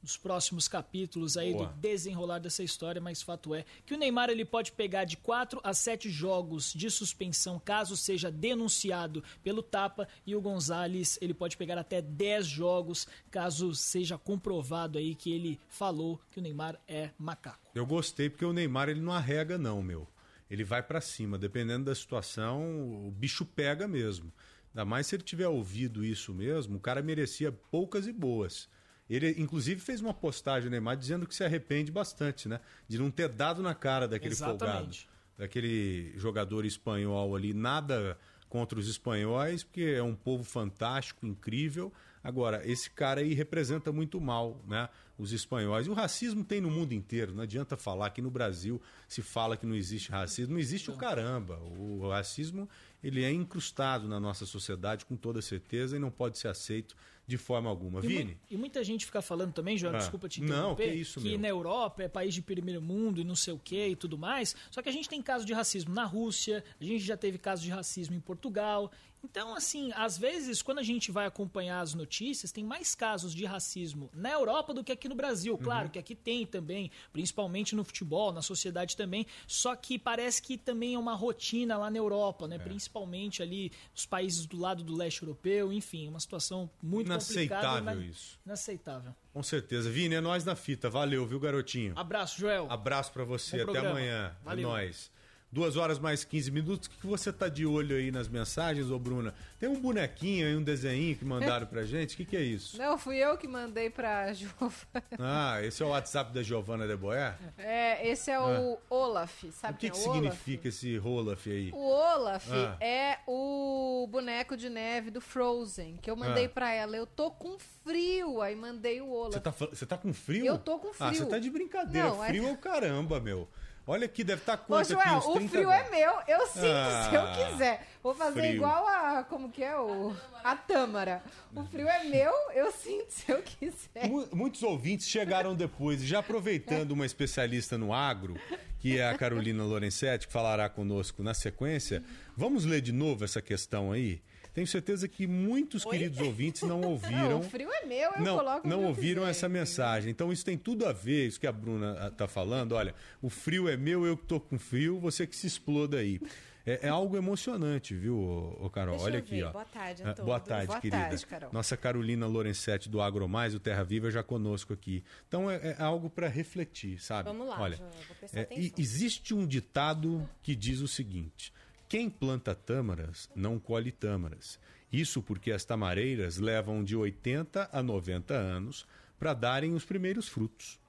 nos próximos capítulos aí Boa. do desenrolar dessa história, mas fato é que o Neymar ele pode pegar de 4 a 7 jogos de suspensão caso seja denunciado pelo tapa e o Gonzalez ele pode pegar até 10 jogos caso seja comprovado aí que ele falou que o Neymar é macaco. Eu gostei porque o Neymar ele não arrega não, meu. Ele vai pra cima, dependendo da situação, o bicho pega mesmo. Ainda mais se ele tiver ouvido isso mesmo, o cara merecia poucas e boas. Ele, inclusive, fez uma postagem, Neymar, dizendo que se arrepende bastante, né? De não ter dado na cara daquele folgado. Exatamente. Daquele jogador espanhol ali. Nada contra os espanhóis, porque é um povo fantástico, incrível. Agora, esse cara aí representa muito mal, né? Os espanhóis. E o racismo tem no mundo inteiro. Não adianta falar que no Brasil se fala que não existe racismo. Não existe o caramba. O racismo ele é incrustado na nossa sociedade com toda certeza e não pode ser aceito de forma alguma. E, Vini? e muita gente fica falando também, João, Ah, desculpa te não, interromper, que isso, que meu. na Europa é país de primeiro mundo e não sei o que e tudo mais. Só que a gente tem casos de racismo na Rússia, a gente já teve casos de racismo em Portugal. Então, assim, às vezes, quando a gente vai acompanhar as notícias, tem mais casos de racismo na Europa do que aqui no Brasil. Uhum. Claro que aqui tem também, principalmente no futebol, na sociedade também. Só que parece que também é uma rotina lá na Europa, É. né? Principalmente ali os países do lado do leste europeu, enfim, uma situação muito complicada. Inaceitável ina- isso. Inaceitável. Com certeza. Vini, é nós na fita. Valeu, viu, garotinho? Abraço, Joel. Abraço pra você. Bom Até programa. amanhã. Valeu. É nóis. Duas horas mais 15 minutos. O que que você tá de olho aí nas mensagens, ô Bruna? Tem um bonequinho aí, um desenho que mandaram pra gente. O que, que é isso? Não, fui eu que mandei pra Giovana. Ah, esse é o WhatsApp da Giovana de Boer? É, esse é o Olaf, sabe O que, quem que é Olaf? significa esse Rolaf aí? O Olaf Ah. é o boneco de neve do Frozen, que eu mandei Ah. pra ela. Eu tô com frio, aí mandei o Olaf. Você tá, tá com frio? Eu tô com Ah, frio. você tá de brincadeira. Não, é- frio é o caramba, meu. Olha aqui, deve estar tá Ô, quanto Joel, aqui? O 30 frio graus. é meu, eu sinto se eu Ah, quiser. Vou fazer frio. igual a. Como que é? O, a Tâmara. O frio é meu, eu sinto se eu quiser. Mu- Muitos ouvintes chegaram depois, e já aproveitando uma especialista no agro, que é a Carolina Lorenzetti, que falará conosco na sequência. Vamos ler de novo essa questão aí? Tenho certeza que muitos queridos ouvintes não ouviram. Não, o frio é meu, eu não, coloco não ouviram quiser. essa mensagem. Então isso tem tudo a ver, isso que a Bruna está falando. Olha, o frio é meu, eu que tô com frio, você que se exploda aí. É, é algo emocionante, viu, ô, Carol? Deixa Olha aqui, ó. Boa tarde a Ah, todos. Boa tarde, Boa querida. tarde, Carol. Nossa Carolina Lorenzetti do AgroMais, o Terra Viva, já conosco aqui. Então é, é algo para refletir, sabe? Vamos lá, Olha, vou prestar é, atenção. existe um ditado que diz o seguinte: quem planta tâmaras não colhe tâmaras. Isso porque as tamareiras levam de 80 a 90 anos para darem os primeiros frutos.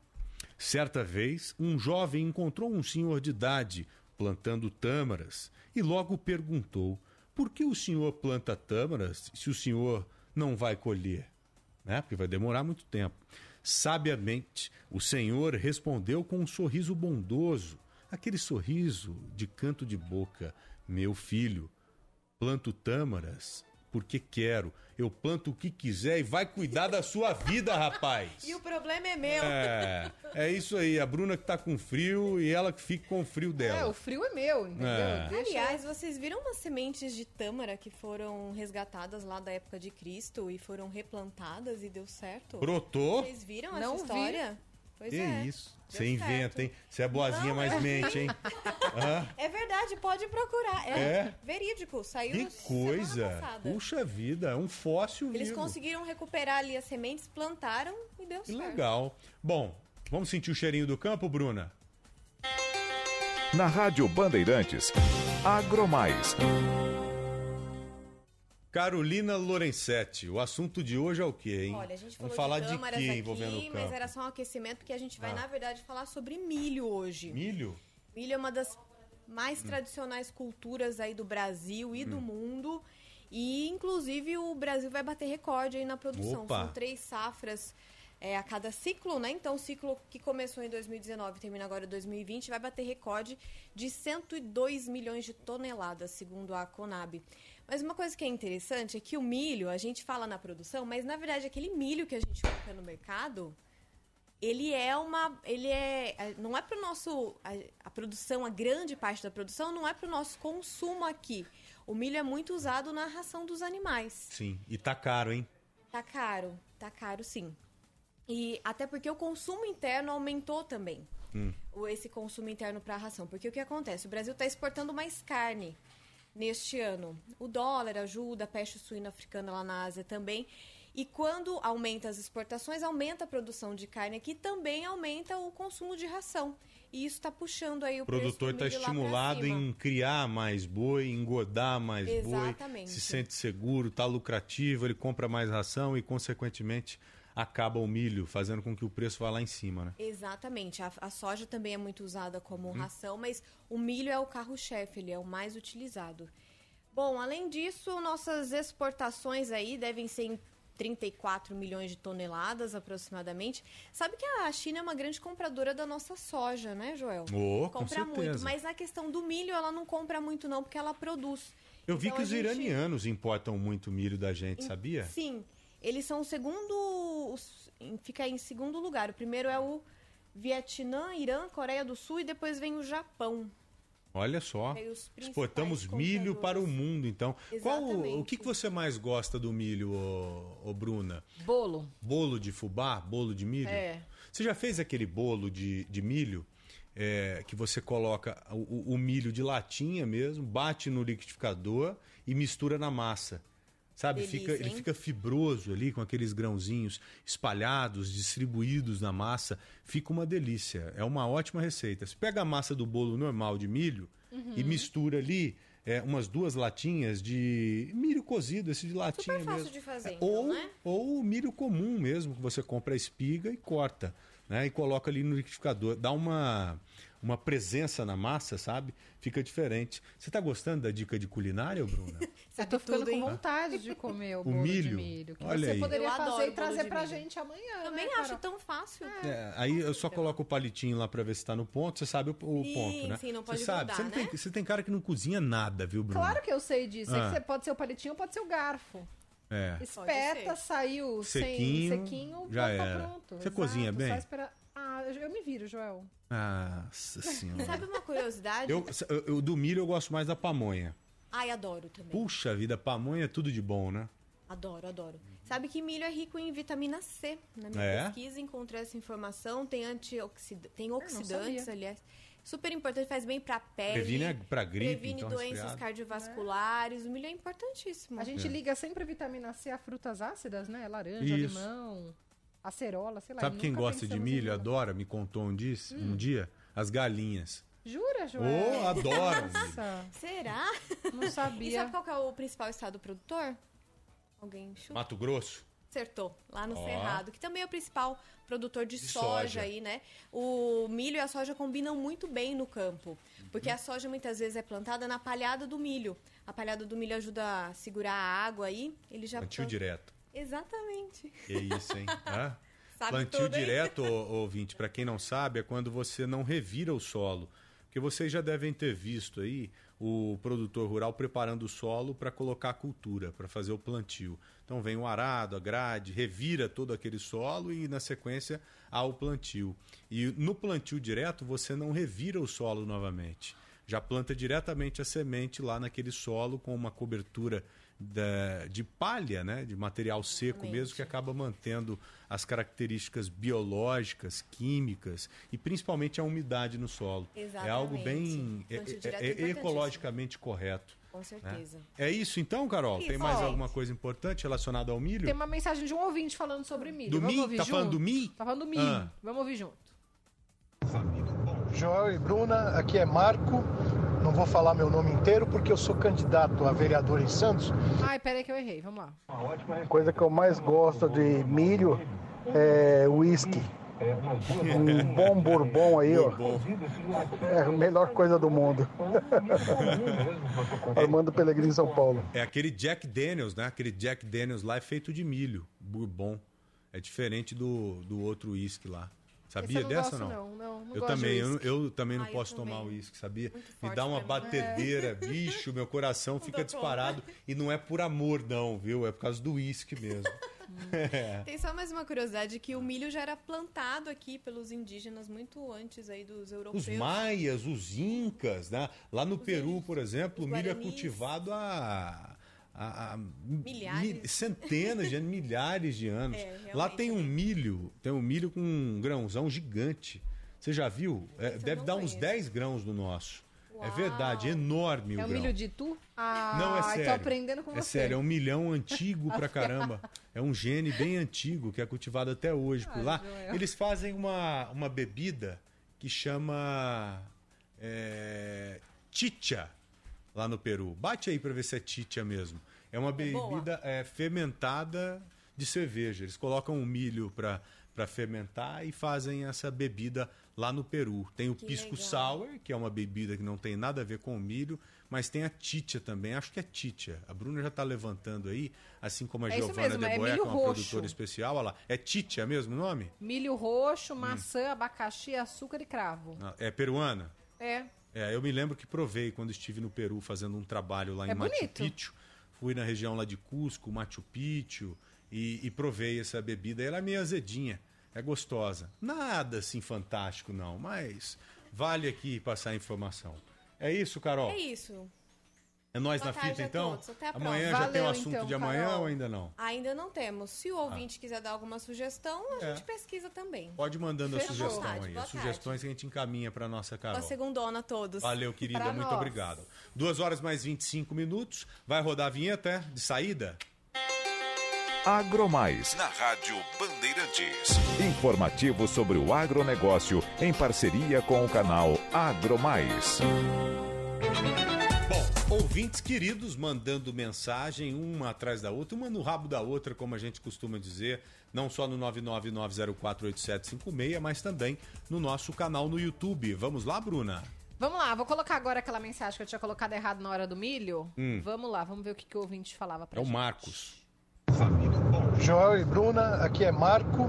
Certa vez, um jovem encontrou um senhor de idade plantando tâmaras e logo perguntou: por que o senhor planta tâmaras se o senhor não vai colher? Né? Porque vai demorar muito tempo. Sabiamente, o senhor respondeu com um sorriso bondoso, aquele sorriso de canto de boca: Meu filho, planto tâmaras porque quero. Eu planto o que quiser e vai cuidar da sua vida, rapaz. E o problema é meu. É, é isso aí. A Bruna que tá com frio e ela que fica com o frio É, dela. o frio é meu, entendeu? É. Deixa- Aliás, vocês viram umas sementes de tâmara que foram resgatadas lá da época de Cristo e foram replantadas e deu certo? Brotou? Vocês viram Não essa vi. Pois que é. isso? Deu Você inventa, certo. hein? Você é boazinha, Não, mas eu mente, hein? É verdade, pode procurar. É, É? verídico, saiu Que coisa! Puxa vida, é um fóssil Eles vivo. conseguiram recuperar ali as sementes, plantaram e deu Que certo. legal. Bom, vamos sentir o cheirinho do campo, Bruna? Na Rádio Bandeirantes, Agromais. Carolina Lorenzetti, o assunto de hoje é o quê, hein? Olha, a gente falou Vamos falar de de, câmaras quê aqui, envolvendo o campo? mas era só um aquecimento porque a gente vai, Ah. na verdade, falar sobre milho hoje. Milho? Milho é uma das mais tradicionais culturas aí do Brasil e do Hum. mundo. E, inclusive, o Brasil vai bater recorde aí na produção. Opa! São três safras é, a cada ciclo, né? Então, o ciclo que começou em 2019 e termina agora em 2020 vai bater recorde de 102 milhões de toneladas, segundo a Conab. Mas uma coisa que é interessante é que o milho, a gente fala na produção, mas na verdade aquele milho que a gente compra no mercado, ele é uma. Ele é. é, Não é para o nosso. A, a produção, a grande parte da produção, não é para o nosso consumo aqui. O milho é muito usado na ração dos animais. Sim, e tá caro, hein? Tá caro, tá caro sim. E até porque o consumo interno aumentou também. Hum. Esse consumo interno para a ração. Porque o que acontece? O Brasil está exportando mais carne neste ano. O dólar ajuda, a peste suína africana lá na Ásia também. E quando aumenta as exportações, aumenta a produção de carne aqui, também aumenta o consumo de ração. E isso está puxando aí o, O produtor está estimulado em criar mais boi, engodar mais Exatamente. boi, se sente seguro, está lucrativo, ele compra mais ração e, consequentemente, acaba o milho, fazendo com que o preço vá lá em cima, né? Exatamente. A, a soja também é muito usada como Uhum. ração, mas o milho é o carro-chefe, ele é o mais utilizado. Bom, além disso, nossas exportações aí devem ser em 34 milhões de toneladas aproximadamente. Sabe que a China é uma grande compradora da nossa soja, né, Joel? Oh, com compra muito, mas na questão do milho ela não compra muito não, porque ela produz. Eu vi Então, que a os gente- iranianos importam muito milho da gente, sabia? Sim. Eles são o segundo. Fica em segundo lugar. O primeiro é o Vietnã, Irã, Coreia do Sul e depois vem o Japão. Olha só, exportamos milho para o mundo, então. Qual o, Exatamente. que, que você mais gosta do milho, ô, ô Bruna? Bolo. Bolo de fubá? Bolo de milho? É. Você já fez aquele bolo de, de milho é, que você coloca o- o milho de latinha mesmo, bate no liquidificador e mistura na massa? Sabe, Delícia, fica, ele fica fibroso ali, com aqueles grãozinhos espalhados, distribuídos na massa. Fica uma delícia. É uma ótima receita. Você pega a massa do bolo normal de milho Uhum. e mistura ali é, umas duas latinhas de milho cozido, esse de latinha Super fácil mesmo. de fazer, É, então, ou, né? ou o milho comum mesmo, que você compra a espiga e corta, né? E coloca ali no liquidificador. Dá uma, uma presença na massa, sabe? Fica diferente. Você tá gostando da dica de culinária, Bruna? Eu tô ficando tudo, com vontade de comer o, O bolo milho? de milho. Que Olha você aí. poderia Eu fazer adoro e trazer pra milho. gente amanhã. Também né, acho Carol? tão fácil. É, aí eu só coloco o palitinho lá pra ver se tá no ponto. Você sabe o, o Sim, ponto, né? sim, não pode você sabe, grudar, você, não tem, né? você tem cara que não cozinha nada, viu, Bruna? Claro que eu sei disso. É Ah. que você pode ser o palitinho ou pode ser o garfo. É. Espeta, saiu Sequinho, sem sequinho, já tá era. pronto. Você cozinha bem? Só esperar... Ah, eu, me viro, Joel. Nossa senhora. Sabe uma curiosidade? Eu, eu- do milho eu gosto mais da pamonha. Ai, adoro também. Puxa vida, pamonha é tudo de bom, né? Adoro, adoro. Sabe que milho é rico em vitamina C. Na minha É? pesquisa encontrei essa informação. Tem, antioxid... tem oxidantes, aliás. Super importante, faz bem pra pele. Previne a- pra gripe, Previne então, doenças resfriado. cardiovasculares. O milho é importantíssimo. A gente É. liga sempre a vitamina C a frutas ácidas, né? Laranja, Isso. limão, acerola, sei lá. Sabe quem gosta de milho, adora, me contou um, diz, Hum. um dia? As galinhas. Jura, Joel? Oh, adoro Nossa, Será? não E sabia. sabe qual que é o principal estado produtor? Alguém chuta? Mato Grosso? Acertou, lá no Ó. Cerrado, que também é o principal produtor de, De soja, soja. aí, né? O milho e a soja combinam muito bem no campo, porque Uhum. a soja muitas vezes é plantada na palhada do milho. A palhada do milho ajuda a segurar a água aí, ele já Plantio planta- direto. Exatamente. Que isso, hein? Sabe Plantio tudo, hein? direto, ouvinte, para quem não sabe, é quando você não revira o solo. Porque vocês já devem ter visto aí o produtor rural preparando o solo para colocar a cultura, para fazer o plantio. Então vem o arado, a grade, revira todo aquele solo e na sequência há o plantio. E no plantio direto você não revira o solo novamente. Já planta diretamente a semente lá naquele solo com uma cobertura da- de palha, né, de material seco mesmo, que acaba mantendo as características biológicas, químicas e principalmente a umidade no solo. É algo bem é- é- é é ecologicamente correto. Com né? certeza. É isso então, Carol? Tem Isso. mais Ó. alguma coisa importante relacionada ao milho? Tem uma mensagem de um ouvinte falando sobre milho. Do Vamos mi? ouvir Tá junto? falando do mi? Tá falando do milho. Ah. Vamos ouvir junto. Joel e Bruna, aqui é Marco. Não vou falar meu nome inteiro porque eu sou candidato a vereador em Santos. Ai, peraí que eu errei. Vamos lá. A coisa que eu mais gosto de milho é uísque. Um bom bourbon aí, ó. É a melhor coisa do mundo. Armando Pelegrini, São Paulo. É aquele Jack Daniels, né? Aquele Jack Daniels lá é feito de milho, bourbon. É diferente do, do outro uísque lá. Sabia eu não dessa gosto, ou não. Não, não eu gosto de também, eu, eu também não Ah, eu posso também. tomar uísque, sabia? Me dá uma mim. batedeira, bicho, meu coração fica dou disparado. E não é por amor, não, viu? É por causa do uísque mesmo. É. Tem só mais uma curiosidade que o milho já era plantado aqui pelos indígenas muito antes aí dos europeus. Os maias, os incas, né? Lá no Peru, por exemplo, o milho é guaranis. cultivado há, há- há Milhares. mi- centenas de anos, milhares de anos. É, Lá tem um milho, tem um milho com um grãozão gigante. Você já viu? É, deve dar uns 10 grãos do nosso. É verdade, enorme o É o grão. milho de tu? Ah, Não, é sério. tô aprendendo com é você. sério, é um milhão antigo pra caramba. É um gene bem antigo que é cultivado até hoje por Ai, lá. Joel. Eles fazem uma, uma bebida que chama é, chicha lá no Peru. Bate aí pra ver se é chicha mesmo. É uma bebida é, fermentada de cerveja. Eles colocam o milho pra para fermentar e fazem essa bebida lá no Peru. Tem o Que pisco legal. sour, que é uma bebida que não tem nada a ver com o milho, mas tem a chicha também. Acho que é chicha. A Bruna já está levantando aí, assim como a É Giovana mesmo, é que é uma roxo. produtora especial. Olha lá. É chicha mesmo o nome? Milho Hum. roxo, maçã, abacaxi, açúcar e cravo. Ah, É peruana? É. É, eu me lembro que provei quando estive no Peru fazendo um trabalho lá em É Machu bonito. Picchu. Fui na região lá de Cusco, Machu Picchu, e, e provei essa bebida. Ela é meio azedinha, é gostosa. Nada assim fantástico, não, mas vale aqui passar a informação. É isso, Carol? É isso. É nós Boa na fita, a então? todos. A amanhã próxima. já tem o Valeu, assunto então, de amanhã Carol. ou ainda não? Ainda não temos. Se o ouvinte quiser dar alguma sugestão, a É. gente pesquisa também. Pode ir mandando a Fechou. sugestão Boa tarde, aí. boa As sugestões que a gente encaminha para nossa Carol. Boa segundona a todos. Valeu, querida. Pra muito nós. obrigado. Duas horas mais 25 minutos. Vai rodar a vinheta é? de saída? Agromais, na Rádio Bandeirantes. Informativo sobre o agronegócio em parceria com o canal Agromais. Bom, ouvintes queridos mandando mensagem uma atrás da outra, uma no rabo da outra, como a gente costuma dizer, não só no 999048756, mas também no nosso canal no YouTube. Vamos lá, Bruna? Vamos lá, vou colocar agora aquela mensagem que eu tinha colocado errado na hora do milho. Hum. Vamos lá, vamos ver o que, que o ouvinte falava pra É o gente. Marcos. Joel e Bruna, aqui é Marco.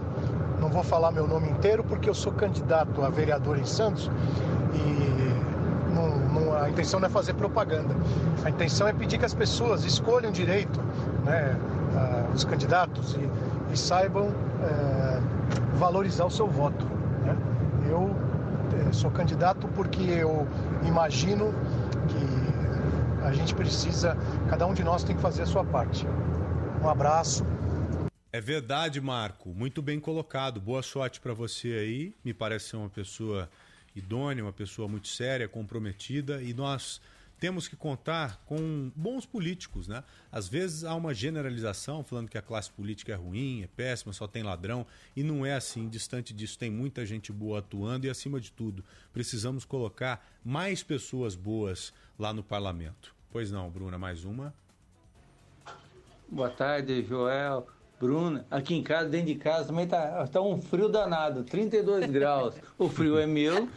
Não vou falar meu nome inteiro porque eu sou candidato a vereador em Santos e a intenção não é fazer propaganda. A intenção é pedir que as pessoas escolham direito né, ah, os candidatos e, e saibam eh, valorizar o seu voto. né? Eu eh, sou candidato porque eu imagino que a gente precisa, cada um de nós tem que fazer a sua parte. Um abraço. É verdade, Marco. Muito bem colocado. Boa sorte para você aí. Me parece ser uma pessoa idônea, uma pessoa muito séria, comprometida e nós temos que contar com bons políticos, né? Às vezes há uma generalização falando que a classe política é ruim, é péssima, só tem ladrão e não é assim. Distante disso, tem muita gente boa atuando e acima de tudo, precisamos colocar mais pessoas boas lá no parlamento. Pois não, Bruna, mais uma. Boa tarde, Joel, Bruna. Aqui em casa, dentro de casa, também tá, tá um frio danado, 32 graus. O frio é meu.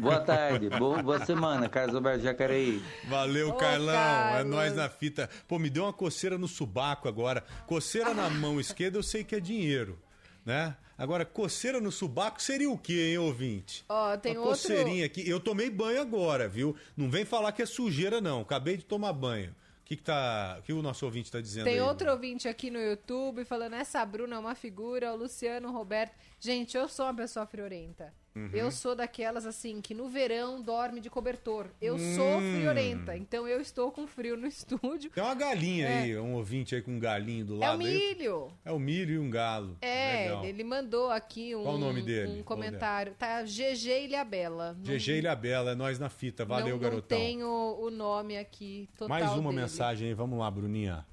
Boa tarde, boa, boa semana, Carlos Alberto Jacareí. Valeu, Ô, Carlão. É Carlos. nós na fita. Pô, me deu uma coceira no subaco agora. Coceira na mão esquerda, eu sei que é dinheiro. né? Agora, coceira no subaco seria o quê, hein, ouvinte? Ó, tem Uma outro... coceirinha aqui. Eu tomei banho agora, viu? Não vem falar que é sujeira, não. Acabei de tomar banho. O que, que, tá, o, que o nosso ouvinte está dizendo Tem aí? outro ouvinte aqui no YouTube falando: essa Bruna é uma figura, o Luciano, o Roberto. Gente, eu sou uma pessoa friorenta. Uhum. Eu sou daquelas assim que no verão dorme de cobertor. Eu sou Hum. friorenta, então eu estou com frio no estúdio. Tem uma galinha É. aí, um ouvinte aí com um galinho do É o lado. aí. milho. É o milho e um galo. É, Legal. ele mandou aqui um, Qual o nome dele? um comentário. Tá GG Ilhabela. Não- GG Ilhabela, é nós na fita. Valeu, não, garotão. Não tem o, o nome aqui total Mais uma dele. mensagem aí, vamos lá, Bruninha.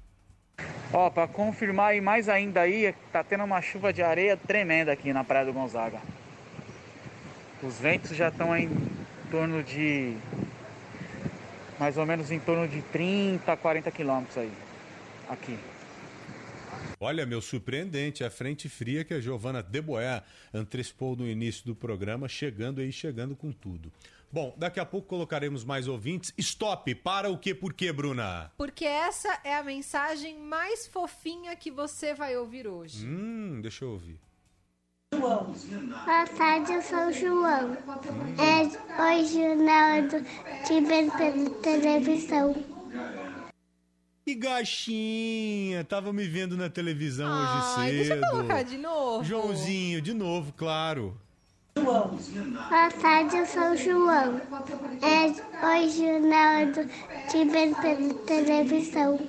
Ó, pra confirmar aí mais ainda aí, tá tendo uma chuva de areia tremenda aqui na Praia do Gonzaga. Os ventos já estão em torno de mais ou menos em torno de 30, 40 quilômetros aí. Aqui. Olha, meu, surpreendente, a frente fria que a Giovana Deboé antecipou no início do programa, chegando aí, chegando com tudo. Bom, daqui a pouco colocaremos mais ouvintes. Stop! Para o quê? Por quê, Bruna? Porque essa é a mensagem mais fofinha que você vai ouvir hoje. Hum, deixa eu ouvir. Boa tarde, eu sou o João. É o jornal do te ver pela televisão. Que gaixinha! Tava me vendo na televisão Ai, hoje deixa cedo. eu colocar de novo. Joãozinho, de novo, claro. Boa tarde, eu sou o João. É o jornal do te ver pela televisão.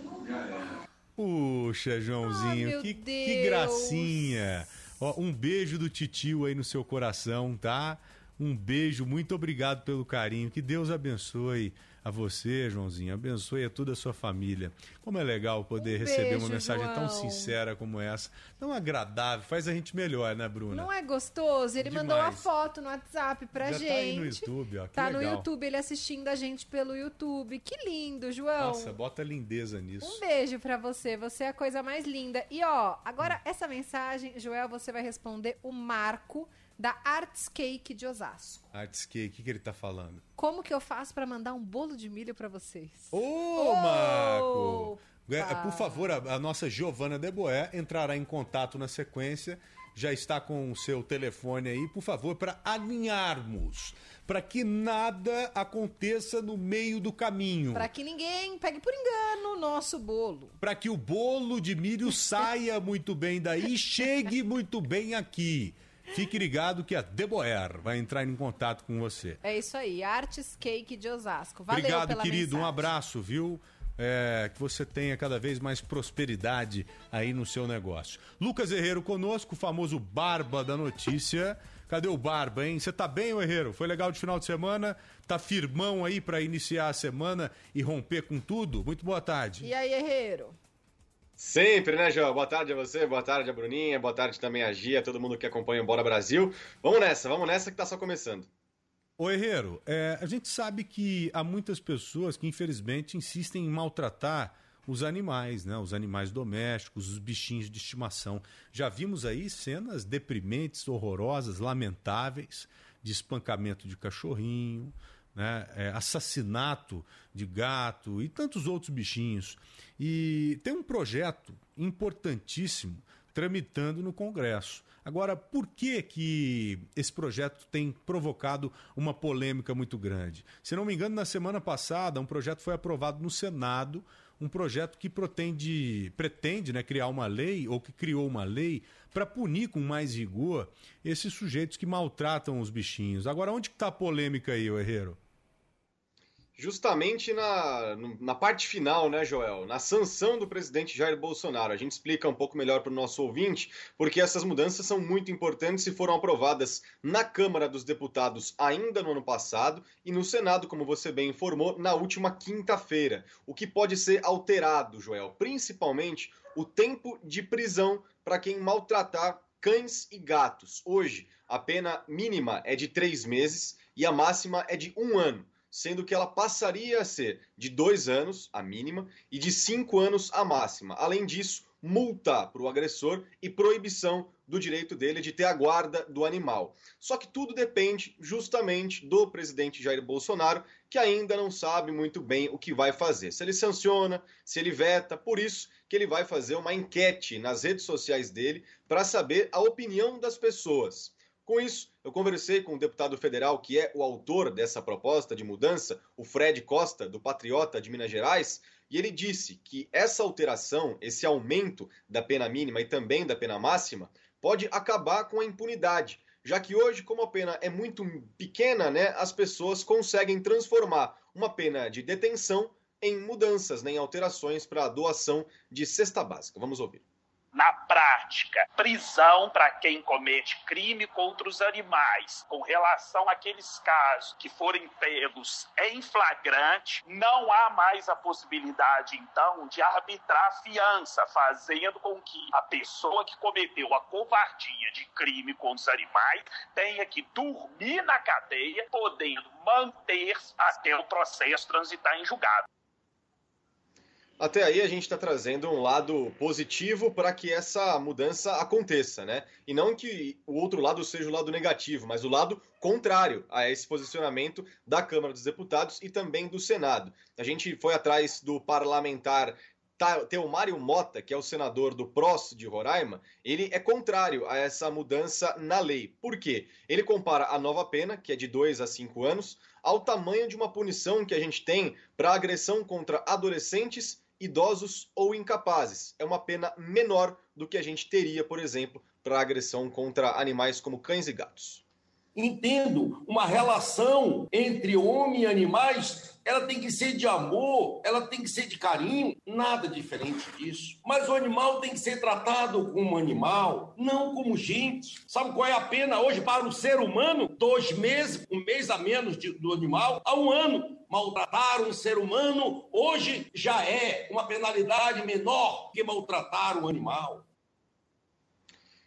Puxa, Joãozinho, meu que, que Deus. gracinha. Ó, um beijo do titio aí no seu coração, tá? Um beijo, muito obrigado pelo carinho. Que Deus abençoe a você, Joãozinho. Abençoe a toda a sua família. Como é legal poder receber uma beijo, mensagem tão João. sincera como essa. Tão agradável, faz a gente melhor, né, Bruna? Não é gostoso? Ele mandou uma Demais. foto no WhatsApp pra Já gente. tá aí no YouTube, ó. Que Tá no legal. YouTube, ele assistindo a gente pelo YouTube. Que lindo, João. Nossa, bota lindeza nisso. Um beijo pra você, você é a coisa mais linda. E ó, agora essa mensagem, Joel, você vai responder o Marco da Arts Cake de Osasco. Artscape, o que, que ele tá falando? Como que eu faço pra mandar um bolo de milho pra vocês? Ô, Marco! É, Por favor, a, a nossa Giovana Deboé entrará em contato na sequência. Já está com o seu telefone aí, por favor, para alinharmos. Para que nada aconteça no meio do caminho. Pra que ninguém pegue por engano o nosso bolo. Para que o bolo de milho saia muito bem daí e chegue muito bem aqui. Fique ligado que a Deboer vai entrar em contato com você. É isso aí, Arts Cake de Osasco. Valeu Obrigado, pela querido. Um mensagem. abraço, viu? É, que você tenha cada vez mais prosperidade aí no seu negócio. Lucas Herreiro conosco, o famoso Barba da Notícia. Cadê o Barba, hein? Você tá bem, ô Herreiro? Foi legal de final de semana? Tá firmão aí para iniciar a semana e romper com tudo? Muito boa tarde. E aí, Herreiro? Sempre, né, João? Boa tarde a você, boa tarde a Bruninha, boa tarde também a Gia, todo mundo que acompanha o Bora Brasil. Vamos nessa, vamos nessa que tá só começando. Ô Herreiro, é, a gente sabe que há muitas pessoas que infelizmente insistem em maltratar os animais, né? Os animais domésticos, os bichinhos de estimação. Já vimos aí cenas deprimentes, horrorosas, lamentáveis, de espancamento de cachorrinho, né? É, assassinato de gato e tantos outros bichinhos. E tem um projeto importantíssimo tramitando no Congresso. Agora, por que que esse projeto tem provocado uma polêmica muito grande? Se não me engano, na semana passada, um projeto foi aprovado no Senado, um projeto que pretende, pretende né, criar uma lei, ou que criou uma lei, para punir com mais rigor esses sujeitos que maltratam os bichinhos. Agora, onde está a polêmica aí, Herreiro? Justamente na, na parte final, né, Joel? Na sanção do presidente Jair Bolsonaro. A gente explica um pouco melhor para o nosso ouvinte, porque essas mudanças são muito importantes e foram aprovadas na Câmara dos Deputados ainda no ano passado e no Senado, como você bem informou, na última quinta-feira. O que pode ser alterado, Joel? Principalmente o tempo de prisão para quem maltratar cães e gatos. Hoje, a pena mínima é de três meses e a máxima é de um ano sendo que ela passaria a ser de dois anos, a mínima, e de cinco anos, a máxima. Além disso, multa para o agressor e proibição do direito dele de ter a guarda do animal. Só que tudo depende justamente do presidente Jair Bolsonaro, que ainda não sabe muito bem o que vai fazer. Se ele sanciona, se ele veta, por isso que ele vai fazer uma enquete nas redes sociais dele para saber a opinião das pessoas. Com isso, eu conversei com o deputado federal que é o autor dessa proposta de mudança, o Fred Costa, do Patriota de Minas Gerais, e ele disse que essa alteração, esse aumento da pena mínima e também da pena máxima, pode acabar com a impunidade, já que hoje, como a pena é muito pequena, né, as pessoas conseguem transformar uma pena de detenção em mudanças, né, em alterações para a doação de cesta básica. Vamos ouvir na prática, prisão para quem comete crime contra os animais. Com relação àqueles casos que forem pegos em flagrante, não há mais a possibilidade, então, de arbitrar fiança, fazendo com que a pessoa que cometeu a covardia de crime contra os animais tenha que dormir na cadeia, podendo manter-se até o processo transitar em julgado. Até aí a gente está trazendo um lado positivo para que essa mudança aconteça, né? E não que o outro lado seja o lado negativo, mas o lado contrário a esse posicionamento da Câmara dos Deputados e também do Senado. A gente foi atrás do parlamentar Teomário Mota, que é o senador do PROS de Roraima, ele é contrário a essa mudança na lei. Por quê? Ele compara a nova pena, que é de 2 a 5 anos, ao tamanho de uma punição que a gente tem para agressão contra adolescentes idosos ou incapazes. É uma pena menor do que a gente teria, por exemplo, para agressão contra animais como cães e gatos. Entendo uma relação entre homem e animais, ela tem que ser de amor, ela tem que ser de carinho, nada diferente disso. Mas o animal tem que ser tratado como animal, não como gente. Sabe qual é a pena hoje para o ser humano? Dois meses, um mês a menos de, do animal, a um ano maltratar um ser humano hoje já é uma penalidade menor que maltratar um animal.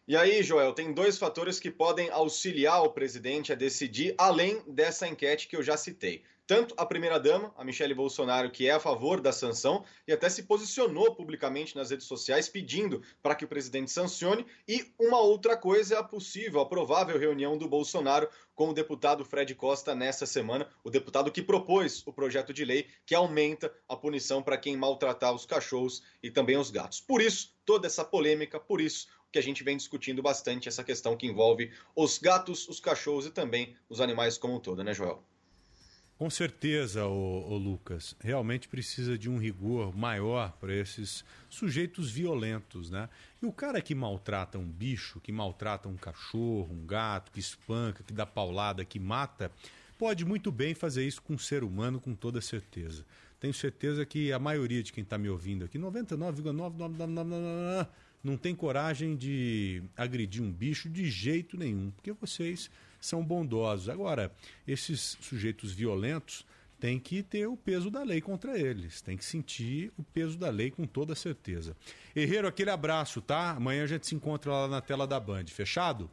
E aí, Joel, tem dois fatores que podem auxiliar o presidente a decidir, além dessa enquete que eu já citei tanto a primeira-dama, a Michele Bolsonaro, que é a favor da sanção e até se posicionou publicamente nas redes sociais pedindo para que o presidente sancione, e uma outra coisa é a possível, a provável reunião do Bolsonaro com o deputado Fred Costa nessa semana, o deputado que propôs o projeto de lei que aumenta a punição para quem maltratar os cachorros e também os gatos. Por isso, toda essa polêmica, por isso que a gente vem discutindo bastante essa questão que envolve os gatos, os cachorros e também os animais como um todo, né, Joel? Com certeza, o, Lucas, realmente precisa de um rigor maior para esses sujeitos violentos, né? E o cara que maltrata um bicho, que maltrata um cachorro, um gato, que espanca, que dá paulada, que mata, pode muito bem fazer isso com um ser humano com toda certeza. Tenho certeza que a maioria de quem está me ouvindo aqui, 99,999 não tem coragem de agredir um bicho de jeito nenhum, porque vocês são bondosos. Agora, esses sujeitos violentos têm que ter o peso da lei contra eles, tem que sentir o peso da lei com toda certeza. Herreiro, aquele abraço, tá? Amanhã a gente se encontra lá na tela da Band. Fechado?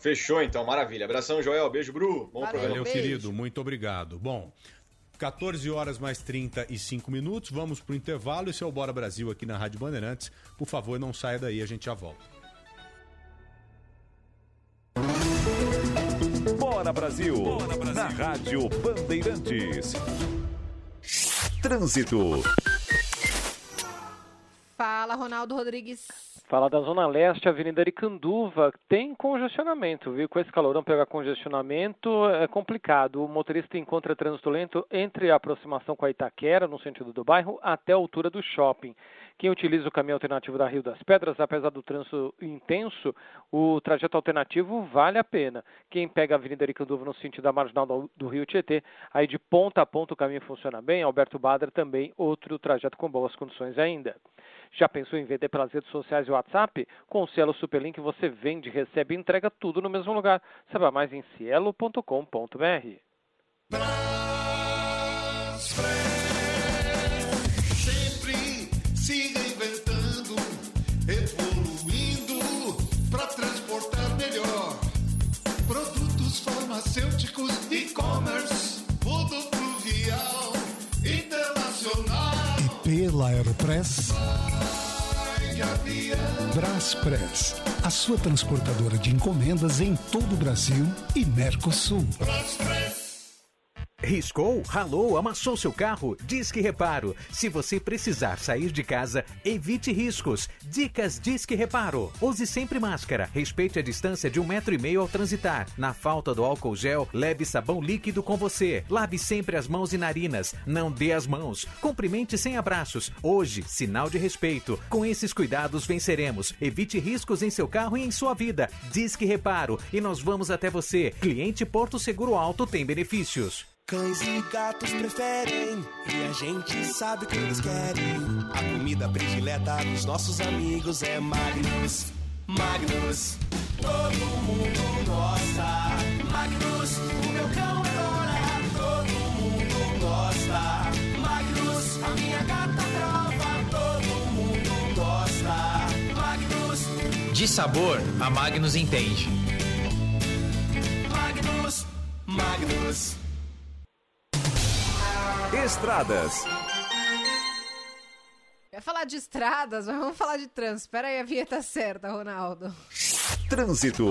Fechou então, maravilha. Abração, Joel. Beijo, Bru. Bom Valeu, programa. Valeu, querido. Muito obrigado. Bom, 14 horas mais 35 minutos. Vamos pro intervalo. Esse é o Bora Brasil aqui na Rádio Bandeirantes. Por favor, não saia daí, a gente já volta. Bora Brasil, Bora Brasil. na Rádio Bandeirantes. Trânsito. Fala, Ronaldo Rodrigues. Fala da Zona Leste, Avenida Aricanduva, tem congestionamento, viu? Com esse calorão pegar congestionamento é complicado. O motorista encontra trânsito lento entre a aproximação com a Itaquera, no sentido do bairro, até a altura do shopping. Quem utiliza o caminho alternativo da Rio das Pedras, apesar do trânsito intenso, o trajeto alternativo vale a pena. Quem pega a Avenida Aricanduva no sentido da marginal do Rio Tietê, aí de ponta a ponta o caminho funciona bem. Alberto Badra também, outro trajeto com boas condições ainda. Já pensou em vender pelas redes sociais e WhatsApp? Com o Cielo Superlink você vende, recebe e entrega tudo no mesmo lugar. Saiba mais em cielo.com.br. farmacêuticos, e-commerce, fluvial, internacional. E pela Aeropress? Braspress, a sua transportadora de encomendas em todo o Brasil e Mercosul. Riscou, ralou, amassou seu carro? Disque Reparo. Se você precisar sair de casa, evite riscos. Dicas Disque Reparo. Use sempre máscara. Respeite a distância de um metro e meio ao transitar. Na falta do álcool gel, leve sabão líquido com você. Lave sempre as mãos e narinas. Não dê as mãos. Cumprimente sem abraços. Hoje, sinal de respeito. Com esses cuidados, venceremos. Evite riscos em seu carro e em sua vida. Disque Reparo. E nós vamos até você. Cliente Porto Seguro Alto tem benefícios. Cães e gatos preferem e a gente sabe o que eles querem. A comida predileta dos nossos amigos é Magnus. Magnus, todo mundo gosta. Magnus, o meu cão adora. Todo mundo gosta. Magnus, a minha gata prova. Todo mundo gosta. Magnus, De sabor, a Magnus entende. Magnus, Magnus. Estradas. Ia falar de estradas, mas vamos falar de trânsito. Espera aí, a vinheta certa, Ronaldo. Trânsito.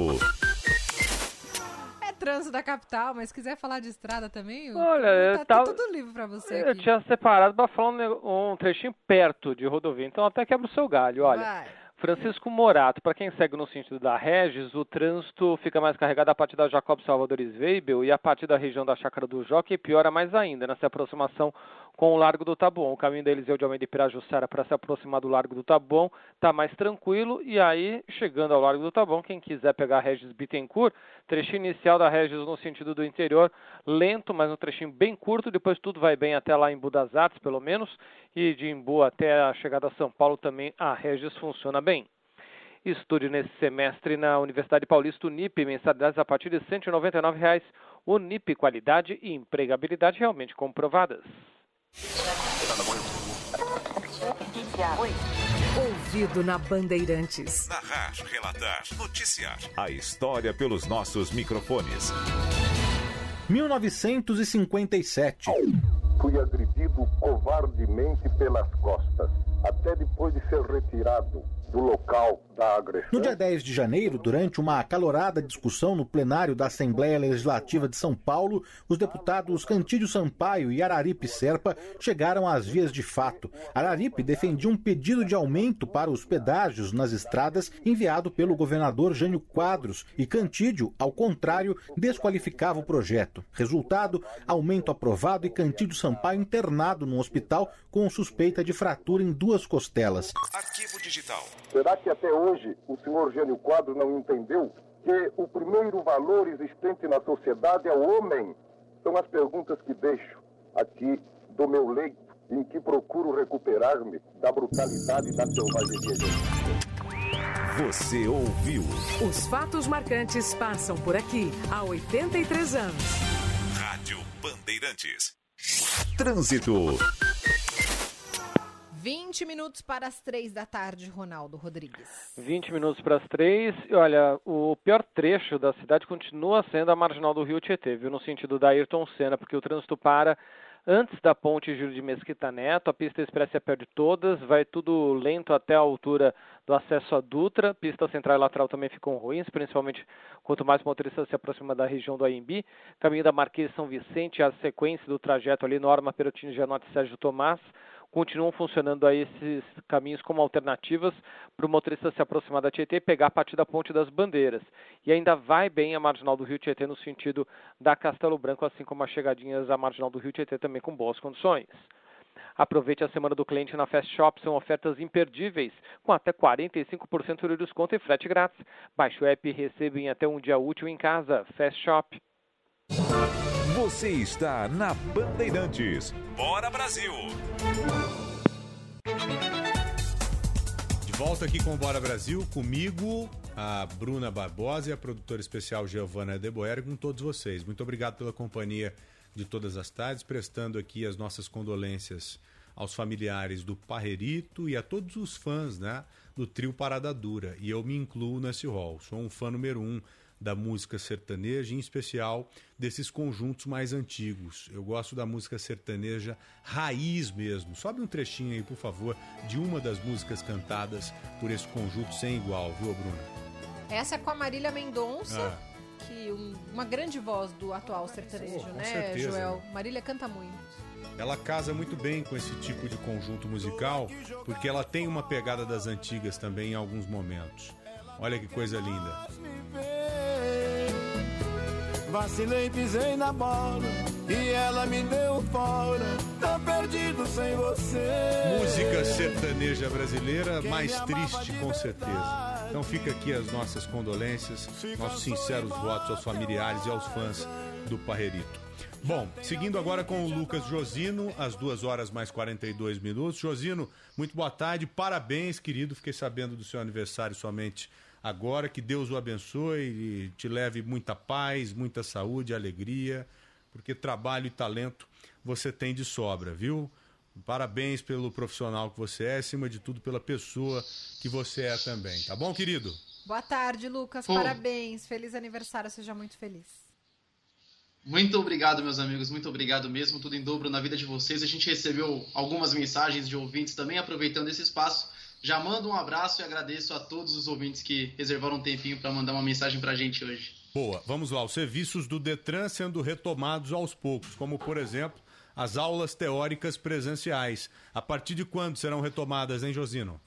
É trânsito da capital, mas se quiser falar de estrada também, Olha, tá eu tava- tudo livre pra você Eu aqui. tinha separado para falar um, um trechinho perto de rodovia, então até quebra o seu galho. Olha, Vai. Francisco Morato, para quem segue no sentido da Regis, o trânsito fica mais carregado a partir da Jacob Salvador Sveibel e a partir da região da Chácara do Jockey piora mais ainda nessa aproximação com o Largo do Taboão. O caminho da Eliseu de Almeida e Pirajussara para se aproximar do Largo do Taboão está mais tranquilo e aí, chegando ao Largo do Taboão, quem quiser pegar a Regis Bittencourt, trechinho inicial da Regis no sentido do interior, lento, mas um trechinho bem curto, depois tudo vai bem até lá em Budas Artes, pelo menos, e de Embu até a chegada a São Paulo também a Regis funciona bem. Estude nesse semestre na Universidade Paulista Unip, mensalidades a partir de 199 reais. Unip, qualidade e empregabilidade realmente comprovadas. Ouvido na Bandeirantes. Narrar, relatar, noticiar. A história pelos nossos microfones. 1957. Fui agredido covardemente pelas costas, até depois de ser retirado do local da agressão. No dia 10 de janeiro, durante uma acalorada discussão no plenário da Assembleia Legislativa de São Paulo, os deputados Cantídio Sampaio e Araripe Serpa chegaram às vias de fato. Araripe defendia um pedido de aumento para os pedágios nas estradas enviado pelo governador Jânio Quadros e Cantídio, ao contrário, desqualificava o projeto. Resultado, aumento aprovado e Cantídio Sampaio internado num hospital com suspeita de fratura em duas costelas. Arquivo digital. Será que até hoje o senhor Gênio Quadro não entendeu que o primeiro valor existente na sociedade é o homem? São as perguntas que deixo aqui do meu leito, em que procuro recuperar-me da brutalidade e da selvageria. Você ouviu? Os fatos marcantes passam por aqui há 83 anos. Rádio Bandeirantes. Trânsito. 20 minutos para as 3 da tarde, Ronaldo Rodrigues. 20 minutos para as três. E olha, o pior trecho da cidade continua sendo a marginal do Rio Tietê, viu? No sentido da Ayrton Senna, porque o trânsito para antes da ponte Júlio de Mesquita Neto, a pista expressa perde todas, vai tudo lento até a altura do acesso à Dutra, pista central e lateral também ficam ruins, principalmente quanto mais motorista se aproxima da região do AMB, caminho da Marquês São Vicente, a sequência do trajeto ali, Norma Perotini, Janote e Sérgio Tomás, continuam funcionando aí esses caminhos como alternativas para o motorista se aproximar da Tietê e pegar a partir da Ponte das Bandeiras. E ainda vai bem a marginal do Rio Tietê no sentido da Castelo Branco, assim como as chegadinhas à marginal do Rio Tietê também com boas condições. Aproveite a semana do cliente na Fast Shop, são ofertas imperdíveis, com até 45% de desconto e frete grátis. Baixe o app e receba em até um dia útil em casa. Fast Shop. Você está na Bandeirantes. Bora Brasil! De volta aqui com o Bora Brasil, comigo, a Bruna Barbosa e a produtora especial Giovana Deboer, com todos vocês. Muito obrigado pela companhia de todas as tardes, prestando aqui as nossas condolências aos familiares do Parrerito e a todos os fãs né, do trio Parada Dura. E eu me incluo nesse rol. Sou um fã número um da música sertaneja, em especial desses conjuntos mais antigos. Eu gosto da música sertaneja raiz mesmo. Sobe um trechinho aí, por favor, de uma das músicas cantadas por esse conjunto sem igual, viu, Bruna? Essa é com a Marília Mendonça. Ah. Que um- uma grande voz do atual sertanejo, com né, certeza, Joel? Marília canta muito. Ela casa muito bem com esse tipo de conjunto musical, porque ela tem uma pegada das antigas também em alguns momentos. Olha que coisa linda. Vacilei, pisei na bola e ela me deu fora. Tô perdido sem você. Música sertaneja brasileira mais triste, com certeza. Então fica aqui as nossas condolências, nossos sinceros votos aos familiares e aos fãs do Parrerito. Bom, seguindo agora com o Lucas Josino, às 2 horas mais 42 minutos. Josino, muito boa tarde, parabéns, querido. Fiquei sabendo do seu aniversário somente agora. Que Deus o abençoe e te leve muita paz, muita saúde, alegria, porque trabalho e talento você tem de sobra, viu? Parabéns pelo profissional que você é, acima de tudo pela pessoa que você é também. Tá bom, querido? Boa tarde, Lucas. Pô. Parabéns. Feliz aniversário. Seja muito feliz. Muito obrigado, meus amigos, muito obrigado mesmo, tudo em dobro na vida de vocês. A gente recebeu algumas mensagens de ouvintes também, aproveitando esse espaço. Já mando um abraço e agradeço a todos os ouvintes que reservaram um tempinho para mandar uma mensagem pra gente hoje. Boa, vamos lá. Os serviços do Detran sendo retomados aos poucos, como por exemplo as aulas teóricas presenciais. A partir de quando serão retomadas, hein, Josino?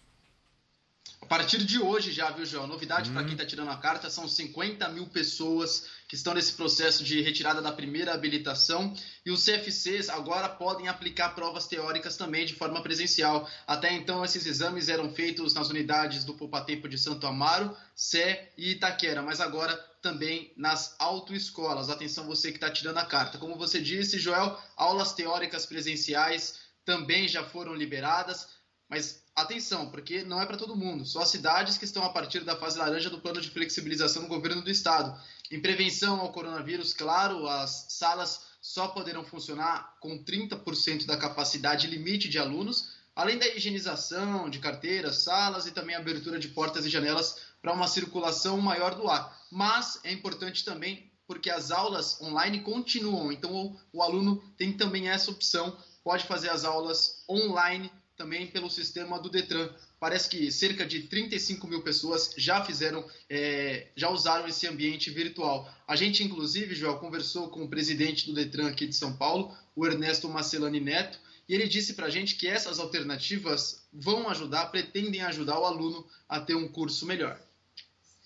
A partir de hoje já, viu, João? Novidade para quem está tirando a carta, são 50 mil pessoas que estão nesse processo de retirada da primeira habilitação e os CFCs agora podem aplicar provas teóricas também de forma presencial. Até então, esses exames eram feitos nas unidades do Poupatempo de Santo Amaro, Sé e Itaquera, mas agora também nas autoescolas. Atenção você que está tirando a carta. Como você disse, Joel, aulas teóricas presenciais também já foram liberadas, mas atenção, porque não é para todo mundo. Só cidades que estão a partir da fase laranja do plano de flexibilização do governo do estado. Em prevenção ao coronavírus, claro, as salas só poderão funcionar com 30% da capacidade limite de alunos, além da higienização de carteiras, salas e também abertura de portas e janelas para uma circulação maior do ar. Mas é importante também porque as aulas online continuam, então o, o aluno tem também essa opção, pode fazer as aulas online também pelo sistema do Detran. Parece que cerca de 35 mil pessoas já fizeram, é, já usaram esse ambiente virtual. A gente, inclusive, Joel, conversou com o presidente do Detran aqui de São Paulo, o Ernesto Marcelani Neto, e ele disse para a gente que essas alternativas vão ajudar, pretendem ajudar o aluno a ter um curso melhor.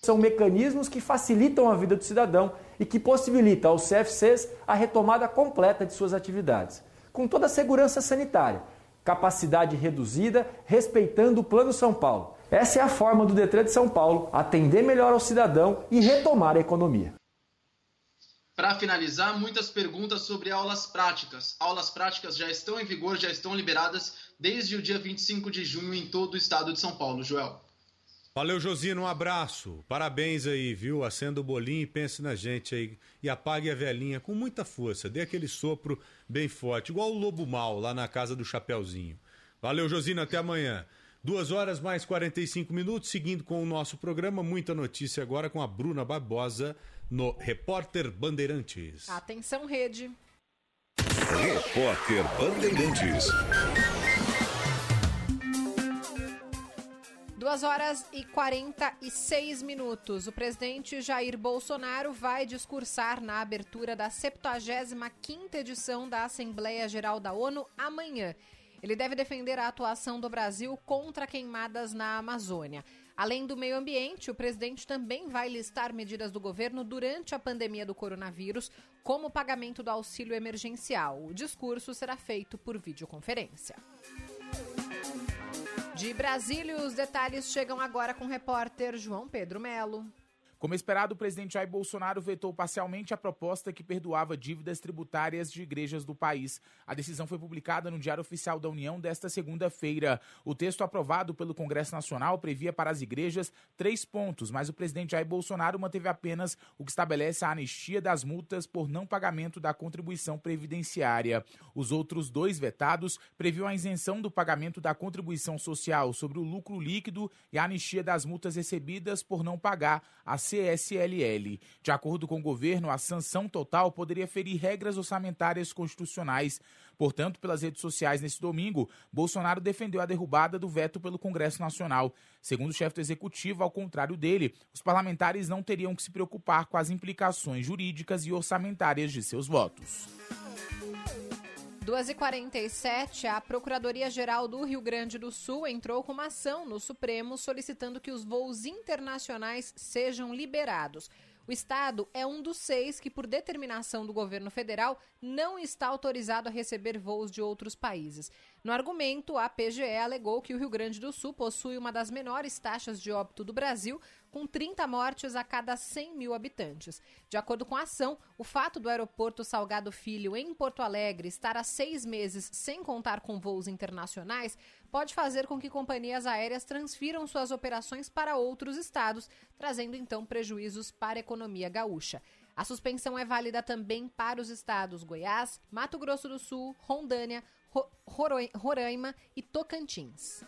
São mecanismos que facilitam a vida do cidadão e que possibilitam aos CFCs a retomada completa de suas atividades, com toda a segurança sanitária, capacidade reduzida, respeitando o Plano São Paulo. Essa é a forma do Detran de São Paulo atender melhor ao cidadão e retomar a economia. Para finalizar, muitas perguntas sobre aulas práticas. Aulas práticas já estão em vigor, já estão liberadas desde o dia 25 de junho em todo o estado de São Paulo. Joel. Valeu, Josino, um abraço. Parabéns aí, viu? Acenda o bolinho e pense na gente aí. E apague a velhinha com muita força. Dê aquele sopro bem forte, igual o lobo mal lá na casa do Chapeuzinho. Valeu, Josino, até amanhã. Duas horas mais 45 minutos, seguindo com o nosso programa. Muita notícia agora com a Bruna Barbosa no Repórter Bandeirantes. Atenção, rede. Repórter Bandeirantes. Duas horas e 46 minutos. O presidente Jair Bolsonaro vai discursar na abertura da 75ª edição da Assembleia Geral da ONU amanhã. Ele deve defender a atuação do Brasil contra queimadas na Amazônia. Além do meio ambiente, o presidente também vai listar medidas do governo durante a pandemia do coronavírus, como o pagamento do auxílio emergencial. O discurso será feito por videoconferência. De Brasília, os detalhes chegam agora com o repórter João Pedro Melo. Como esperado, o presidente Jair Bolsonaro vetou parcialmente a proposta que perdoava dívidas tributárias de igrejas do país. A decisão foi publicada no Diário Oficial da União desta segunda-feira. O texto aprovado pelo Congresso Nacional previa para as igrejas três pontos, mas o presidente Jair Bolsonaro manteve apenas o que estabelece a anistia das multas por não pagamento da contribuição previdenciária. Os outros dois vetados previam a isenção do pagamento da contribuição social sobre o lucro líquido e a anistia das multas recebidas por não pagar as CSLL. De acordo com o governo, a sanção total poderia ferir regras orçamentárias constitucionais. Portanto, pelas redes sociais nesse domingo, Bolsonaro defendeu a derrubada do veto pelo Congresso Nacional. Segundo o chefe do executivo, ao contrário dele, os parlamentares não teriam que se preocupar com as implicações jurídicas e orçamentárias de seus votos. 2h47, a Procuradoria-Geral do Rio Grande do Sul entrou com uma ação no Supremo solicitando que os voos internacionais sejam liberados. O Estado é um dos seis que, por determinação do governo federal, não está autorizado a receber voos de outros países. No argumento, a PGE alegou que o Rio Grande do Sul possui uma das menores taxas de óbito do Brasil, com 30 mortes a cada 100 mil habitantes. De acordo com a ação, o fato do aeroporto Salgado Filho, em Porto Alegre, estar há seis meses sem contar com voos internacionais pode fazer com que companhias aéreas transfiram suas operações para outros estados, trazendo então prejuízos para a economia gaúcha. A suspensão é válida também para os estados Goiás, Mato Grosso do Sul, Rondônia, Roraima e Tocantins.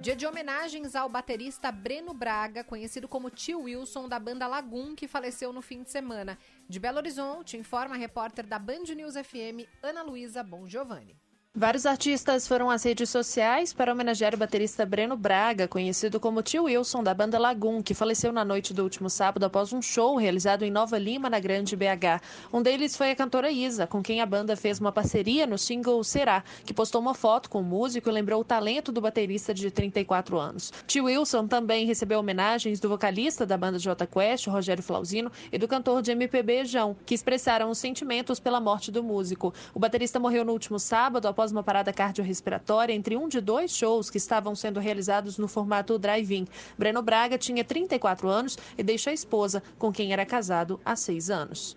Dia de homenagens ao baterista Breno Braga, conhecido como Tio Wilson da banda Lagoon, que faleceu no fim de semana. De Belo Horizonte, informa a repórter da Band News FM, Ana Luísa Bon Giovanni. Vários artistas foram às redes sociais para homenagear o baterista Breno Braga, conhecido como Tio Wilson da banda Lagoon, que faleceu na noite do último sábado após um show realizado em Nova Lima, na Grande BH. Um deles foi a cantora Isa, com quem a banda fez uma parceria no single Será, que postou uma foto com o músico e lembrou o talento do baterista de 34 anos. Tio Wilson também recebeu homenagens do vocalista da banda J Quest, Rogério Flauzino, e do cantor de MPB João, que expressaram os sentimentos pela morte do músico. O baterista morreu no último sábado após uma parada cardiorrespiratória entre um de dois shows que estavam sendo realizados no formato drive-in. Breno Braga tinha 34 anos e deixa a esposa, com quem era casado há seis anos.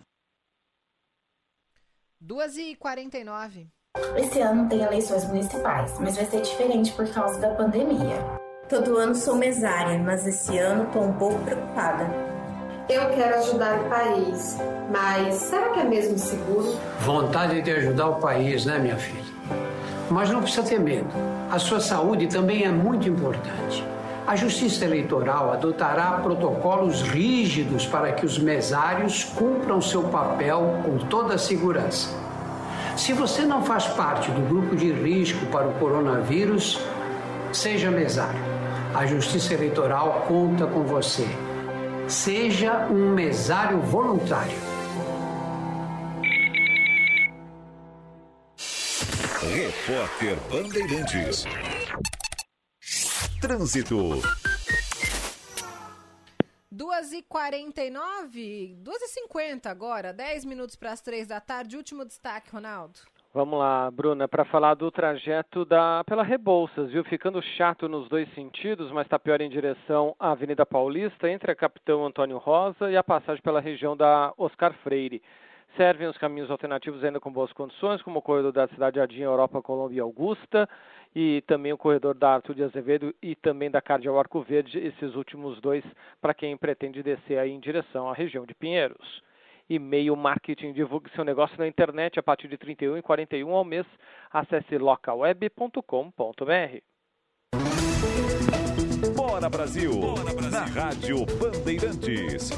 2h49. Esse ano tem eleições municipais, mas vai ser diferente por causa da pandemia. Todo ano sou mesária, mas esse ano estou um pouco preocupada. Eu quero ajudar o país, mas será que é mesmo seguro? Vontade de ajudar o país, né, minha filha? Mas não precisa ter medo. A sua saúde também é muito importante. A Justiça Eleitoral adotará protocolos rígidos para que os mesários cumpram seu papel com toda a segurança. Se você não faz parte do grupo de risco para o coronavírus, seja mesário. A Justiça Eleitoral conta com você. Seja um mesário voluntário. Repórter Bandeirantes. Trânsito. 2h49, 2h50 agora, 10 minutos para as 3 da tarde. Último destaque, Ronaldo. Vamos lá, Bruna, para falar do trajeto da pela Rebouças, viu? Ficando chato nos dois sentidos, mas está pior em direção à Avenida Paulista, entre a Capitão Antônio Rosa e a passagem pela região da Oscar Freire. Servem os caminhos alternativos ainda com boas condições, como o corredor da Cidade Jardim, Europa, Colômbia e Augusta, e também o corredor da Arthur de Azevedo e também da Cardeal Arco Verde, esses últimos dois para quem pretende descer aí em direção à região de Pinheiros. E-mail marketing, divulgue seu negócio na internet a partir de R$ 31,41 ao mês. Acesse localweb.com.br. Bora Brasil! Bora Brasil! Na Rádio Bandeirantes.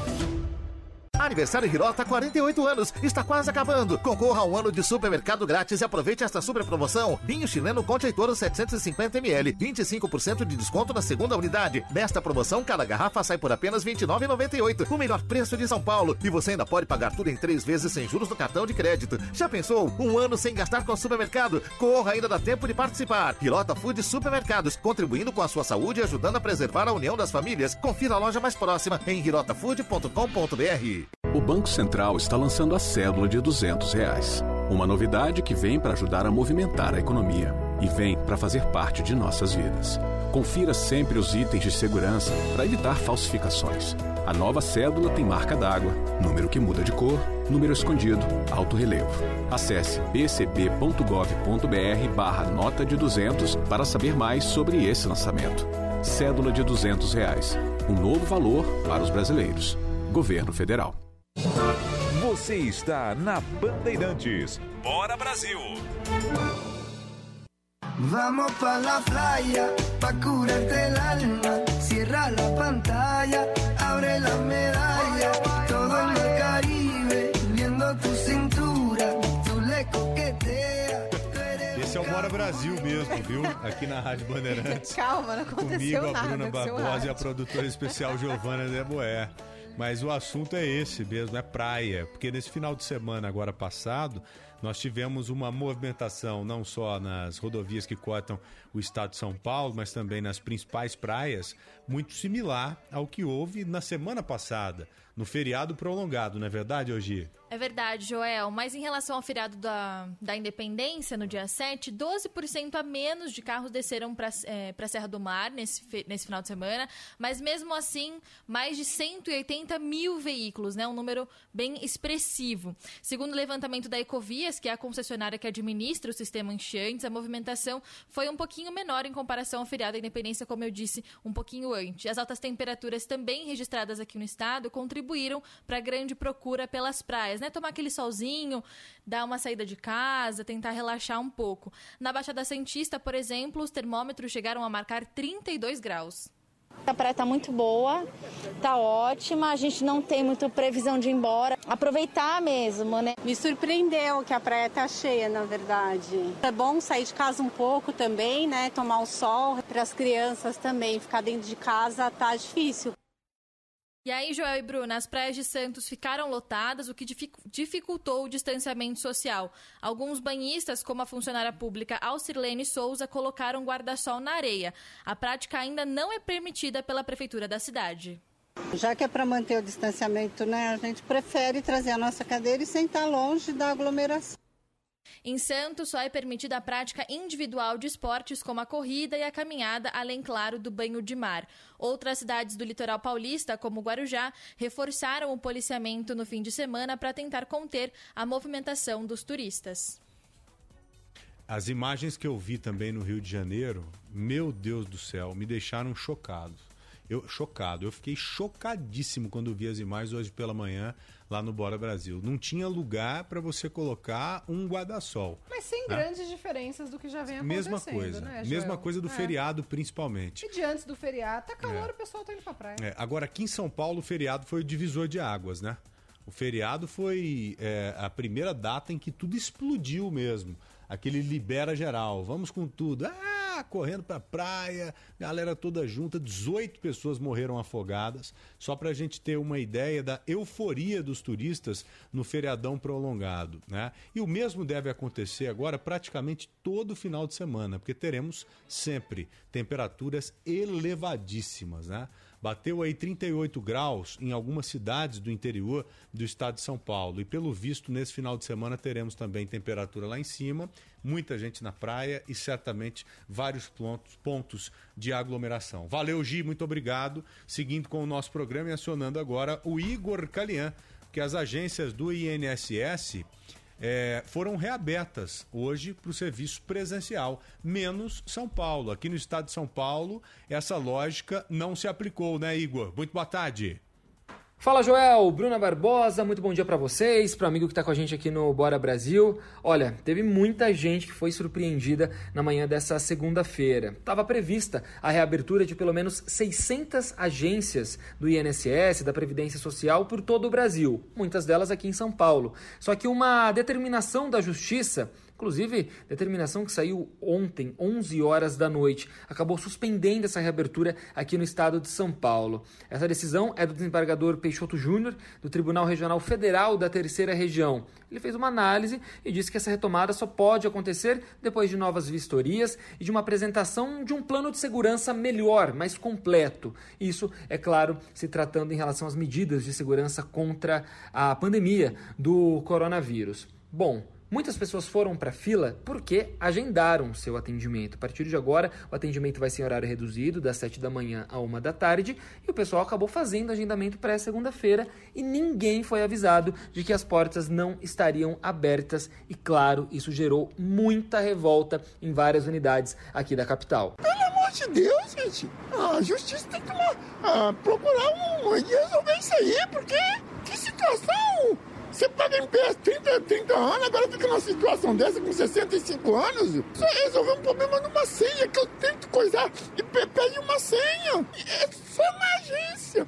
Aniversário Hirota, 48 anos, está quase acabando. Concorra a um ano de supermercado grátis e aproveite esta super promoção. Vinho chileno Conte Toro 750ml, 25% de desconto na segunda unidade. Nesta promoção, cada garrafa sai por apenas R$ 29,98, o melhor preço de São Paulo. E você ainda pode pagar tudo em três vezes sem juros no cartão de crédito. Já pensou? Um ano sem gastar com o supermercado? Corra, ainda dá tempo de participar. Hirota Food Supermercados, contribuindo com a sua saúde e ajudando a preservar a união das famílias. Confira a loja mais próxima em hirotafood.com.br. O Banco Central está lançando a cédula de 200 reais. Uma novidade que vem para ajudar a movimentar a economia e vem para fazer parte de nossas vidas. Confira sempre os itens de segurança para evitar falsificações. A nova cédula tem marca d'água, número que muda de cor, número escondido, alto relevo. Acesse bcb.gov.br barra nota de 200 para saber mais sobre esse lançamento. Cédula de 200 reais. Um novo valor para os brasileiros. Governo Federal. Você está na Bandeirantes. Bora Brasil! Vamos pa la playa, pa curarte el alma. Cierra la pantalla, abre la medalla, todo el mar Caribe, viendo tu cintura, tú le coqueteas. Esse é o Bora Brasil mesmo, viu? Aqui na Rádio Bandeirantes. Calma, não aconteceu Comigo, a nada Bruna com seu Barbosa e a produtora especial Giovana Deboé. Mas o assunto é esse mesmo, é praia. Porque nesse final de semana agora passado, nós tivemos uma movimentação não só nas rodovias que cortam o estado de São Paulo, mas também nas principais praias, muito similar ao que houve na semana passada, no feriado prolongado, não é verdade, Ogi? É verdade, Joel. Mas em relação ao feriado da, da Independência, no dia 7, 12% a menos de carros desceram para é, a Serra do Mar nesse, nesse final de semana. Mas mesmo assim, mais de 180 mil veículos, né? Um número bem expressivo. Segundo o levantamento da Ecovias, que é a concessionária que administra o sistema enchentes, a movimentação foi um pouquinho menor em comparação ao feriado da Independência, como eu disse um pouquinho antes. As altas temperaturas também registradas aqui no estado contribuíram para a grande procura pelas praias, né? Tomar aquele solzinho, dar uma saída de casa, tentar relaxar um pouco. Na Baixada Santista, por exemplo, os termômetros chegaram a marcar 32 graus. A praia tá muito boa, tá ótima, a gente não tem muito previsão de ir embora. Aproveitar mesmo, né? Me surpreendeu que a praia tá cheia, na verdade. É bom sair de casa um pouco também, né? Tomar o sol. Para as crianças também, ficar dentro de casa tá difícil. E aí, Joel e Bruna, as praias de Santos ficaram lotadas, o que dificu- dificultou o distanciamento social. Alguns banhistas, como a funcionária pública Alcirlene Souza, colocaram guarda-sol na areia. A prática ainda não é permitida pela prefeitura da cidade. Já que é para manter o distanciamento, né? A gente prefere trazer a nossa cadeira e sentar longe da aglomeração. Em Santos, só é permitida a prática individual de esportes como a corrida e a caminhada, além, claro, do banho de mar. Outras cidades do litoral paulista, como Guarujá, reforçaram o policiamento no fim de semana para tentar conter a movimentação dos turistas. As imagens que eu vi também no Rio de Janeiro, meu Deus do céu, me deixaram chocado. Eu chocado, eu fiquei chocadíssimo quando vi as imagens hoje pela manhã lá no Bora Brasil. Não tinha lugar para você colocar um guarda-sol. Mas sem né? grandes diferenças do que já vem acontecendo, Mesma coisa, né, mesma coisa do É. feriado principalmente. E de antes do feriado, tá calor, É. o pessoal tá indo pra praia. É, agora, aqui em São Paulo, o feriado foi o divisor de águas, né? O feriado foi é, a primeira data em que tudo explodiu mesmo. Aquele libera geral, vamos com tudo. Ah, correndo pra praia, galera toda junta, 18 pessoas morreram afogadas. Só pra gente ter uma ideia da euforia dos turistas no feriadão prolongado, né? E o mesmo deve acontecer agora praticamente todo final de semana, porque teremos sempre temperaturas elevadíssimas, né? Bateu aí 38 graus em algumas cidades do interior do estado de São Paulo. E pelo visto, nesse final de semana teremos também temperatura lá em cima, muita gente na praia e certamente vários pontos, pontos de aglomeração. Valeu, Gi, muito obrigado. Seguindo com o nosso programa e acionando agora o Igor Calian, que as agências do INSS é, foram reabertas hoje para o serviço presencial, menos São Paulo. Aqui no estado de São Paulo, essa lógica não se aplicou, né, Igor? Muito boa tarde. Fala Joel, Bruna Barbosa, muito bom dia para vocês, para o amigo que está com a gente aqui no Bora Brasil. Olha, teve muita gente que foi surpreendida na manhã dessa segunda-feira. Estava prevista a reabertura de pelo menos 600 agências do INSS, da Previdência Social, por todo o Brasil, muitas delas aqui em São Paulo. Só que uma determinação da Justiça Inclusive, determinação que saiu ontem, 11 horas da noite, acabou suspendendo essa reabertura aqui no estado de São Paulo. Essa decisão é do desembargador Peixoto Júnior, do Tribunal Regional Federal da Terceira Região. Ele fez uma análise e disse que essa retomada só pode acontecer depois de novas vistorias e de uma apresentação de um plano de segurança melhor, mais completo. Isso, é claro, se tratando em relação às medidas de segurança contra a pandemia do coronavírus. Bom, Muitas pessoas foram para a fila porque agendaram seu atendimento. A partir de agora, o atendimento vai ser em horário reduzido, das 7 da manhã a 1 da tarde, e o pessoal acabou fazendo agendamento para segunda-feira e ninguém foi avisado de que as portas não estariam abertas. E claro, isso gerou muita revolta em várias unidades aqui da capital. Pelo amor de Deus, gente. A justiça tem que ah, procurar um resolver isso aí, porque que situação Você paga MPS 30, 30 anos, agora fica numa situação dessa com 65 anos. Só resolver um problema numa senha que eu tento coisar e pe- pede uma senha. É só na agência.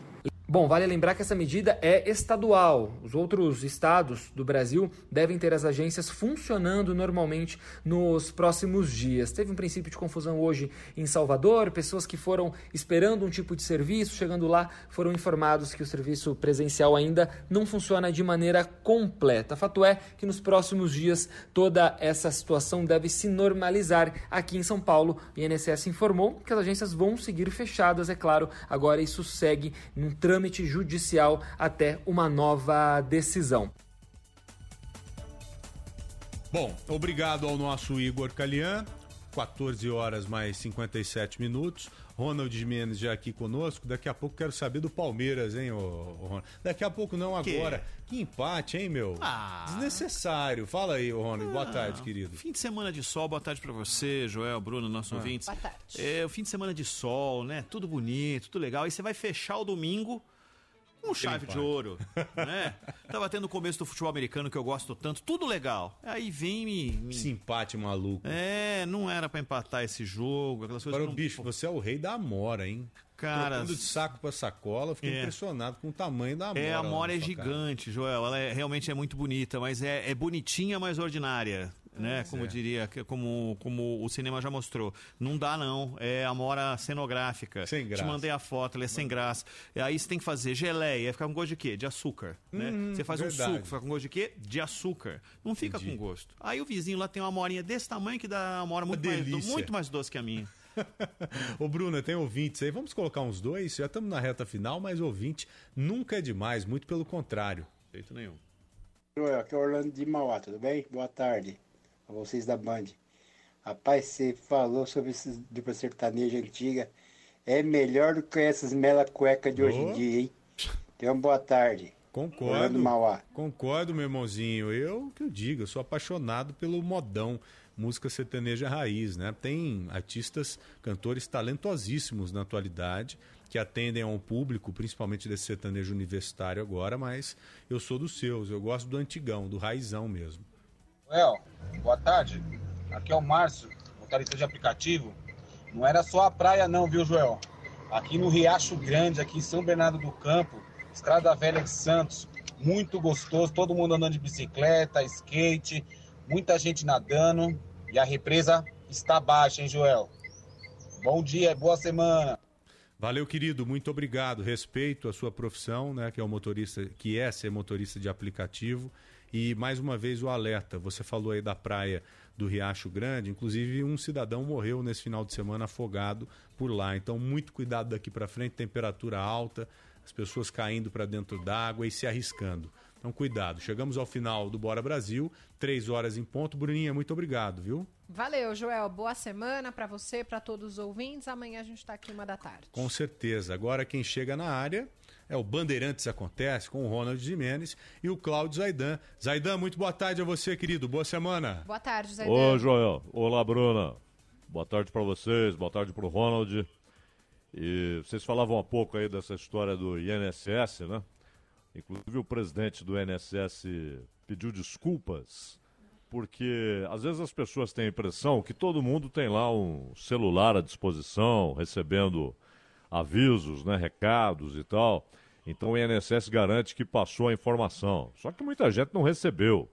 Bom, vale lembrar que essa medida é estadual. Os outros estados do Brasil devem ter as agências funcionando normalmente nos próximos dias. Teve um princípio de confusão hoje em Salvador, pessoas que foram esperando um tipo de serviço, chegando lá, foram informados que o serviço presencial ainda não funciona de maneira completa. Fato é que nos próximos dias toda essa situação deve se normalizar aqui em São Paulo. O INSS informou que as agências vão seguir fechadas, é claro. Agora isso segue num trâmite judicial até uma nova decisão. Bom, obrigado ao nosso Igor Calian. 14 horas mais 57 minutos. Ronald Jimenez já aqui conosco. Daqui a pouco quero saber do Palmeiras, hein, ô, ô Ronald? Daqui a pouco não, Que? agora. Que empate, hein, meu? Ah. Desnecessário. Fala aí, Ronald. Boa Ah, tarde, querido. Fim de semana de sol, boa tarde pra você, Joel, Bruno, nossos Ah. ouvintes. Boa tarde. É, o fim de semana de sol, né? Tudo bonito, tudo legal. E você vai fechar o domingo com chave de ouro, né? Tava tendo o começo do futebol americano que eu gosto tanto, tudo legal. Aí vem me... me... Esse empate maluco. É, não era pra empatar esse jogo, aquelas coisas... Agora, que não- bicho, você é o rei da amora, hein? Cara, Trocando de saco pra sacola, eu fiquei É. impressionado com o tamanho da amora. É, a lá Mora na é sua cara. gigante, Joel. Ela é- realmente é muito bonita, mas é, é bonitinha, mas ordinária. Né? Pois Como é. eu diria, como, como o cinema já mostrou. Não dá, não. É a mora cenográfica. Sem graça. Te mandei a foto, ela é sem graça. E aí você tem que fazer geleia, ficar com gosto de quê? De açúcar. né? Hum, Você faz um verdade. suco, fica com gosto de quê? De açúcar. Não fica Entendi. com gosto. Aí o vizinho lá tem uma morinha desse tamanho que dá uma mora muito, mais, muito mais doce que a minha. Ô, Bruna, tem ouvintes aí. Vamos colocar uns dois? Já estamos na reta final, mas ouvinte nunca é demais, muito pelo contrário. Jeito nenhum. Joel, aqui é Orlando de Mauá, tudo bem? Boa tarde a vocês da Band. Rapaz, você falou sobre essa dupla sertaneja antiga. É melhor do que essas mela cueca de hoje em dia, hein? Então, boa tarde. Concordo. Mauá. Concordo, meu irmãozinho. Eu que eu digo, eu sou apaixonado pelo modão, música sertaneja raiz, né? Tem artistas, cantores talentosíssimos na atualidade que atendem a um público, principalmente desse sertanejo universitário agora, mas eu sou dos seus, eu gosto do antigão, do raizão mesmo. Well, boa tarde. Aqui é o Márcio, motorista de aplicativo. Não era só a praia não, viu, Joel? Aqui no Riacho Grande, aqui em São Bernardo do Campo, Estrada Velha de Santos, muito gostoso, todo mundo andando de bicicleta, skate, muita gente nadando e a represa está baixa, hein, Joel? Bom dia boa semana. Valeu, querido, muito obrigado. Respeito a sua profissão, né, que é o motorista, que é ser motorista de aplicativo. E mais uma vez o alerta. Você falou aí da praia do Riacho Grande, inclusive um cidadão morreu nesse final de semana afogado por lá. Então, muito cuidado daqui para frente, temperatura alta, as pessoas caindo para dentro d'água e se arriscando. Então, cuidado. Chegamos ao final do Bora Brasil, três horas em ponto. Bruninha, muito obrigado, viu? Valeu, Joel. Boa semana pra você, pra todos os ouvintes. Amanhã a gente tá aqui uma da tarde. Com certeza. Agora quem chega na área é o Bandeirantes Acontece com o Ronald Jimenez e o Cláudio Zaidan. Zaidan, muito boa tarde a você, querido. Boa semana. Boa tarde, Zé. Ô, Joel. Olá, Bruna. Boa tarde pra vocês, boa tarde pro Ronald. E vocês falavam há pouco aí dessa história do INSS, né? Inclusive o presidente do INSS pediu desculpas, porque às vezes as pessoas têm a impressão que todo mundo tem lá um celular à disposição, recebendo avisos, né, recados e tal. Então o INSS garante que passou a informação. Só que muita gente não recebeu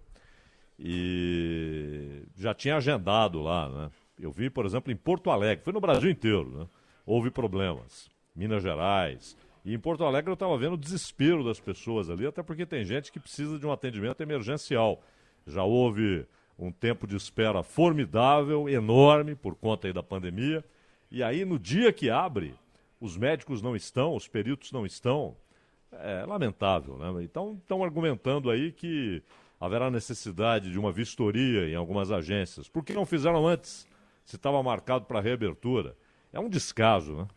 e já tinha agendado lá, né? Eu vi, por exemplo, em Porto Alegre, foi no Brasil inteiro, né? Houve problemas. Minas Gerais. E em Porto Alegre eu estava vendo o desespero das pessoas ali, até porque tem gente que precisa de um atendimento emergencial. Já houve um tempo de espera formidável, enorme, por conta aí da pandemia. E aí, no dia que abre, os médicos não estão, os peritos não estão. É lamentável, né? Então, estão argumentando aí que haverá necessidade de uma vistoria em algumas agências. Por que não fizeram antes? Se estava marcado para reabertura. É um descaso, né?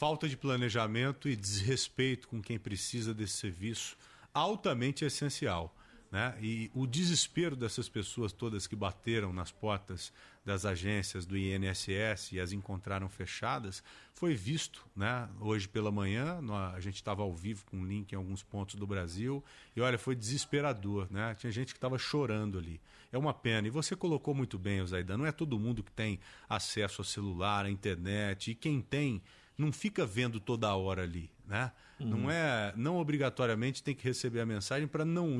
Falta de planejamento e desrespeito com quem precisa desse serviço altamente essencial. Né? E o desespero dessas pessoas todas que bateram nas portas das agências do INSS e as encontraram fechadas foi visto né? hoje pela manhã. A gente estava ao vivo com um link em alguns pontos do Brasil e olha, foi desesperador. Né? Tinha gente que estava chorando ali. É uma pena. E você colocou muito bem, Zaidan, não é todo mundo que tem acesso ao celular, à internet. E quem tem, não fica vendo toda hora ali. Né? Uhum. Não é, não obrigatoriamente tem que receber a mensagem para não ir